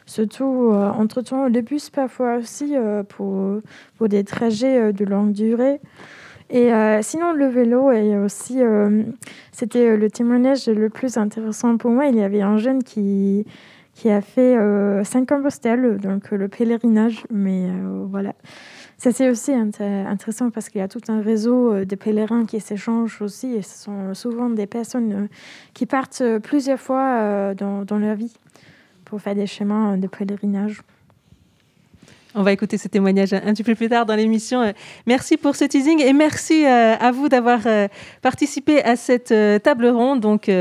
surtout entre-temps, le bus parfois aussi pour, pour des trajets de longue durée. Et euh, sinon, le vélo, et aussi, euh, c'était euh, le témoignage le plus intéressant pour moi. Il y avait un jeune qui, qui a fait 5 ans postal, donc le pèlerinage. Mais voilà. Ça, c'est aussi intéressant parce qu'il y a tout un réseau de pèlerins qui s'échangent aussi. Et ce sont souvent des personnes qui partent plusieurs fois dans, dans leur vie pour faire des chemins de pèlerinage. On va écouter ce témoignage un petit peu plus tard dans l'émission. Euh, merci pour ce teasing et merci euh, à vous d'avoir euh, participé à cette table ronde. Donc,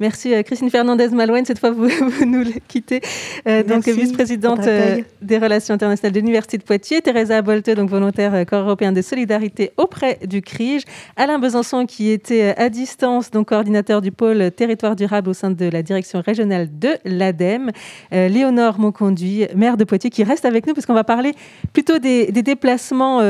Merci euh, Christine Fernandez-Malouine. Cette fois, vous, <laughs> nous quittez. Euh, donc, vice-présidente euh, des relations internationales de l'Université de Poitiers. Teresa Bolte, donc volontaire corps européen de solidarité auprès du CRIGE. Alain Besançon, qui était à distance, donc coordinateur du pôle territoire durable au sein de la direction régionale de l'ADEME. Léonore Monconduit, maire de Poitiers, qui reste avec nous parce qu'on va parler plutôt des, déplacements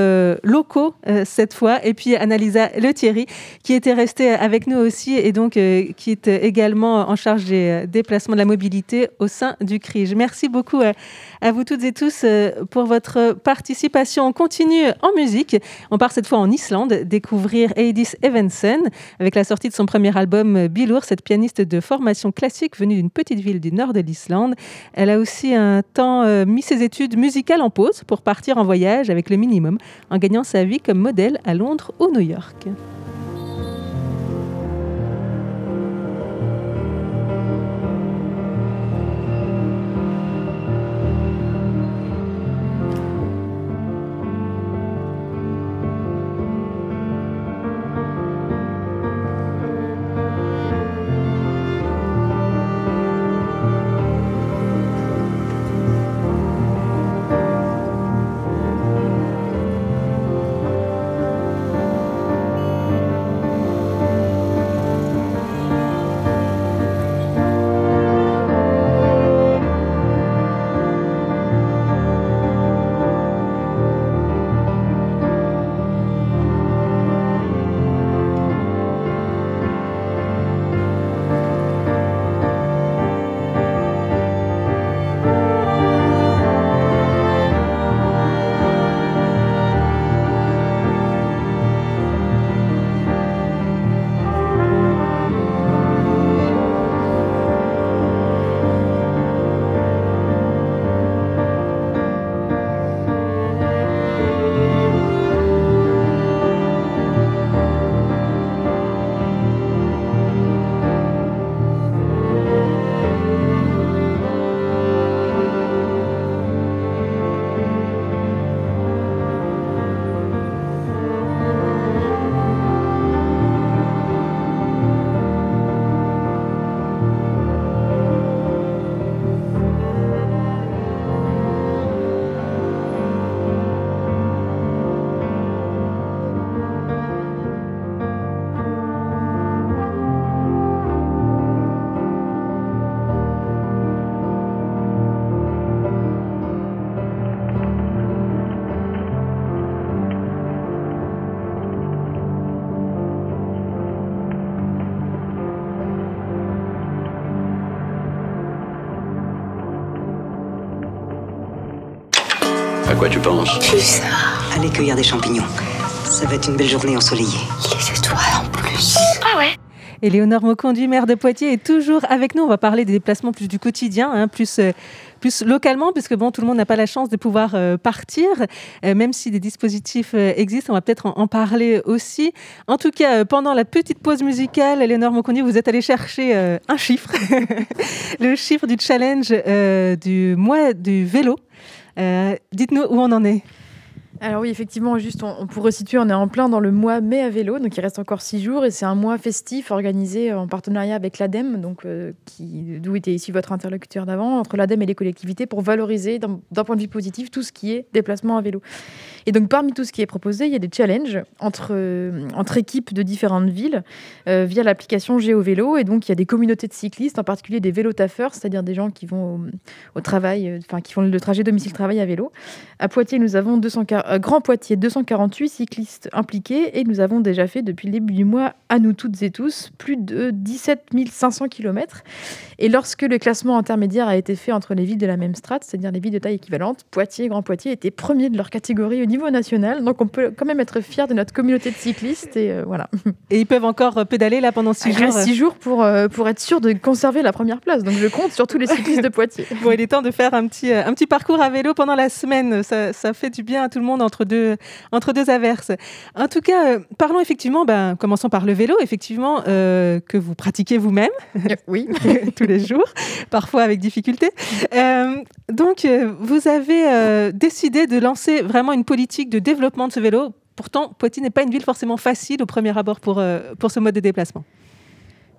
locaux cette fois. Et puis, Annalisa Le Thierry, qui était restée avec nous aussi et donc qui est également en charge des euh, déplacements de la mobilité au sein du CRIGE. Merci beaucoup euh, à vous toutes et tous euh, pour votre participation. On continue en musique. On part cette fois en Islande découvrir Eidis Evensen avec la sortie de son premier album Bilour, cette pianiste de formation classique venue d'une petite ville du nord de l'Islande. Elle a aussi un temps mis ses études musicales en pause pour partir en voyage avec le minimum en gagnant sa vie comme modèle à Londres ou New York. Penses Plus Aller cueillir des champignons. Ça va être une belle journée ensoleillée. Les étoiles en plus. Ah ouais Éléonore Mauconduit, maire de Poitiers, est toujours avec nous. On va parler des déplacements plus du quotidien, hein, plus, euh, plus localement, puisque bon, tout le monde n'a pas la chance de pouvoir euh, partir, euh, même si des dispositifs euh, existent. On va peut-être en, en parler aussi. En tout cas, euh, pendant la petite pause musicale, Éléonore Mauconduit, vous êtes allé chercher euh, un chiffre, <laughs> le chiffre du challenge euh, du mois du vélo. Euh, Dites-nous où on en est. Alors oui, effectivement, juste on, on- pour resituer, on est en plein dans le mois mai à vélo, donc il reste encore six jours et c'est un mois festif organisé en partenariat avec l'ADEME, donc euh, d'où était ici votre interlocuteur d'avant, entre l'ADEME et les collectivités pour valoriser d'un point de vue positif tout ce qui est déplacement à vélo. Et donc parmi tout ce qui est proposé, il y a des challenges entre, euh, entre équipes de différentes villes euh, via l'application GeoVélo et donc il y a des communautés de cyclistes, en particulier des vélotaffeurs, c'est-à-dire des gens qui vont au, travail, euh, enfin qui font le trajet domicile-travail à vélo. À Poitiers, nous avons 200, Grand Poitiers, 248 cyclistes impliqués et nous avons déjà fait depuis le début du mois, à nous toutes et tous, plus de 17 500 km. Et lorsque le classement intermédiaire a été fait entre les villes de la même strate, c'est-à-dire les villes de taille équivalente, Poitiers et Grand Poitiers étaient premiers de leur catégorie niveau national. Donc on peut quand même être fier de notre communauté de cyclistes et euh, voilà. Et ils peuvent encore euh, pédaler là pendant six jours. reste six jours pour, euh, pour être sûr de conserver la première place. Donc je compte sur tous les cyclistes de Poitiers. <laughs> Bon, il est temps de faire un petit, euh, un petit parcours à vélo pendant la semaine. Ça, ça fait du bien à tout le monde entre deux, entre deux averses. En tout cas, euh, parlons effectivement, ben, commençons par le vélo, effectivement, euh, que vous pratiquez vous-même. oui. <laughs> tous les jours, parfois avec difficulté. Euh, donc, euh, vous avez euh, décidé de lancer vraiment une politique de développement de ce vélo. Pourtant, Poitiers n'est pas une ville forcément facile au premier abord pour, euh, pour ce mode de déplacement.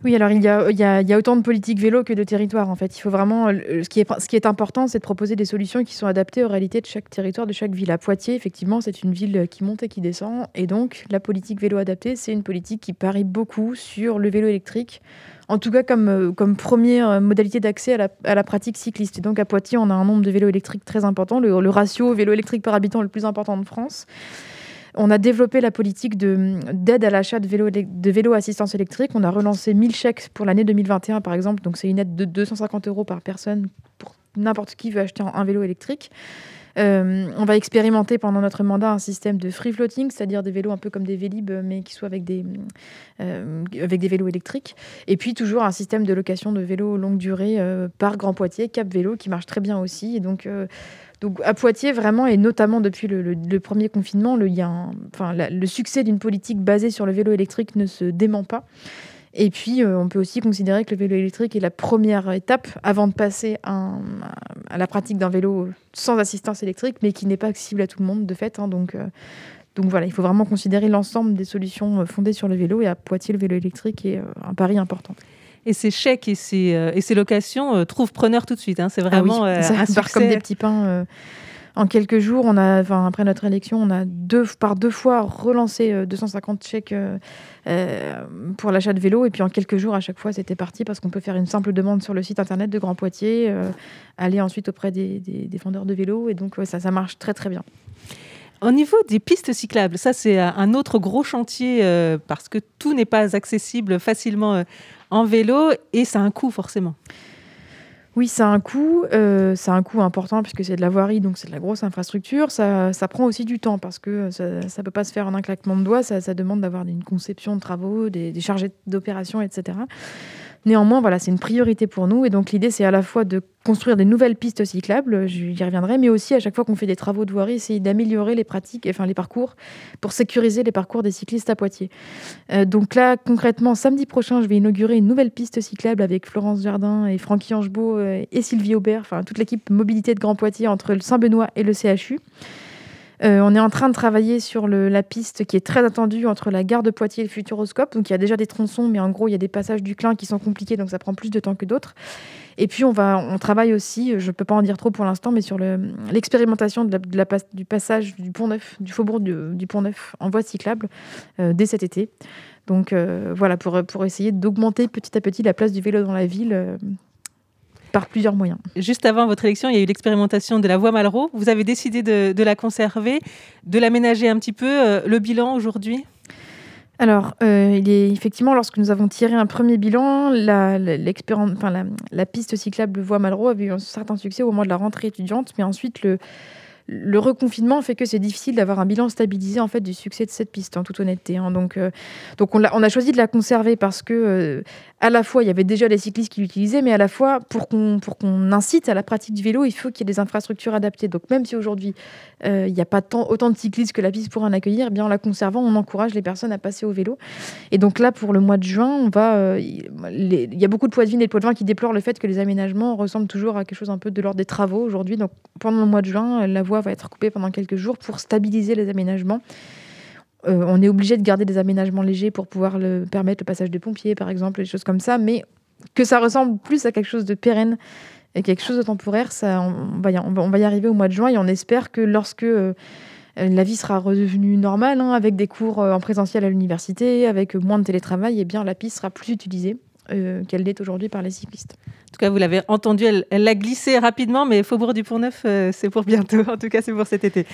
Oui, alors il y, a, il, y a, il y a autant de politiques vélo que de territoires en fait. Il faut vraiment, ce qui est, ce qui est important, c'est de proposer des solutions qui sont adaptées aux réalités de chaque territoire, de chaque ville. À Poitiers, effectivement, c'est une ville qui monte et qui descend, et donc la politique vélo adaptée, c'est une politique qui parie beaucoup sur le vélo électrique, en tout cas comme, comme première modalité d'accès à la, à la, pratique cycliste. Et donc à Poitiers, on a un nombre de vélos électriques très important, le, le ratio vélo électrique par habitant le plus important de France. On a développé la politique d'aide à l'achat de vélos de vélo assistance électrique. On a relancé 1000 chèques pour l'année 2021, par exemple. Donc, c'est une aide de 250 euros par personne pour n'importe qui veut acheter un vélo électrique. Euh, on va expérimenter pendant notre mandat un système de free floating, c'est-à-dire des vélos un peu comme des Vélib, mais qui soient avec des, euh, vélos électriques. Et puis toujours un système de location de vélos longue durée euh, par Grand Poitiers, Cap Vélo, qui marche très bien aussi. Et donc, à Poitiers, vraiment, et notamment depuis le, premier confinement, le, le succès d'une politique basée sur le vélo électrique ne se dément pas. Et puis, euh, on peut aussi considérer que le vélo électrique est la première étape avant de passer à, à la pratique d'un vélo sans assistance électrique, mais qui n'est pas accessible à tout le monde de fait. Hein, donc, euh, donc voilà, il faut vraiment considérer l'ensemble des solutions fondées sur le vélo. Et à Poitiers, le vélo électrique est euh, un pari important. Et ces chèques et ces, euh, et ces locations euh, trouvent preneur tout de suite. Hein. C'est vraiment ah oui, ça un succès. comme des petits pains. euh, en quelques jours, on a, enfin, après notre élection, on a deux, par deux fois relancé euh, 250 chèques euh, euh, pour l'achat de vélo. Et puis en quelques jours, à chaque fois, c'était parti parce qu'on peut faire une simple demande sur le site internet de Grand Poitiers, euh, aller ensuite auprès des, vendeurs de vélos. Et donc, ça, ça marche très, très bien. Au niveau des pistes cyclables, ça c'est un autre gros chantier euh, parce que tout n'est pas accessible facilement euh, en vélo et ça a un coût forcément. Oui, ça a un coût, euh, un coût important puisque c'est de la voirie, donc c'est de la grosse infrastructure. Ça, ça, prend aussi du temps parce que ça ne peut pas se faire en un claquement de doigts. Ça, ça demande d'avoir une conception de travaux, des, des chargés d'opération, etc. Néanmoins, voilà, c'est une priorité pour nous. Et donc, l'idée, c'est à la fois de construire des nouvelles pistes cyclables, j'y reviendrai, mais aussi à chaque fois qu'on fait des travaux de voirie, essayer d'améliorer les pratiques, enfin les parcours, pour sécuriser les parcours des cyclistes à Poitiers. Euh, donc là, concrètement, samedi prochain, je vais inaugurer une nouvelle piste cyclable avec Florence Jardin et Francky Angebeau et Sylvie Aubert, enfin toute l'équipe mobilité de Grand Poitiers entre le Saint-Benoît et le CHU. Euh, on est en train de travailler sur la piste qui est très attendue entre la gare de Poitiers et le Futuroscope. Donc il y a déjà des tronçons, mais en gros il y a des passages du Clin qui sont compliqués, donc ça prend plus de temps que d'autres. Et puis on va, on travaille aussi, je ne peux pas en dire trop pour l'instant, mais sur l'expérimentation du passage du Pont Neuf, du faubourg du, Pont Neuf en voie cyclable euh, dès cet été. Donc euh, voilà pour, essayer d'augmenter petit à petit la place du vélo dans la ville par plusieurs moyens. Juste avant votre élection, il y a eu l'expérimentation de la voie Malraux. Vous avez décidé de, de la conserver, de l'aménager un petit peu. Euh, le bilan aujourd'hui? Alors, euh, il est effectivement, lorsque nous avons tiré un premier bilan, la, la, enfin, la, la piste cyclable voie Malraux avait eu un certain succès au moment de la rentrée étudiante, mais ensuite le, le reconfinement fait que c'est difficile d'avoir un bilan stabilisé en fait du succès de cette piste, en toute honnêteté. Hein. Donc, donc on, a, choisi de la conserver parce que à la fois il y avait déjà des cyclistes qui l'utilisaient, mais à la fois pour qu'on pour qu'on incite à la pratique du vélo, il faut qu'il y ait des infrastructures adaptées. Donc même si aujourd'hui il n'y a pas tant, autant de cyclistes que la piste pourrait en accueillir, eh bien en la conservant, on encourage les personnes à passer au vélo. Et donc là, pour le mois de juin, il y a beaucoup de poids de et de poids de vin qui déplorent le fait que les aménagements ressemblent toujours à quelque chose un peu de l'ordre des travaux aujourd'hui. Donc pendant le mois de juin, la voie va être coupée pendant quelques jours pour stabiliser les aménagements. Euh, on est obligé de garder des aménagements légers pour pouvoir le, permettre le passage des pompiers, par exemple, des choses comme ça, mais que ça ressemble plus à quelque chose de pérenne et quelque chose de temporaire, ça, on, va y, arriver au mois de juin et on espère que lorsque euh, la vie sera redevenue normale, hein, avec des cours euh, en présentiel à l'université, avec moins de télétravail, eh bien la piste sera plus utilisée qu'elle l'est aujourd'hui par les cyclistes. En tout cas, vous l'avez entendu, elle, l'a glissé rapidement, mais Faubourg du Pont-Neuf, c'est pour bientôt. En tout cas, c'est pour cet été.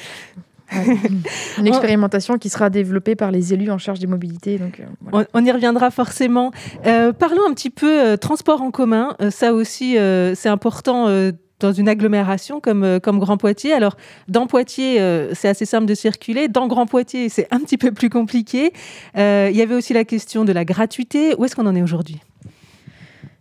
<laughs> Une expérimentation qui sera développée par les élus en charge des mobilités. Donc, euh, on, y reviendra forcément. Euh, parlons un petit peu euh, transport en commun. ça aussi, c'est important dans une agglomération comme, comme Grand Poitiers. Alors, dans Poitiers, c'est assez simple de circuler. Dans Grand Poitiers, c'est un petit peu plus compliqué. Il y avait aussi la question de la gratuité. Où est-ce qu'on en est aujourd'hui?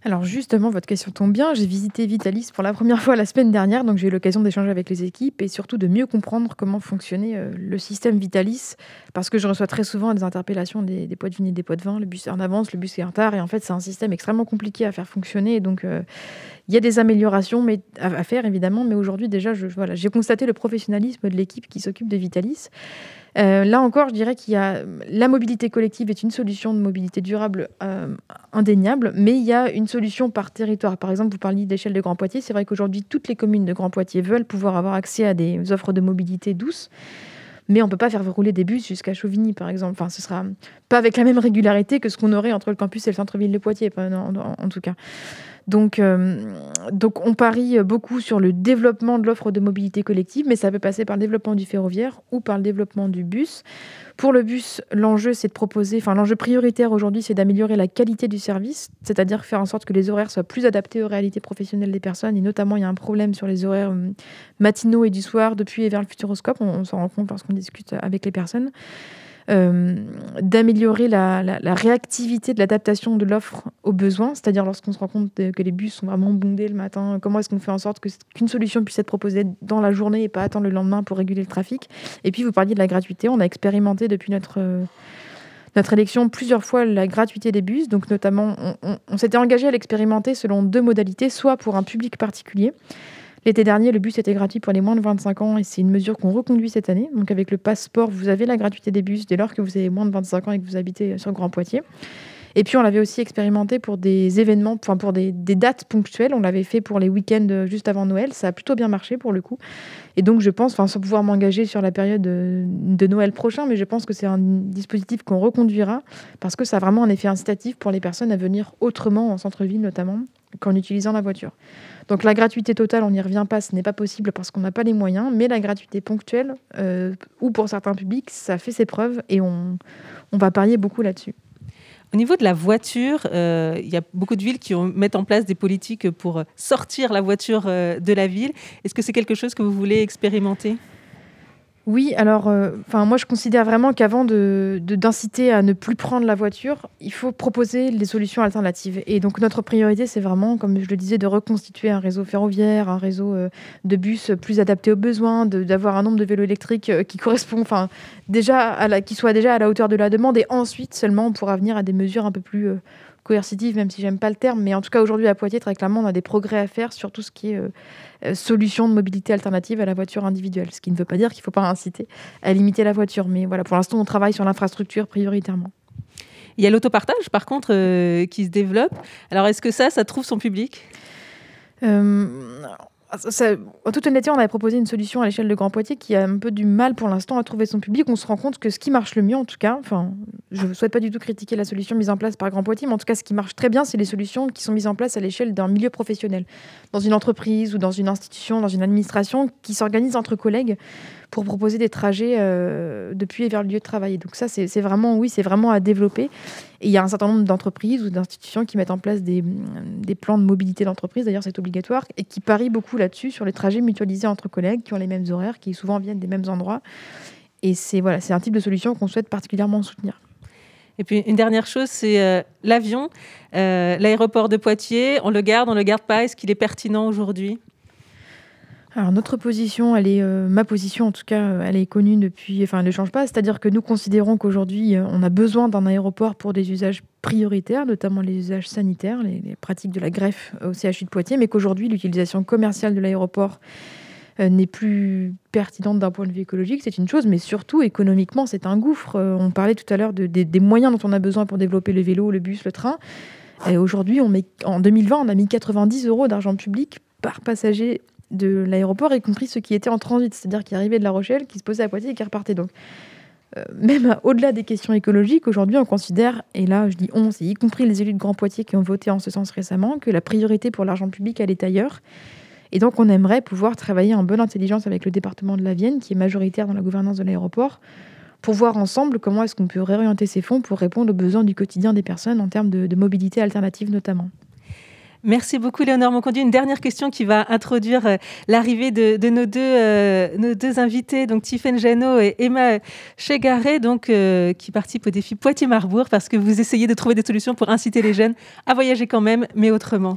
Alors justement, votre question tombe bien. J'ai visité Vitalis pour la première fois la semaine dernière, donc j'ai eu l'occasion d'échanger avec les équipes et surtout de mieux comprendre comment fonctionnait euh, le système Vitalis, parce que je reçois très souvent des interpellations des, poids de vin et des poids de vin. Le bus est en avance, le bus est en retard, et en fait c'est un système extrêmement compliqué à faire fonctionner. Donc euh, il y a des améliorations à, faire évidemment, mais aujourd'hui déjà, je, voilà, j'ai constaté le professionnalisme de l'équipe qui s'occupe de Vitalis. Euh, là encore, je dirais qu'il y a la mobilité collective est une solution de mobilité durable euh, indéniable, mais il y a une solution par territoire. Par exemple, vous parliez d'échelle de Grand Poitiers. C'est vrai qu'aujourd'hui, toutes les communes de Grand Poitiers veulent pouvoir avoir accès à des offres de mobilité douce. Mais on ne peut pas faire rouler des bus jusqu'à Chauvigny, par exemple. Enfin, ce sera pas avec la même régularité que ce qu'on aurait entre le campus et le centre-ville de Poitiers, en tout cas. Donc, euh, donc on parie beaucoup sur le développement de l'offre de mobilité collective, mais ça peut passer par le développement du ferroviaire ou par le développement du bus. Pour le bus, l'enjeu, c'est de proposer, enfin l'enjeu prioritaire aujourd'hui, c'est d'améliorer la qualité du service, c'est-à-dire faire en sorte que les horaires soient plus adaptés aux réalités professionnelles des personnes. Et notamment, il y a un problème sur les horaires euh, matinaux et du soir depuis et vers le futuroscope. On, on s'en rend compte lorsqu'on discute avec les personnes. Euh, d'améliorer la, réactivité de l'adaptation de l'offre aux besoins, c'est-à-dire lorsqu'on se rend compte que les bus sont vraiment bondés le matin, comment est-ce qu'on fait en sorte qu'une solution puisse être proposée dans la journée et pas attendre le lendemain pour réguler le trafic. Et puis vous parliez de la gratuité, on a expérimenté depuis notre notre élection plusieurs fois la gratuité des bus. Donc, notamment, on s'était engagé à l'expérimenter selon deux modalités, soit pour un public particulier, L'été dernier, le bus était gratuit pour les moins de 25 ans et c'est une mesure qu'on reconduit cette année. Donc avec le passeport, vous avez la gratuité des bus dès lors que vous avez moins de 25 ans et que vous habitez sur Grand Poitiers. Et puis on l'avait aussi expérimenté pour des événements, enfin pour des, dates ponctuelles. On l'avait fait pour les week-ends juste avant Noël. Ça a plutôt bien marché pour le coup. Et donc je pense, sans pouvoir m'engager sur la période de, de, Noël prochain, mais je pense que c'est un dispositif qu'on reconduira parce que ça a vraiment un effet incitatif pour les personnes à venir autrement en centre-ville notamment qu'en utilisant la voiture. Donc la gratuité totale, on n'y revient pas, ce n'est pas possible parce qu'on n'a pas les moyens, mais la gratuité ponctuelle, euh, ou pour certains publics, ça fait ses preuves et on, va parier beaucoup là-dessus. Au niveau de la voiture, euh, il y a beaucoup de villes qui mettent en place des politiques pour sortir la voiture euh, de la ville. Est-ce que c'est quelque chose que vous voulez expérimenter? Oui, alors, euh, enfin, moi, je considère vraiment qu'avant de, d'inciter à ne plus prendre la voiture, il faut proposer des solutions alternatives. Et donc, notre priorité, c'est vraiment, comme je le disais, de reconstituer un réseau ferroviaire, un réseau euh, de bus plus adapté aux besoins, d'avoir un nombre de vélos électriques euh, qui correspond, enfin, déjà, qui soit déjà à la hauteur de la demande. Et ensuite, seulement, on pourra venir à des mesures un peu plus coercitive, même si j'aime pas le terme, mais en tout cas aujourd'hui à Poitiers, très clairement, on a des progrès à faire sur tout ce qui est euh, euh, solution de mobilité alternative à la voiture individuelle. Ce qui ne veut pas dire qu'il ne faut pas inciter à limiter la voiture, mais voilà, pour l'instant, on travaille sur l'infrastructure prioritairement. Il y a l'autopartage, par contre, euh, qui se développe. Alors, est-ce que ça, ça trouve son public? Ah, en toute honnêteté, on avait proposé une solution à l'échelle de Grand Poitiers qui a un peu du mal pour l'instant à trouver son public. On se rend compte que ce qui marche le mieux, en tout cas, enfin, je ne souhaite pas du tout critiquer la solution mise en place par Grand Poitiers, mais en tout cas, ce qui marche très bien, c'est les solutions qui sont mises en place à l'échelle d'un milieu professionnel, dans une entreprise ou dans une institution, dans une administration, qui s'organisent entre collègues pour proposer des trajets euh, depuis et vers le lieu de travail. Donc ça, c'est vraiment, oui, c'est vraiment à développer. Et il y a un certain nombre d'entreprises ou d'institutions qui mettent en place des, plans de mobilité d'entreprise, d'ailleurs c'est obligatoire, et qui parient beaucoup là-dessus, sur les trajets mutualisés entre collègues qui ont les mêmes horaires, qui souvent viennent des mêmes endroits. Et c'est voilà, un type de solution qu'on souhaite particulièrement soutenir. Et puis une dernière chose, c'est euh, l'avion, euh, l'aéroport de Poitiers. On le garde, on le garde pas. Est-ce qu'il est pertinent aujourd'hui? Alors notre position, elle est, euh, ma position en tout cas, elle est connue depuis, enfin elle ne change pas. C'est-à-dire que nous considérons qu'aujourd'hui, on a besoin d'un aéroport pour des usages prioritaires, notamment les usages sanitaires, les, pratiques de la greffe au CHU de Poitiers, mais qu'aujourd'hui l'utilisation commerciale de l'aéroport euh, n'est plus pertinente d'un point de vue écologique, c'est une chose, mais surtout économiquement, c'est un gouffre. Euh, on parlait tout à l'heure de, des moyens dont on a besoin pour développer le vélo, le bus, le train. Et aujourd'hui, en 2020, on a mis 90 euros d'argent public par passager de l'aéroport, y compris ceux qui étaient en transit, c'est-à-dire qui arrivaient de La Rochelle, qui se posaient à Poitiers et qui repartaient. Donc, euh, même au-delà des questions écologiques, aujourd'hui, on considère, et là, je dis on, c'est y compris les élus de Grand Poitiers qui ont voté en ce sens récemment, que la priorité pour l'argent public, elle est ailleurs et donc, on aimerait pouvoir travailler en bonne intelligence avec le département de la Vienne, qui est majoritaire dans la gouvernance de l'aéroport, pour voir ensemble comment est-ce qu'on peut réorienter ces fonds pour répondre aux besoins du quotidien des personnes en termes de, mobilité alternative notamment. Merci beaucoup, Léonore Monconduit. Une dernière question qui va introduire euh, l'arrivée de, nos, deux, euh, nos deux invités, donc Tiffaine Janot et Emma Chegaret, donc, euh, qui participent au défi Poitiers-Marbourg, parce que vous essayez de trouver des solutions pour inciter les jeunes à voyager quand même, mais autrement.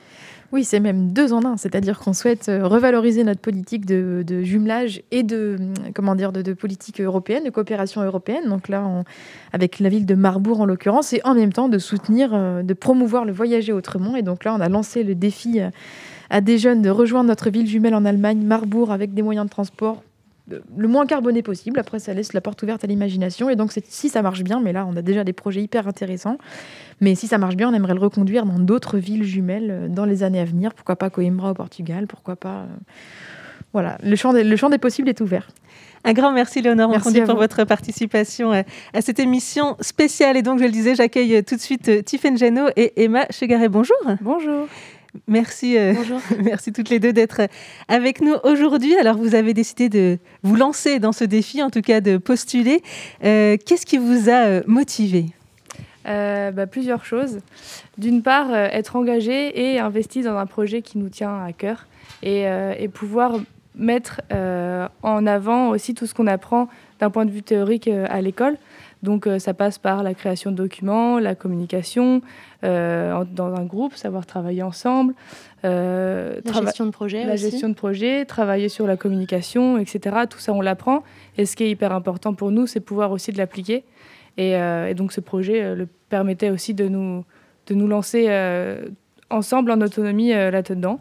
Oui, c'est même deux en un, c'est-à-dire qu'on souhaite euh, revaloriser notre politique de, jumelage et de hum, comment dire de, politique européenne, de coopération européenne. Donc là, avec la ville de Marbourg en l'occurrence, et en même temps de soutenir, euh, de promouvoir le voyager autrement. Et donc là, on a lancé le défi euh, à des jeunes de rejoindre notre ville jumelle en Allemagne, Marbourg, avec des moyens de transport le moins carboné possible. Après, ça laisse la porte ouverte à l'imagination. Et donc, si ça marche bien, mais là, on a déjà des projets hyper intéressants. Mais si ça marche bien, on aimerait le reconduire dans d'autres villes jumelles euh, dans les années à venir. Pourquoi pas Coimbra au Portugal Pourquoi pas. Euh, voilà, le champ, des, le champ des possibles est ouvert. Un grand merci Léonore merci pour votre participation euh, à cette émission spéciale. Et donc, je le disais, j'accueille tout de suite Tiffaine Geno et Emma Chegaret. Bonjour. Bonjour. Merci, <laughs> merci toutes les deux d'être avec nous aujourd'hui. Alors, vous avez décidé de vous lancer dans ce défi, en tout cas de postuler. Qu'est-ce qui vous a motivé? Euh, bah, Plusieurs choses. D'une part, euh, être engagé et investi dans un projet qui nous tient à cœur et, euh, et pouvoir mettre en avant aussi tout ce qu'on apprend d'un point de vue théorique à l'école. Donc ça passe par la création de documents, la communication dans un groupe, savoir travailler ensemble. la gestion de projet La gestion de projet, travailler sur la communication, etc. Tout ça, on l'apprend. Et ce qui est hyper important pour nous, c'est pouvoir aussi de l'appliquer. Euh, et, donc ce projet euh, le permettait aussi de nous, de nous lancer euh, ensemble en autonomie là-dedans.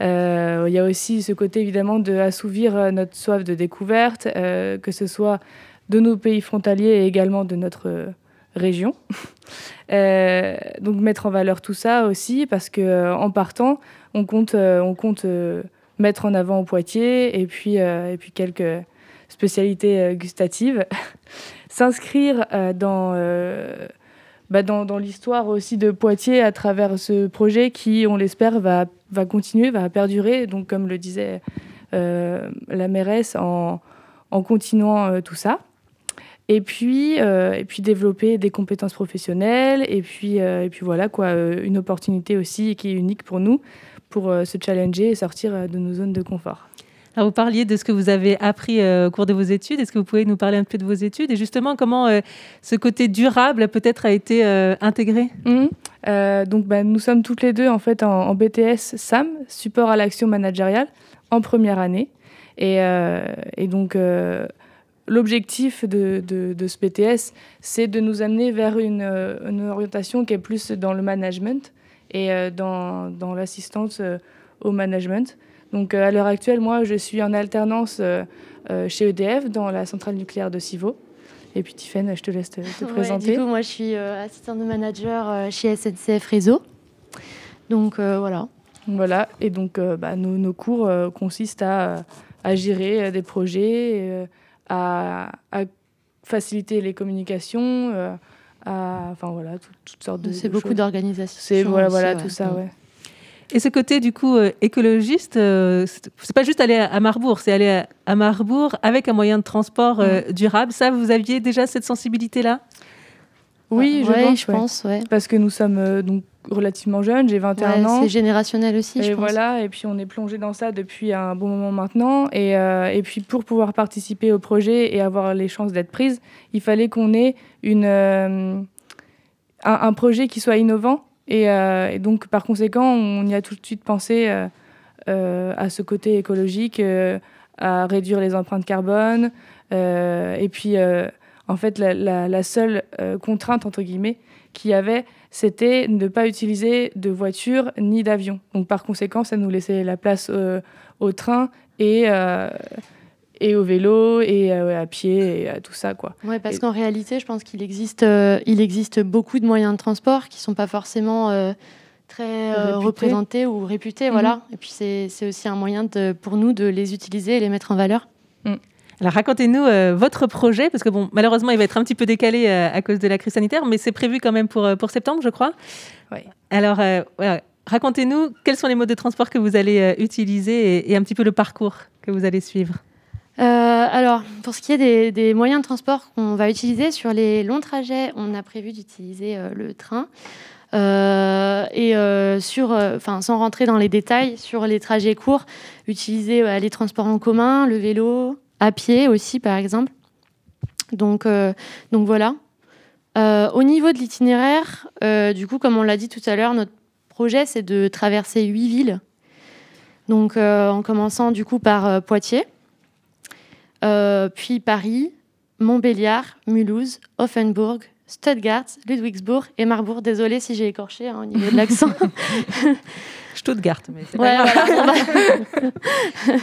Il y a aussi ce côté évidemment de assouvir notre soif de découverte, que ce soit de nos pays frontaliers et également de notre région. <laughs> donc mettre en valeur tout ça aussi parce que en partant, on compte, on compte mettre en avant au Poitiers et puis, et puis quelques spécialités gustatives <laughs> s'inscrire euh, dans, euh, bah, dans, dans l'histoire aussi de Poitiers à travers ce projet qui, on l'espère, va, va continuer, va perdurer. Donc, comme le disait euh, la mairesse, en, en continuant tout ça. Et puis, et puis développer des compétences professionnelles. Et puis, et puis voilà, quoi, une opportunité aussi qui est unique pour nous pour se challenger et sortir de nos zones de confort vous parliez de ce que vous avez appris euh, au cours de vos études. Est-ce que vous pouvez nous parler un peu de vos études et justement comment euh, ce côté durable peut-être a été euh, intégré? Mmh. Donc, bah, nous sommes toutes les deux en fait en, BTS SAM, support à l'action managériale, en première année. Et, donc, l'objectif de, ce BTS, c'est de nous amener vers une, une, orientation qui est plus dans le management et dans, dans l'assistance au management. Donc euh, à l'heure actuelle, moi, je suis en alternance euh, euh, chez EDF dans la centrale nucléaire de Civaux. Et puis Tiffaine, je te laisse te, présenter. Du coup, moi, je suis assistante de manager chez SNCF Réseau. Donc voilà. Voilà, et donc bah, nos, cours consistent à, à, gérer des projets, à, à, faciliter les communications, à, enfin voilà, toutes sortes de. C'est beaucoup d'organisation. C'est voilà, voilà, tout ça, ouais. Et ce côté du coup euh, écologiste, euh, c'est pas juste aller à Marbourg, c'est aller à Marbourg avec un moyen de transport euh, mm. durable. Ça, vous aviez déjà cette sensibilité-là? Oui, je Ouais, pense. je pense, ouais. Parce que nous sommes euh, donc relativement jeunes, j'ai 21 Ouais, ans. c'est générationnel aussi, Et je pense. voilà, et puis on est plongé dans ça depuis un bon moment maintenant. Et, euh, et puis pour pouvoir participer au projet et avoir les chances d'être prise, il fallait qu'on ait une, euh, un, un projet qui soit innovant. Et, euh, et donc par conséquent, on y a tout de suite pensé euh, euh, à ce côté écologique, à réduire les empreintes carbone. et puis en fait, la, la- seule contrainte, entre guillemets, qu'il y avait, c'était ne pas utiliser de voiture ni d'avion. Donc par conséquent, ça nous laissait la place au train et, et au vélo et euh, à pied et à tout ça. Quoi. Ouais, parce Et- qu'en réalité, je pense qu'il existe, euh, il existe beaucoup de moyens de transport qui sont pas forcément euh, très euh, représentés ou réputés, Mhm. voilà. Et puis c'est c'est aussi un moyen de, pour nous de les utiliser et les mettre en valeur. Alors racontez-nous euh, votre projet, parce que bon, malheureusement, il va être un petit peu décalé euh, à cause de la crise sanitaire, mais c'est prévu quand même pour, pour septembre, je crois. Oui. Alors, euh, voilà, racontez-nous quels sont les modes de transport que vous allez euh, utiliser et, et un petit peu le parcours que vous allez suivre? Euh, alors, pour ce qui est des, moyens de transport qu'on va utiliser sur les longs trajets, on a prévu d'utiliser euh, le train. Euh, et sur, sans rentrer dans les détails, sur les trajets courts, utiliser les transports en commun, le vélo, à pied aussi, par exemple. Donc, donc voilà. Au niveau de l'itinéraire, du coup, comme on l'a dit tout à l'heure, notre projet, c'est de traverser huit villes. Donc, en commençant du coup par Poitiers, puis Paris, Montbéliard, Mulhouse, Offenbourg, Stuttgart, Ludwigsburg et Marbourg. Désolée si j'ai écorché hein, au niveau de l'accent. <laughs> Stuttgart, mais c'est Ouais, <laughs>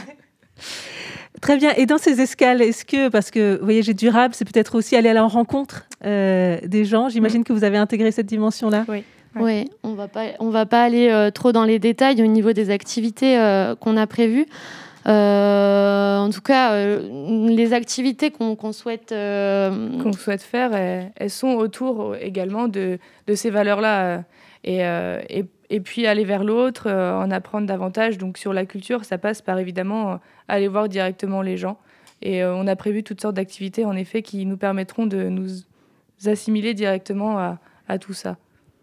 Très bien. Et dans ces escales, est-ce que, parce que voyager durable, c'est peut-être aussi aller à la rencontre euh, des gens, j'imagine que vous avez intégré cette dimension-là Oui. Oui, on va pas, on va pas aller euh, trop dans les détails au niveau des activités euh, qu'on a prévues. Euh, en tout cas, euh, les activités qu'on souhaite. euh, qu'on souhaite faire, elles, elles sont autour également de, de ces valeurs-là. Et, euh, et, et puis aller vers l'autre, euh, en apprendre davantage. Donc sur la culture, ça passe par évidemment aller voir directement les gens. Et euh, on a prévu toutes sortes d'activités, en effet, qui nous permettront de nous assimiler directement à, à tout ça.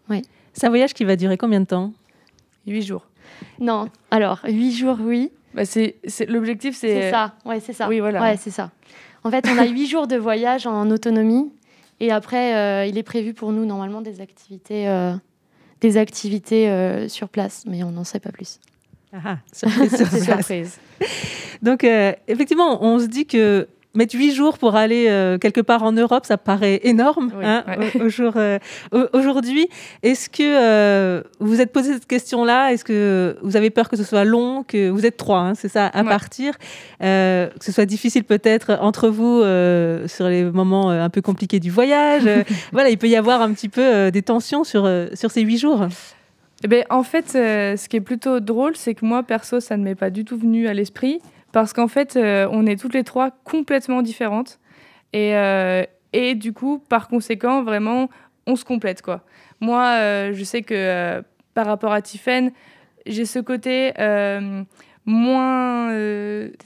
Oui. C'est un voyage qui va durer combien de temps? Huit jours. Non, alors huit jours, oui. Bah, c'est, c'est- l'objectif, c'est... C'est ça, ouais, c'est ça. Oui, voilà. Ouais, c'est ça. En fait, on a huit <laughs> jours de voyage en autonomie. Et après, euh, il est prévu pour nous, normalement, des activités, euh, des activités euh, sur place. Mais on n'en sait pas plus. Ah, surprise, sur C'est place. surprise. Donc, euh, effectivement, on se dit que mettre huit jours pour aller euh, quelque part en Europe, ça paraît énorme Oui, hein, ouais. au- au jour, euh, au- aujourd'hui. Est-ce que euh, vous vous êtes posé cette question-là? Est-ce que vous avez peur que ce soit long que Vous êtes trois, hein, c'est ça, à Ouais. partir? Que ce soit difficile peut-être entre vous sur les moments un peu compliqués du voyage <laughs> Voilà, il peut y avoir un petit peu des tensions sur, sur ces huit jours. Eh ben, en fait, ce qui est plutôt drôle, c'est que moi, perso, ça ne m'est pas du tout venu à l'esprit. Parce qu'en fait, euh, on est toutes les trois complètement différentes. Et, euh, et du coup, par conséquent, vraiment, on se complète. quoi. Moi, euh, je sais que par rapport à Tiffen, j'ai ce côté moins.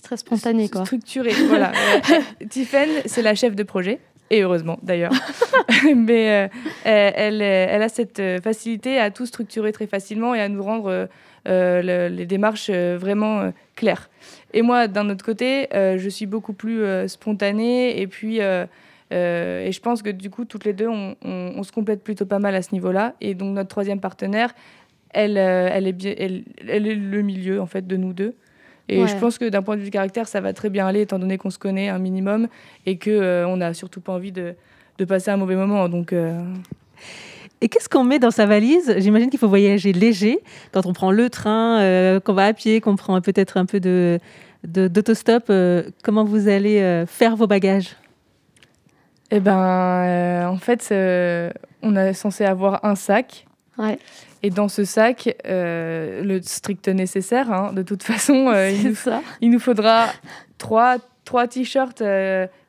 très spontané, quoi. Structuré. voilà. <laughs> Tiffen, c'est la chef de projet. Et heureusement, d'ailleurs. <laughs> Mais elle, elle, a cette facilité à tout structurer très facilement et à nous rendre le- les démarches euh, vraiment euh, claires. Et moi, d'un autre côté, euh, je suis beaucoup plus euh, spontanée et puis. euh, euh, et je pense que du coup, toutes les deux, on, on- on se complète plutôt pas mal à ce niveau-là. Et donc, notre troisième partenaire, elle, euh, elle, est, bien, elle, elle est le milieu, en fait, de nous deux. Et Ouais. je pense que d'un point de vue caractère, ça va très bien aller, étant donné qu'on se connaît un minimum et qu'on euh, on n'a surtout pas envie de, de passer un mauvais moment. Donc, euh, Et qu'est-ce qu'on met dans sa valise? J'imagine qu'il faut voyager léger quand on prend le train, euh, qu'on va à pied, qu'on prend peut-être un peu de d'autostop. euh, comment vous allez euh, faire vos bagages? Eh ben, en fait, on est censé avoir un sac. Ouais. Et dans ce sac, le strict nécessaire, hein, de toute façon, il, nous, ça. il nous faudra trois, trois t-shirts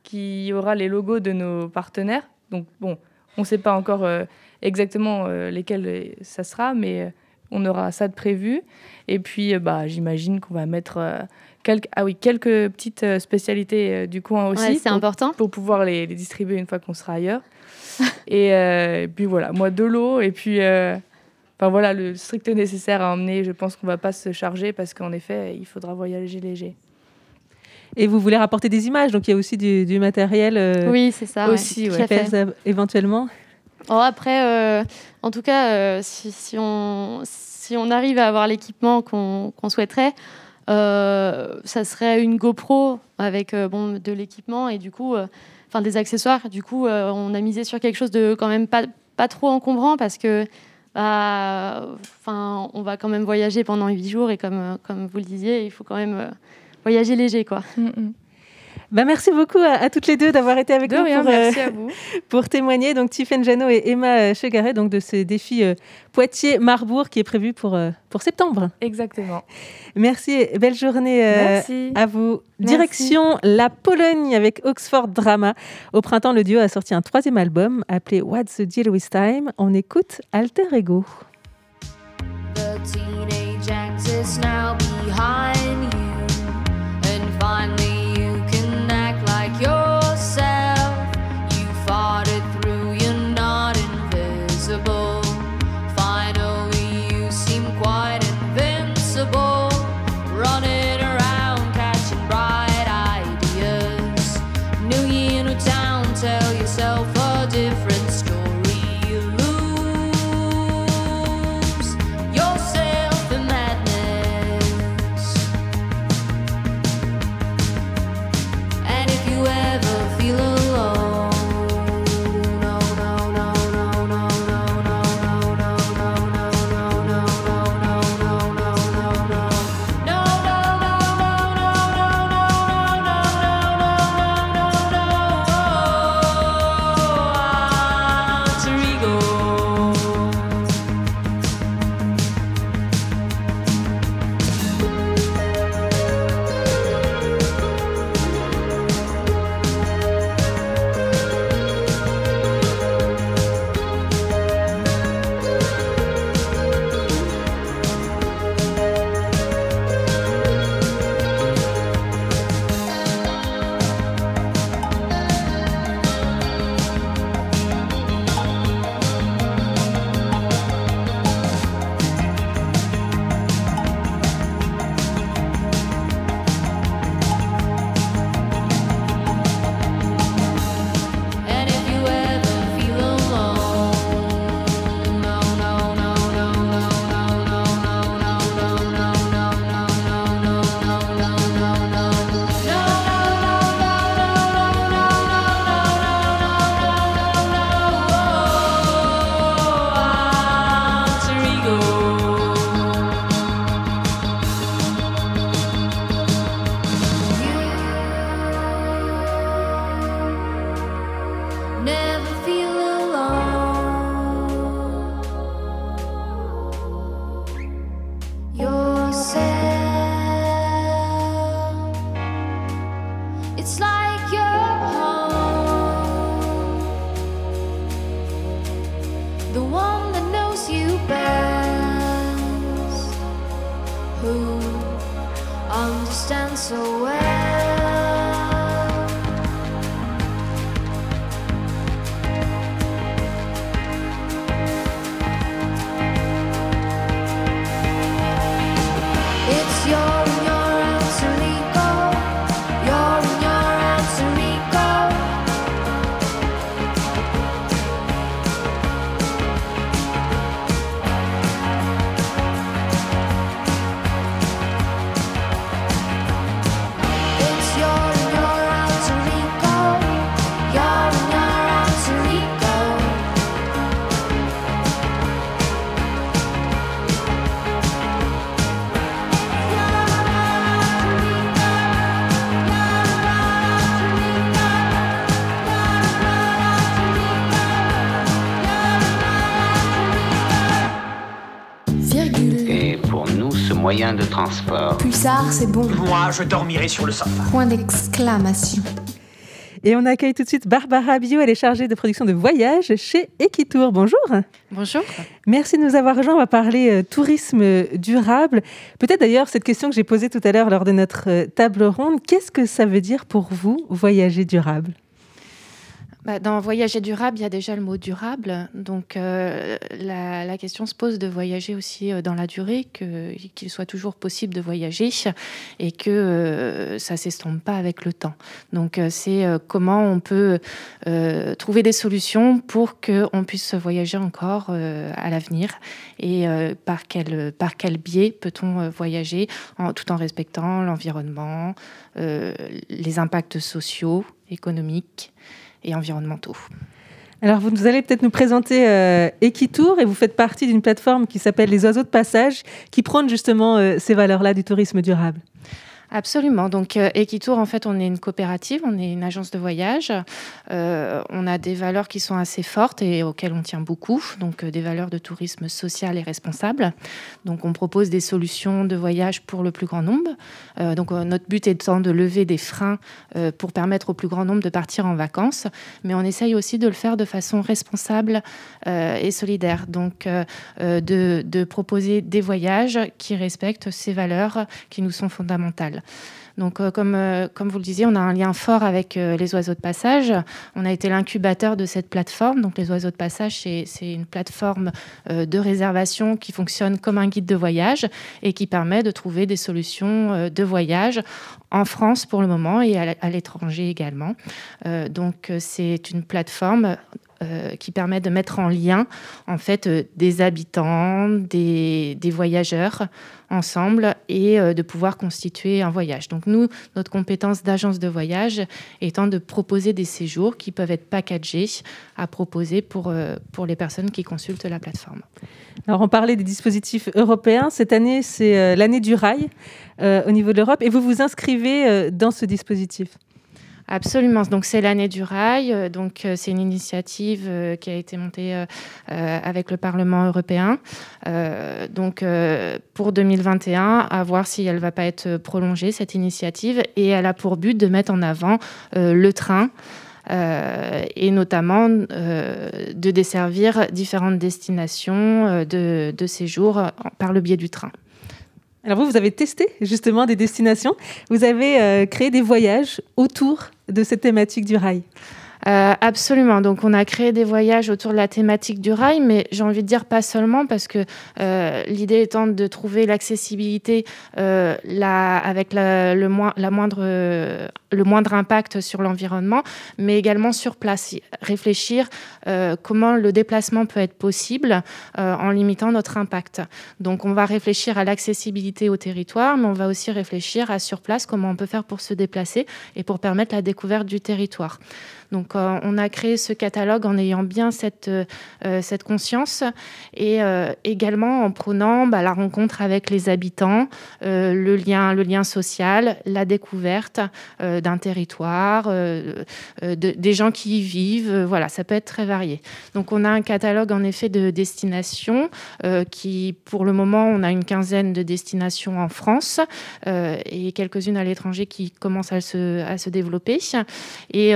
qui aura les logos de nos partenaires. Donc, bon, on ne sait pas encore euh, exactement euh, lesquels euh, ça sera, mais euh, on aura ça de prévu. Et puis, euh, bah, j'imagine qu'on va mettre euh, quelques, ah oui, quelques petites spécialités euh, du coin aussi. Ouais, c'est pour- important. Pour pouvoir les, les distribuer une fois qu'on sera ailleurs. <laughs> et, euh, et puis voilà, moi de l'eau et puis euh, enfin voilà le strict nécessaire à emmener. Je pense qu'on va pas se charger parce qu'en effet il faudra voyager léger. Et vous voulez rapporter des images, donc il y a aussi du, du matériel euh, Oui, c'est ça. Aussi, ouais. fait. éventuellement. Oh, après, euh, en tout cas, euh, si, on, arrive à avoir l'équipement qu'on souhaiterait, euh, ça serait une GoPro avec bon, de l'équipement et du coup, enfin des accessoires. Du coup, on a misé sur quelque chose de quand même pas, pas trop encombrant parce que bah, enfin, on va quand même voyager pendant huit jours et comme, comme vous le disiez, il faut quand même voyager léger. Quoi. Bah, merci beaucoup à, à toutes les deux d'avoir été avec De nous rien, pour, euh, merci à vous. <laughs> pour témoigner. Donc Tiffaine Janot et Emma euh, Chegaret donc de ce défi euh, Poitiers-Marbourg qui est prévu pour, euh, pour septembre. Exactement. Merci et belle journée euh, Merci. à vous. Merci. Direction la Pologne avec Oxford Drama. Au printemps, le duo a sorti un troisième album appelé What's the Deal with Time? On écoute Alter Ego. The teenage now behind moyen de transport. Pulsar, c'est bon. Moi, je dormirai sur le sofa. Point d'exclamation. Et on accueille tout de suite Barbara Bio, elle est chargée de production de voyages chez Equitour. Bonjour. Bonjour. Merci de nous avoir rejoints. On va parler euh, tourisme durable. Peut-être d'ailleurs cette question que j'ai posée tout à l'heure lors de notre euh, table ronde. Qu'est-ce que ça veut dire pour vous, voyager durable? Bah, dans voyager durable, il y a déjà le mot durable. Donc euh, la, question se pose de voyager aussi euh, dans la durée, qu'il soit toujours possible de voyager et que euh, ça s'estompe pas avec le temps. Donc c'est comment on peut trouver des solutions pour qu'on puisse voyager encore à l'avenir et par, quel, par quel biais peut-on voyager tout en respectant l'environnement, les impacts sociaux, économiques et environnementaux. Alors, vous allez peut-être nous présenter Equitour et vous faites partie d'une plateforme qui s'appelle Les Oiseaux de Passage qui prône justement euh, ces valeurs-là du tourisme durable. Absolument. Donc, euh, Equitour, en fait, on est une coopérative, on est une agence de voyage. Euh, on a des valeurs qui sont assez fortes et auxquelles on tient beaucoup. Donc, euh, des valeurs de tourisme social et responsable. Donc, on propose des solutions de voyage pour le plus grand nombre. Donc, notre but étant de lever des freins pour permettre au plus grand nombre de partir en vacances. Mais on essaye aussi de le faire de façon responsable et solidaire. Donc, de proposer des voyages qui respectent ces valeurs qui nous sont fondamentales. Donc, euh, comme, euh, comme vous le disiez, on a un lien fort avec euh, les oiseaux de passage. On a été l'incubateur de cette plateforme. Donc, les oiseaux de passage, c'est une plateforme de réservation qui fonctionne comme un guide de voyage et qui permet de trouver des solutions de voyage en France pour le moment et à l'étranger également. Donc, c'est une plateforme euh, qui permet de mettre en lien en fait euh, des habitants, des, voyageurs ensemble et euh, de pouvoir constituer un voyage. Donc nous, notre compétence d'agence de voyage étant de proposer des séjours qui peuvent être packagés à proposer pour, pour les personnes qui consultent la plateforme. Alors, on parlait des dispositifs européens. Cette année, c'est l'année du rail au niveau de l'Europe et vous vous inscrivez dans ce dispositif? Absolument. Donc c'est l'année du rail. Euh, Donc euh, c'est une initiative euh, qui a été montée avec le Parlement européen. Donc pour 2021, à voir si elle va pas être prolongée cette initiative. Et elle a pour but de mettre en avant le train. et notamment de desservir différentes destinations de, séjour par le biais du train. Alors vous, vous avez testé justement des destinations. Vous avez euh, créé des voyages autour de cette thématique du rail. Euh, absolument. Donc, on a créé des voyages autour de la thématique du rail, mais j'ai envie de dire pas seulement parce que euh, l'idée étant de trouver l'accessibilité euh, la- avec le, moins- la moindre, le moindre impact sur l'environnement, mais également sur place. Réfléchir euh, comment le déplacement peut être possible euh, en limitant notre impact. Donc, on va réfléchir à l'accessibilité au territoire, mais on va aussi réfléchir à sur place comment on peut faire pour se déplacer et pour permettre la découverte du territoire. Donc, euh, on a créé ce catalogue en ayant bien cette, euh, euh, conscience et également en prônant bah, la rencontre avec les habitants, le, lien, social, la découverte d'un territoire, de- des gens qui y vivent. voilà, ça peut être très varié. Donc, on a un catalogue en effet de destinations qui, pour le moment, on a une quinzaine de destinations en France et quelques-unes à l'étranger qui commencent à se, développer. Et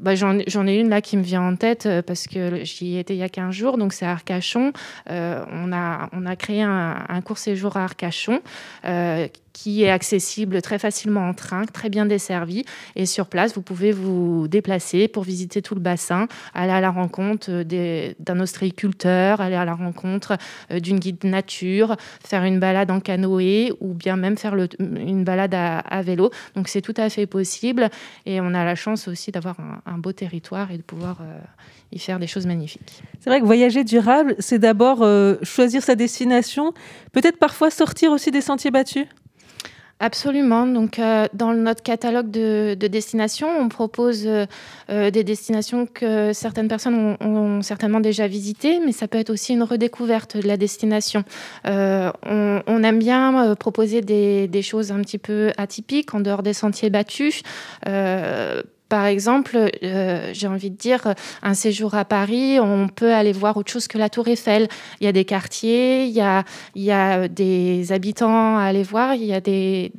bah, j'en ai une là qui me vient en tête euh, parce que j'y étais il y a 15 jours, donc c'est Arcachon. Euh, on, a, on a créé un, un court séjour à Arcachon euh, qui est accessible très facilement en train, très bien desservi. Et sur place, vous pouvez vous déplacer pour visiter tout le bassin, aller à la rencontre d'un ostréiculteur, aller à la rencontre euh, d'une guide nature, faire une balade en canoë ou bien même faire une balade à, vélo. Donc c'est tout à fait possible et on a la chance aussi d'avoir un, un beau territoire et de pouvoir euh, y faire des choses magnifiques. C'est vrai que voyager durable, c'est d'abord euh, choisir sa destination, peut-être parfois sortir aussi des sentiers battus? Absolument. Donc, euh, dans notre catalogue de, de destinations, on propose euh, euh, des destinations que certaines personnes ont, certainement déjà visitées, mais ça peut être aussi une redécouverte de la destination. On, aime bien proposer des, des choses un petit peu atypiques, en dehors des sentiers battus. Euh, par exemple, euh, j'ai envie de dire, un séjour à Paris, on peut aller voir autre chose que la Tour Eiffel. Il y a des quartiers, il y a, a des habitants à aller voir, il y a des,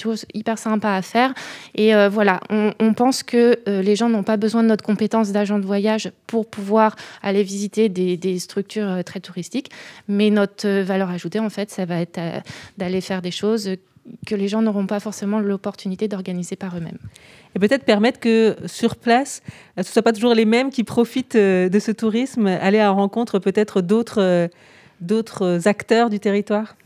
choses hyper sympas à faire. Et euh, voilà, on, pense que euh, les gens n'ont pas besoin de notre compétence d'agent de voyage pour pouvoir aller visiter des, des structures euh, très touristiques. Mais notre euh, valeur ajoutée, en fait, ça va être euh, d'aller faire des choses que les gens n'auront pas forcément l'opportunité d'organiser par eux-mêmes. Et peut-être permettre que sur place, euh, ce ne soit pas toujours les mêmes qui profitent euh, de ce tourisme, aller à la rencontre peut-être d'autres euh, d'autres acteurs du territoire?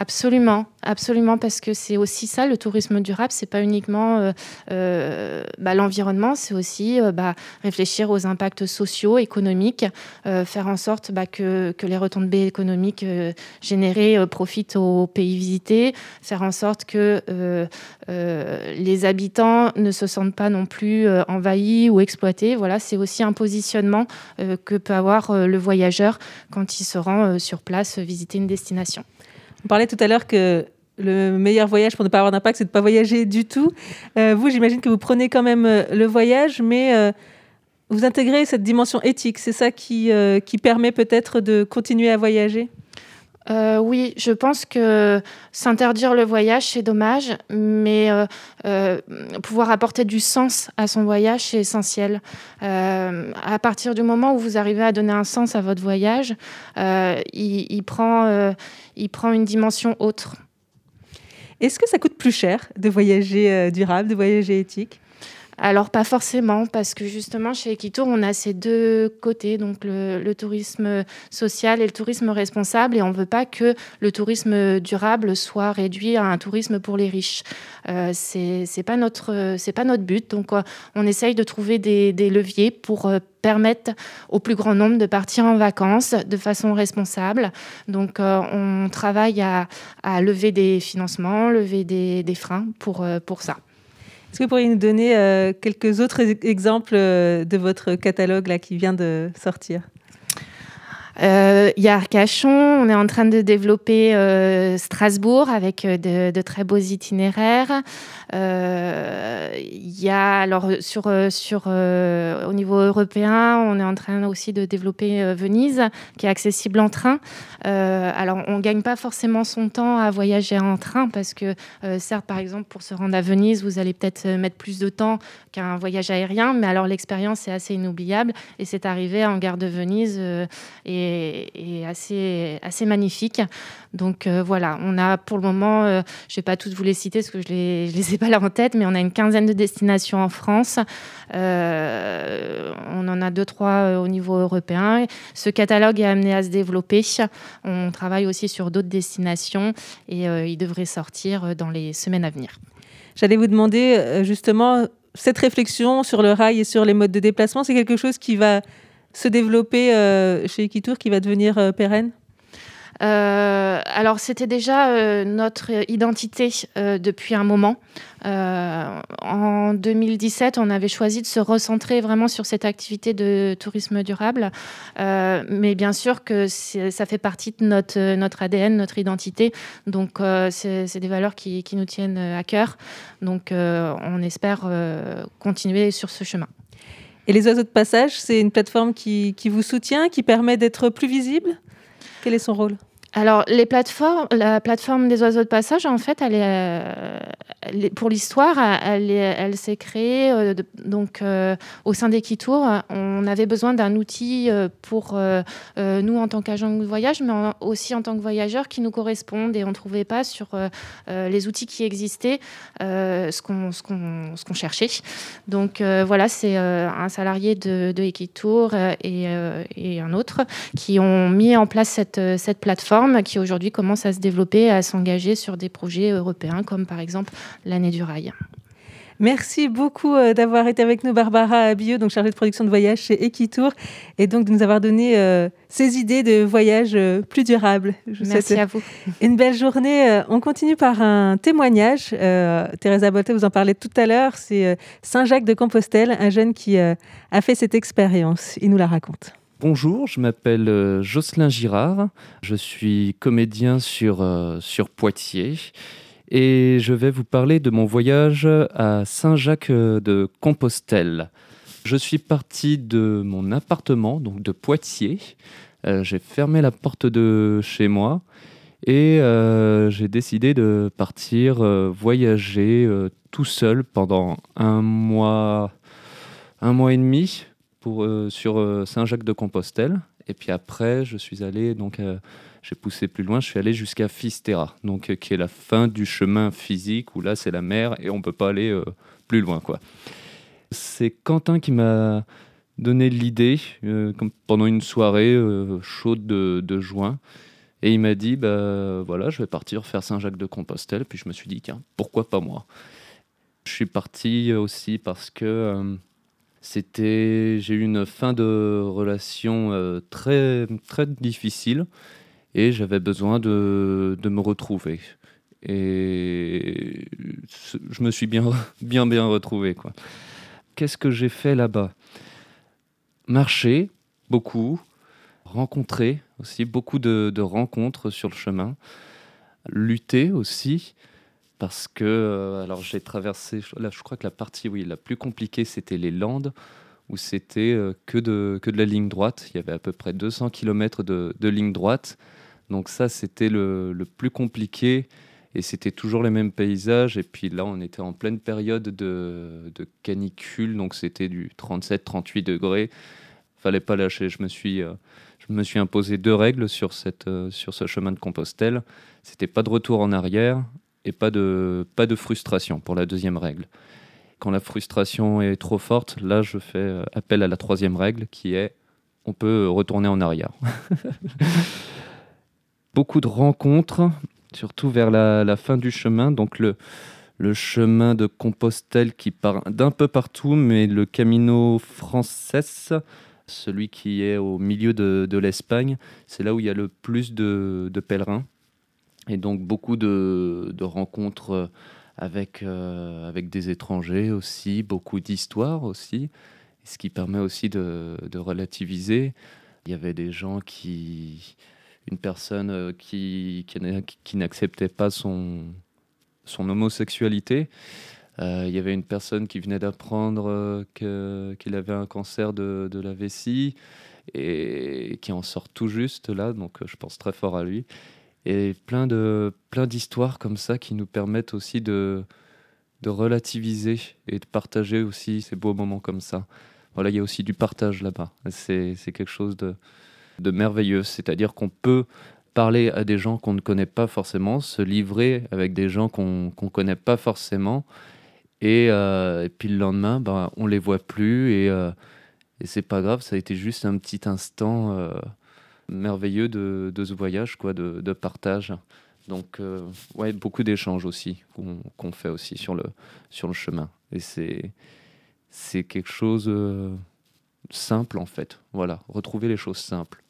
Absolument, absolument, parce que c'est aussi ça le tourisme durable. C'est pas uniquement euh, euh, bah, l'environnement, c'est aussi euh, bah, réfléchir aux impacts sociaux, économiques, faire en sorte bah, que, que les retombées économiques générées profitent aux pays visités, faire en sorte que les habitants ne se sentent pas non plus envahis ou exploités. Voilà, c'est aussi un positionnement que peut avoir le voyageur quand il se rend sur place visiter une destination. On parlait tout à l'heure que le meilleur voyage pour ne pas avoir d'impact, c'est de ne pas voyager du tout. Euh, vous, j'imagine que vous prenez quand même euh, le voyage, mais euh, vous intégrez cette dimension éthique. C'est ça qui, qui permet peut-être de continuer à voyager? Euh, oui, je pense que s'interdire le voyage, c'est dommage, mais euh, euh, pouvoir apporter du sens à son voyage, c'est essentiel. À partir du moment où vous arrivez à donner un sens à votre voyage, il, il prend, une dimension autre. Est-ce que ça coûte plus cher de voyager durable, de voyager éthique? Alors, pas forcément, parce que justement, chez Equitour, on a ces deux côtés, donc le, tourisme social et le tourisme responsable, et on ne veut pas que le tourisme durable soit réduit à un tourisme pour les riches. Euh, c'est pas notre pas notre but, donc euh, on essaye de trouver des, leviers pour euh, permettre au plus grand nombre de partir en vacances de façon responsable. Donc, euh, on travaille à, lever des financements, lever des, des freins pour, pour ça. Est-ce que vous pourriez nous donner euh, quelques autres e- exemples euh, de votre catalogue là, qui vient de sortir? Il y a Arcachon, on est en train de développer euh, Strasbourg avec euh, de, très beaux itinéraires. Euh, Il y a alors euh, euh, au niveau européen, on est en train aussi de développer euh, Venise, qui est accessible en train. Euh, alors on gagne pas forcément son temps à voyager en train parce que euh, certes, par exemple, pour se rendre à Venise, vous allez peut-être euh, mettre plus de temps qu'un voyage aérien, mais alors l'expérience est assez inoubliable et c'est arrivé en gare de Venise euh, et assez assez magnifique. Donc euh, voilà, on a pour le moment, euh, je vais pas toutes vous les citer parce que je je les ai pas là en tête, mais on a une quinzaine de destinations en France. Euh, on en a deux trois au niveau européen. Ce catalogue est amené à se développer. On travaille aussi sur d'autres destinations et il devrait sortir dans les semaines à venir. J'allais vous demander justement cette réflexion sur le rail et sur les modes de déplacement, c'est quelque chose qui va se développer euh, chez Equitour, qui va devenir euh, pérenne? Euh, alors, c'était déjà notre identité depuis un moment. En 2017, on avait choisi de se recentrer vraiment sur cette activité de tourisme durable. Mais bien sûr que ça fait partie de notre, ADN, notre identité. Donc, c'est des valeurs qui, nous tiennent à cœur. Donc, on espère continuer sur ce chemin. Et les oiseaux de passage, c'est une plateforme qui, vous soutient, qui permet d'être plus visible? Quel est son rôle? Alors, les plateformes, la plateforme des oiseaux de passage, en fait, elle est, euh, pour l'histoire, elle, est- elle s'est créée euh, donc euh, au sein d'Equitour. On avait besoin d'un outil pour nous en tant qu'agents de voyage, mais aussi en tant que voyageurs qui nous correspondent. Et on ne trouvait pas sur les outils qui existaient ce qu'on cherchait. Donc voilà, c'est un salarié de, Equitour et, un autre qui ont mis en place cette plateforme qui aujourd'hui commence à se développer, à s'engager sur des projets européens comme par exemple l'année du rail. Merci beaucoup euh, d'avoir été avec nous, Barbara Billot, donc chargée de production de voyage chez Equitour, et donc de nous avoir donné euh, ces idées de voyage euh, plus durables. Je Merci à vous. Une belle journée. Euh, On continue par un témoignage. Euh, Teresa Bolte, vous en parlez tout à l'heure. C'est euh, Saint-Jacques de Compostelle, un jeune qui euh, a fait cette expérience. Il nous la raconte. Bonjour, je m'appelle euh, Jocelyn Girard, je suis comédien sur, euh, sur Poitiers Et je vais vous parler de mon voyage à Saint-Jacques de Compostelle. Je suis parti de mon appartement, donc de Poitiers. Euh, j'ai fermé la porte de chez moi et j'ai décidé de partir voyager tout seul pendant un mois, un mois et demi euh, sur euh, Saint-Jacques-de-Compostelle. Et puis après, je suis allé, donc euh, j'ai poussé plus loin, je suis allé jusqu'à Fisterra, donc qui est la fin du chemin physique où là c'est la mer et on peut pas aller plus loin, quoi. C'est Quentin qui m'a donné l'idée pendant une soirée chaude de, juin. Et il m'a dit, bah, voilà, je vais partir faire Saint-Jacques-de-Compostelle. Puis je me suis dit, tiens, pourquoi pas moi? Je suis parti aussi parce que c'était, j'ai eu une fin de relation euh, très, très difficile et j'avais besoin de, de me retrouver. Et je me suis bien, <laughs> bien, bien retrouvé. Quoi. Qu'est-ce que j'ai fait là-bas? Marcher, beaucoup, rencontrer aussi, beaucoup de, de rencontres sur le chemin, lutter aussi, parce que, euh, alors j'ai traversé, là je crois que la partie oui, la plus compliquée c'était les Landes, où c'était euh, que, de, que de la ligne droite, il y avait à peu près 200 km de, de ligne droite, donc ça c'était le, le plus compliqué, et c'était toujours les mêmes paysages, et puis là on était en pleine période de, de canicule, donc c'était du 37-38 degrés, fallait pas lâcher, je me suis... euh, je me suis imposé deux règles sur, cette, sur ce chemin de Compostelle. C'était pas de retour en arrière et pas de, pas de frustration pour la deuxième règle. Quand la frustration est trop forte, là, je fais euh, appel à la troisième règle qui est on peut retourner en arrière. <laughs> Beaucoup de rencontres, surtout vers la, fin du chemin. Donc, le, le chemin de Compostelle qui part d'un peu partout, mais le Camino Frances, celui qui est au milieu de, de l'Espagne, c'est là où il y a le plus de, de pèlerins. Et donc beaucoup de, rencontres avec, euh, avec des étrangers aussi, beaucoup d'histoires aussi, ce qui permet aussi de, relativiser. Il y avait des gens qui... Une personne euh, qui, qui, n'a- qui n'acceptait pas son, son homosexualité. Euh, il y avait une personne qui venait d'apprendre euh, qu'il avait un cancer de, de la vessie et qui en sort tout juste là, donc euh, je pense très fort à lui. Et plein de plein d'histoires comme ça qui nous permettent aussi de, de relativiser et de partager aussi ces beaux moments comme ça. Voilà, il y a aussi du partage là-bas. C'est quelque chose de, de merveilleux. C'est-à-dire qu'on peut parler à des gens qu'on ne connaît pas forcément, se livrer avec des gens qu'on qu'on connaît pas forcément. Et, euh, puis le lendemain, ben, on les voit plus et, euh, et c'est pas grave, ça a été juste un petit instant euh, merveilleux de, de ce voyage, quoi, de, de partage. Donc, euh, ouais, beaucoup d'échanges aussi qu'on fait aussi sur le, sur le chemin. Et c'est quelque chose euh, simple en fait. Voilà, retrouver les choses simples,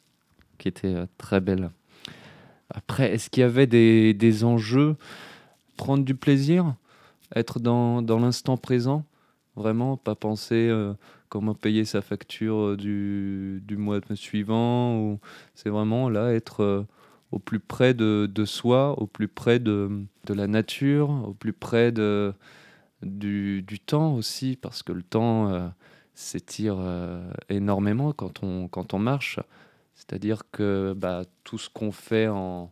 qui étaient euh, très belles. Après, est-ce qu'il y avait des, des enjeux? Prendre du plaisir? Être dans, dans l'instant présent? Vraiment, pas penser comment payer sa facture euh, du, mois suivant ou... C'est vraiment là, être euh, au plus près de, soi, au plus près de, la nature, au plus près de, du, temps aussi, parce que le temps euh, s'étire énormément quand on, quand on marche. C'est-à-dire que bah, tout ce qu'on fait en,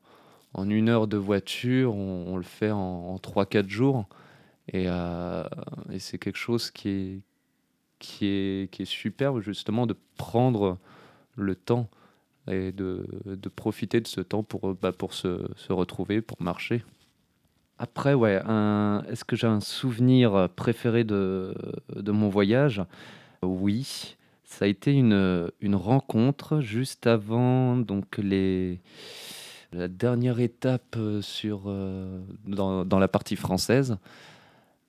en une heure de voiture, on, le fait en, en 3-4 jours. Et, et c'est quelque chose qui est, qui, est, qui est superbe, justement, de prendre le temps et de, de profiter de ce temps pour, bah, pour se, se retrouver, pour marcher. Après, ouais, est-ce que j'ai un souvenir préféré de, de mon voyage? Oui, ça a été une, une rencontre juste avant donc les, la dernière étape sur, euh, dans, dans la partie française.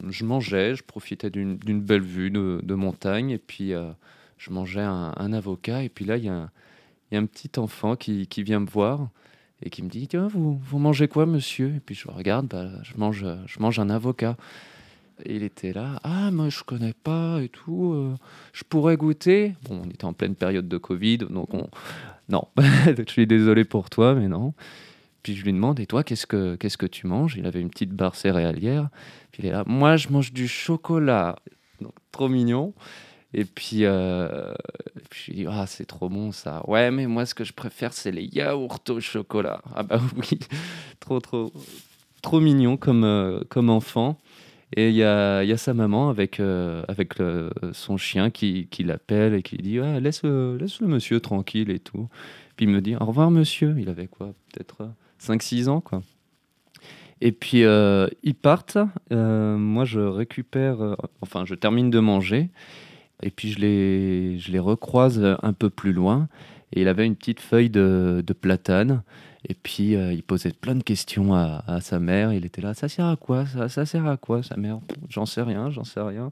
Je mangeais, je profitais d'une belle vue de, montagne, et puis euh, je mangeais un, avocat, et puis là, il y, a un- petit enfant qui, vient me voir et qui me dit Tiens, vous, vous mangez quoi, monsieur? Et puis je regarde, bah, je, mange, je mange un avocat. Et il était là, ah, moi je connais pas et tout, euh, je pourrais goûter? Bon, on était en pleine période de Covid, donc on. Non, <laughs> je suis désolé pour toi, mais non. Puis je lui demande, et toi, qu'est-ce que, qu'est-ce que tu manges? Il avait une petite barre céréalière. Puis il est là, moi, je mange du chocolat. Trop mignon. Et puis, euh, et puis je lui dis, ah, c'est trop bon ça. Ouais, mais moi, ce que je préfère, c'est les yaourts au chocolat. Ah bah <laughs> oui, trop, trop, trop mignon comme, euh, comme enfant. Et il y a, y a sa maman avec, euh, avec son chien qui, qui l'appelle et qui dit ah, laisse, laisse le monsieur tranquille et tout. Puis il me dit au revoir monsieur. Il avait quoi? Peut-être 5-6 ans quoi. Et puis euh, ils partent. Euh, moi je récupère, euh, enfin je termine de manger. Et puis je les, je les recroise un peu plus loin. Et il avait une petite feuille de, de platane. Et puis il posait plein de questions à, sa mère. Il était là, ça sert à quoi? Ça, ça sert à quoi sa mère J'en sais rien, j'en sais rien.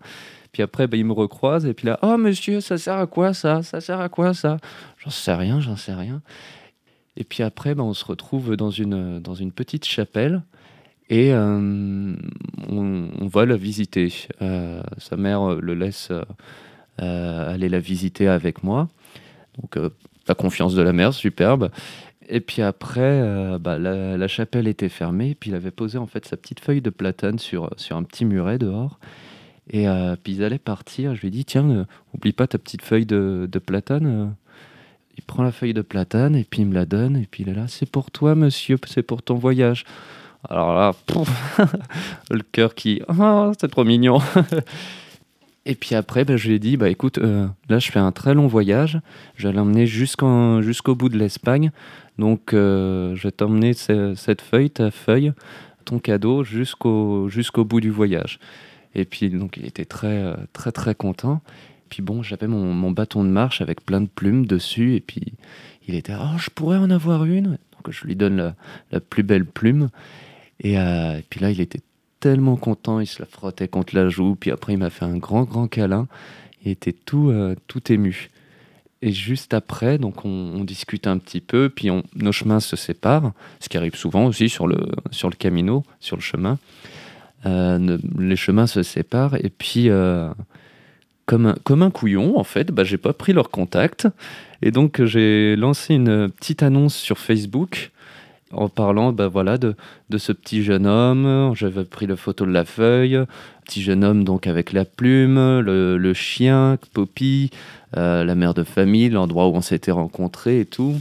Puis après, bah, il me recroise et puis là, oh monsieur, ça sert à quoi ça? Ça sert à quoi ça? J'en sais rien, j'en sais rien. Et puis après, bah, on se retrouve dans une, dans une petite chapelle et euh, on, va la visiter. Euh, sa mère le laisse euh, aller la visiter avec moi. Donc la confiance de la mère, superbe. Et puis après, bah, la, chapelle était fermée, et puis il avait posé en fait sa petite feuille de platane sur, sur un petit muret dehors. Et puis ils allaient partir. Je lui ai dit, tiens, euh, oublie pas ta petite feuille de, de platane. Il prend la feuille de platane et puis il me la donne. Et puis il est là, c'est pour toi, monsieur, c'est pour ton voyage. Alors là, <laughs> le cœur qui, oh, <laughs> c'est trop mignon. <laughs> Et puis après, bah, je lui ai dit, bah, écoute, euh, là, je fais un très long voyage. Je vais l'emmener jusqu'au bout de l'Espagne. Donc, euh, je vais t'emmener ce- cette feuille, ta feuille, ton cadeau, jusqu'au jusqu'au bout du voyage. Et puis, donc, il était très, euh, très, très content. Puis bon, j'avais mon, mon bâton de marche avec plein de plumes dessus. Et puis, il était, oh, je pourrais en avoir une. Donc, je lui donne la, la plus belle plume. Et, euh, et puis là, il était tellement content, il se la frottait contre la joue, puis après il m'a fait un grand, grand câlin. Il était tout, euh, tout ému. Et juste après, donc on, discute un petit peu, puis on- nos chemins se séparent, ce qui arrive souvent aussi sur le, sur le camino, sur le chemin. Euh, les chemins se séparent, et puis comme, un, comme un couillon, en fait, bah, j'ai pas pris leur contact. Et donc j'ai lancé une petite annonce sur Facebook en parlant bah, voilà, de, de ce petit jeune homme. J'avais pris la photo de la feuille. Petit jeune homme donc avec la plume, le, le chien, Poppy, euh, la mère de famille, l'endroit où on s'était rencontrés et tout.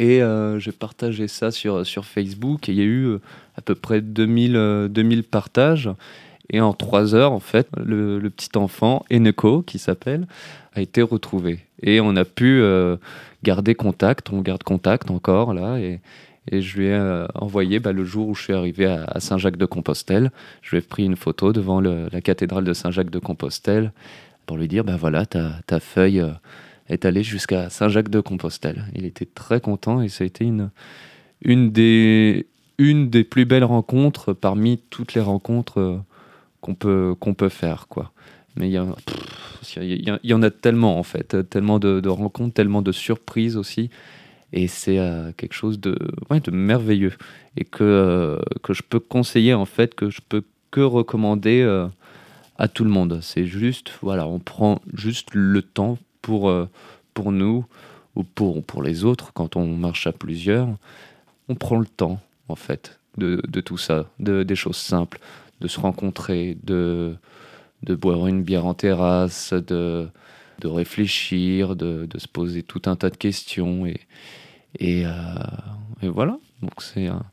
Et euh, j'ai partagé ça sur, sur Facebook et il y a eu euh, à peu près 2000, euh, 2000 partages. Et en trois heures, en fait, le, petit enfant, Eneko, qui s'appelle, a été retrouvé. Et on a pu euh, garder contact, on garde contact encore là. Et, je lui ai euh, envoyé bah, le jour où je suis arrivé à, Saint-Jacques-de-Compostelle. Je lui ai pris une photo devant la cathédrale de Saint-Jacques-de-Compostelle pour lui dire, bah voilà, ta, feuille euh, est allée jusqu'à Saint-Jacques-de-Compostelle. Il était très content et ça a été une, des, plus belles rencontres parmi toutes les rencontres qu'on peut, peut faire. Quoi. Mais il y, a- y, en a tellement en fait, tellement de, rencontres, tellement de surprises aussi. Et c'est euh, quelque chose de, ouais, de merveilleux et que, euh, que je peux conseiller en fait, que je peux que recommander euh, à tout le monde. C'est juste, voilà, on prend juste le temps pour, pour nous ou pour, pour les autres quand on marche à plusieurs. On prend le temps en fait de, de tout ça, de, des choses simples, de se rencontrer, de, de boire une bière en terrasse, de, de réfléchir, de, de se poser tout un tas de questions. Et, et, euh, voilà, donc c'est un-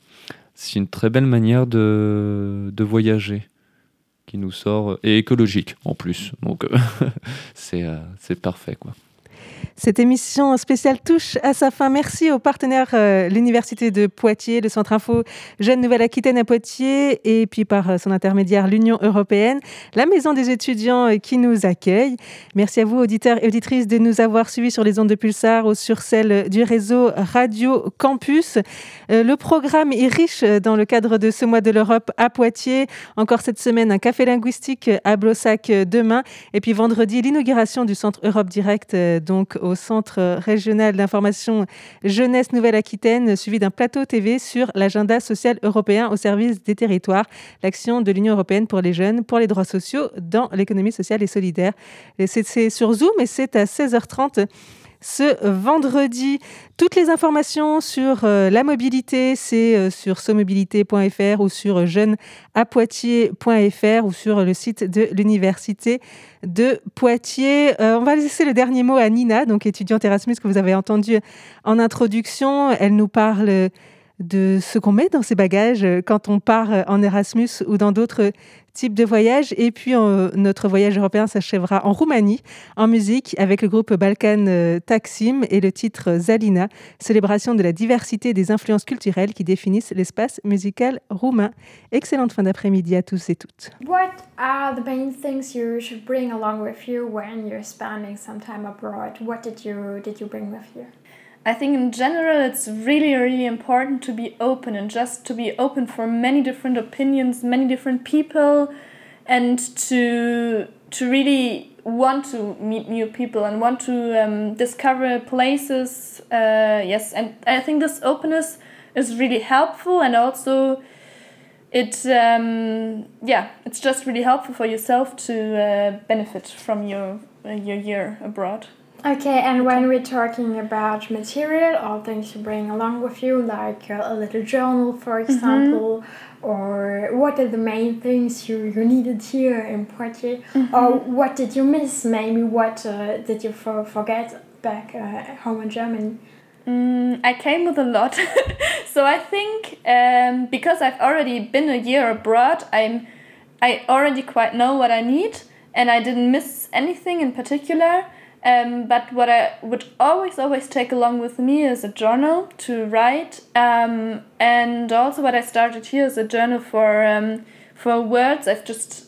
une très belle manière de, de voyager qui nous sort, et écologique en plus. Donc euh, <laughs> euh, c'est parfait. quoi. Cette émission spéciale touche à sa fin. Merci aux partenaires, euh, l'Université de Poitiers, le Centre Info Jeune Nouvelle-Aquitaine à Poitiers, et puis par euh, son intermédiaire, l'Union européenne, la Maison des étudiants euh, qui nous accueille. Merci à vous, auditeurs et auditrices, de nous avoir suivis sur les ondes de Pulsar ou sur celles du réseau Radio Campus. Le programme est riche dans le cadre de ce mois de l'Europe à Poitiers. Encore cette semaine, un café linguistique à Blossac demain. Et puis vendredi, l'inauguration du Centre Europe Direct, euh, au Centre régional d'information Jeunesse Nouvelle-Aquitaine, suivi d'un plateau TV sur l'agenda social européen au service des territoires, l'action de l'Union européenne pour les jeunes, pour les droits sociaux dans l'économie sociale et solidaire. C'est sur Zoom et c'est à 16h30. Ce vendredi. Toutes les informations sur euh, la mobilité, c'est euh, sur somobilité.fr ou sur jeunesapoitiers.fr ou sur le site de l'université de Poitiers. Euh, on va laisser le dernier mot à Nina, donc étudiante Erasmus que vous avez entendu en introduction. Elle nous parle de ce qu'on met dans ses bagages quand on part en Erasmus ou dans d'autres types de voyages. Et puis, notre voyage européen s'achèvera en Roumanie, en musique, avec le groupe Balkan euh, Taksim et le titre Zalina, célébration de la diversité des influences culturelles qui définissent l'espace musical roumain. Excellente fin d'après-midi à tous et toutes. What are the main things you should bring along with you when you're spending some time abroad? What did you did you bring with you? I think in general it's really, really important to be open and just to be open for many different opinions, many different people, and to to really want to meet new people and want to um, discover places. Uh, yes, and I think this openness is really helpful and also it um, yeah it's just really helpful for yourself to uh, benefit from your uh, your year abroad. Okay, and when we're talking about material or things you bring along with you, like uh, a little journal, for example, or what are the main things you, you needed here in Poitiers, or what did you miss? Maybe what uh, did you for, forget back uh, home in Germany? Mm, I came with a lot, <laughs> so I think um, because I've already been a year abroad, I'm I already quite know what I need, and I didn't miss anything in particular. Um, but what I would always always take along with me is a journal to write, um, and also what I started here is a journal for um, for words I've just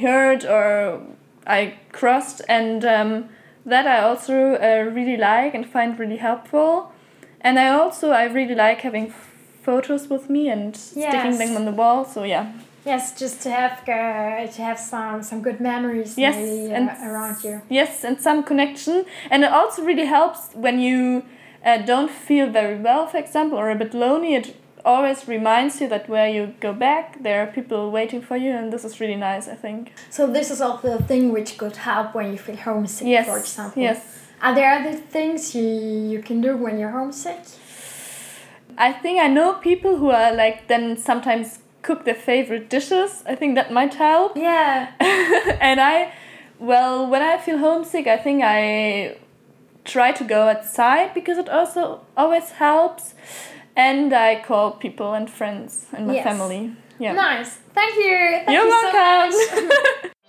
heard or I crossed, and um, that I also uh, really like and find really helpful. And I also I really like having photos with me and sticking them on the wall. So yeah. Yes, just to have uh, to have some some good memories Yes, maybe, uh, and around you. Yes, and some connection, and it also really helps when you uh, don't feel very well, for example, or a bit lonely. It always reminds you that where you go back, there are people waiting for you, and this is really nice. I think. So this is also a thing which could help when you feel homesick, Yes, for example. yes. Are there other things you, you can do when you're homesick? I think I know people who are like then sometimes cook their favorite dishes. I think that might help. <laughs> Yeah. and I, well, when I feel homesick, I think I try to go outside because it also always helps. And I call people and friends and my Yes. family. Yeah. Nice. Thank you. Thank You're you so welcome. much. <laughs>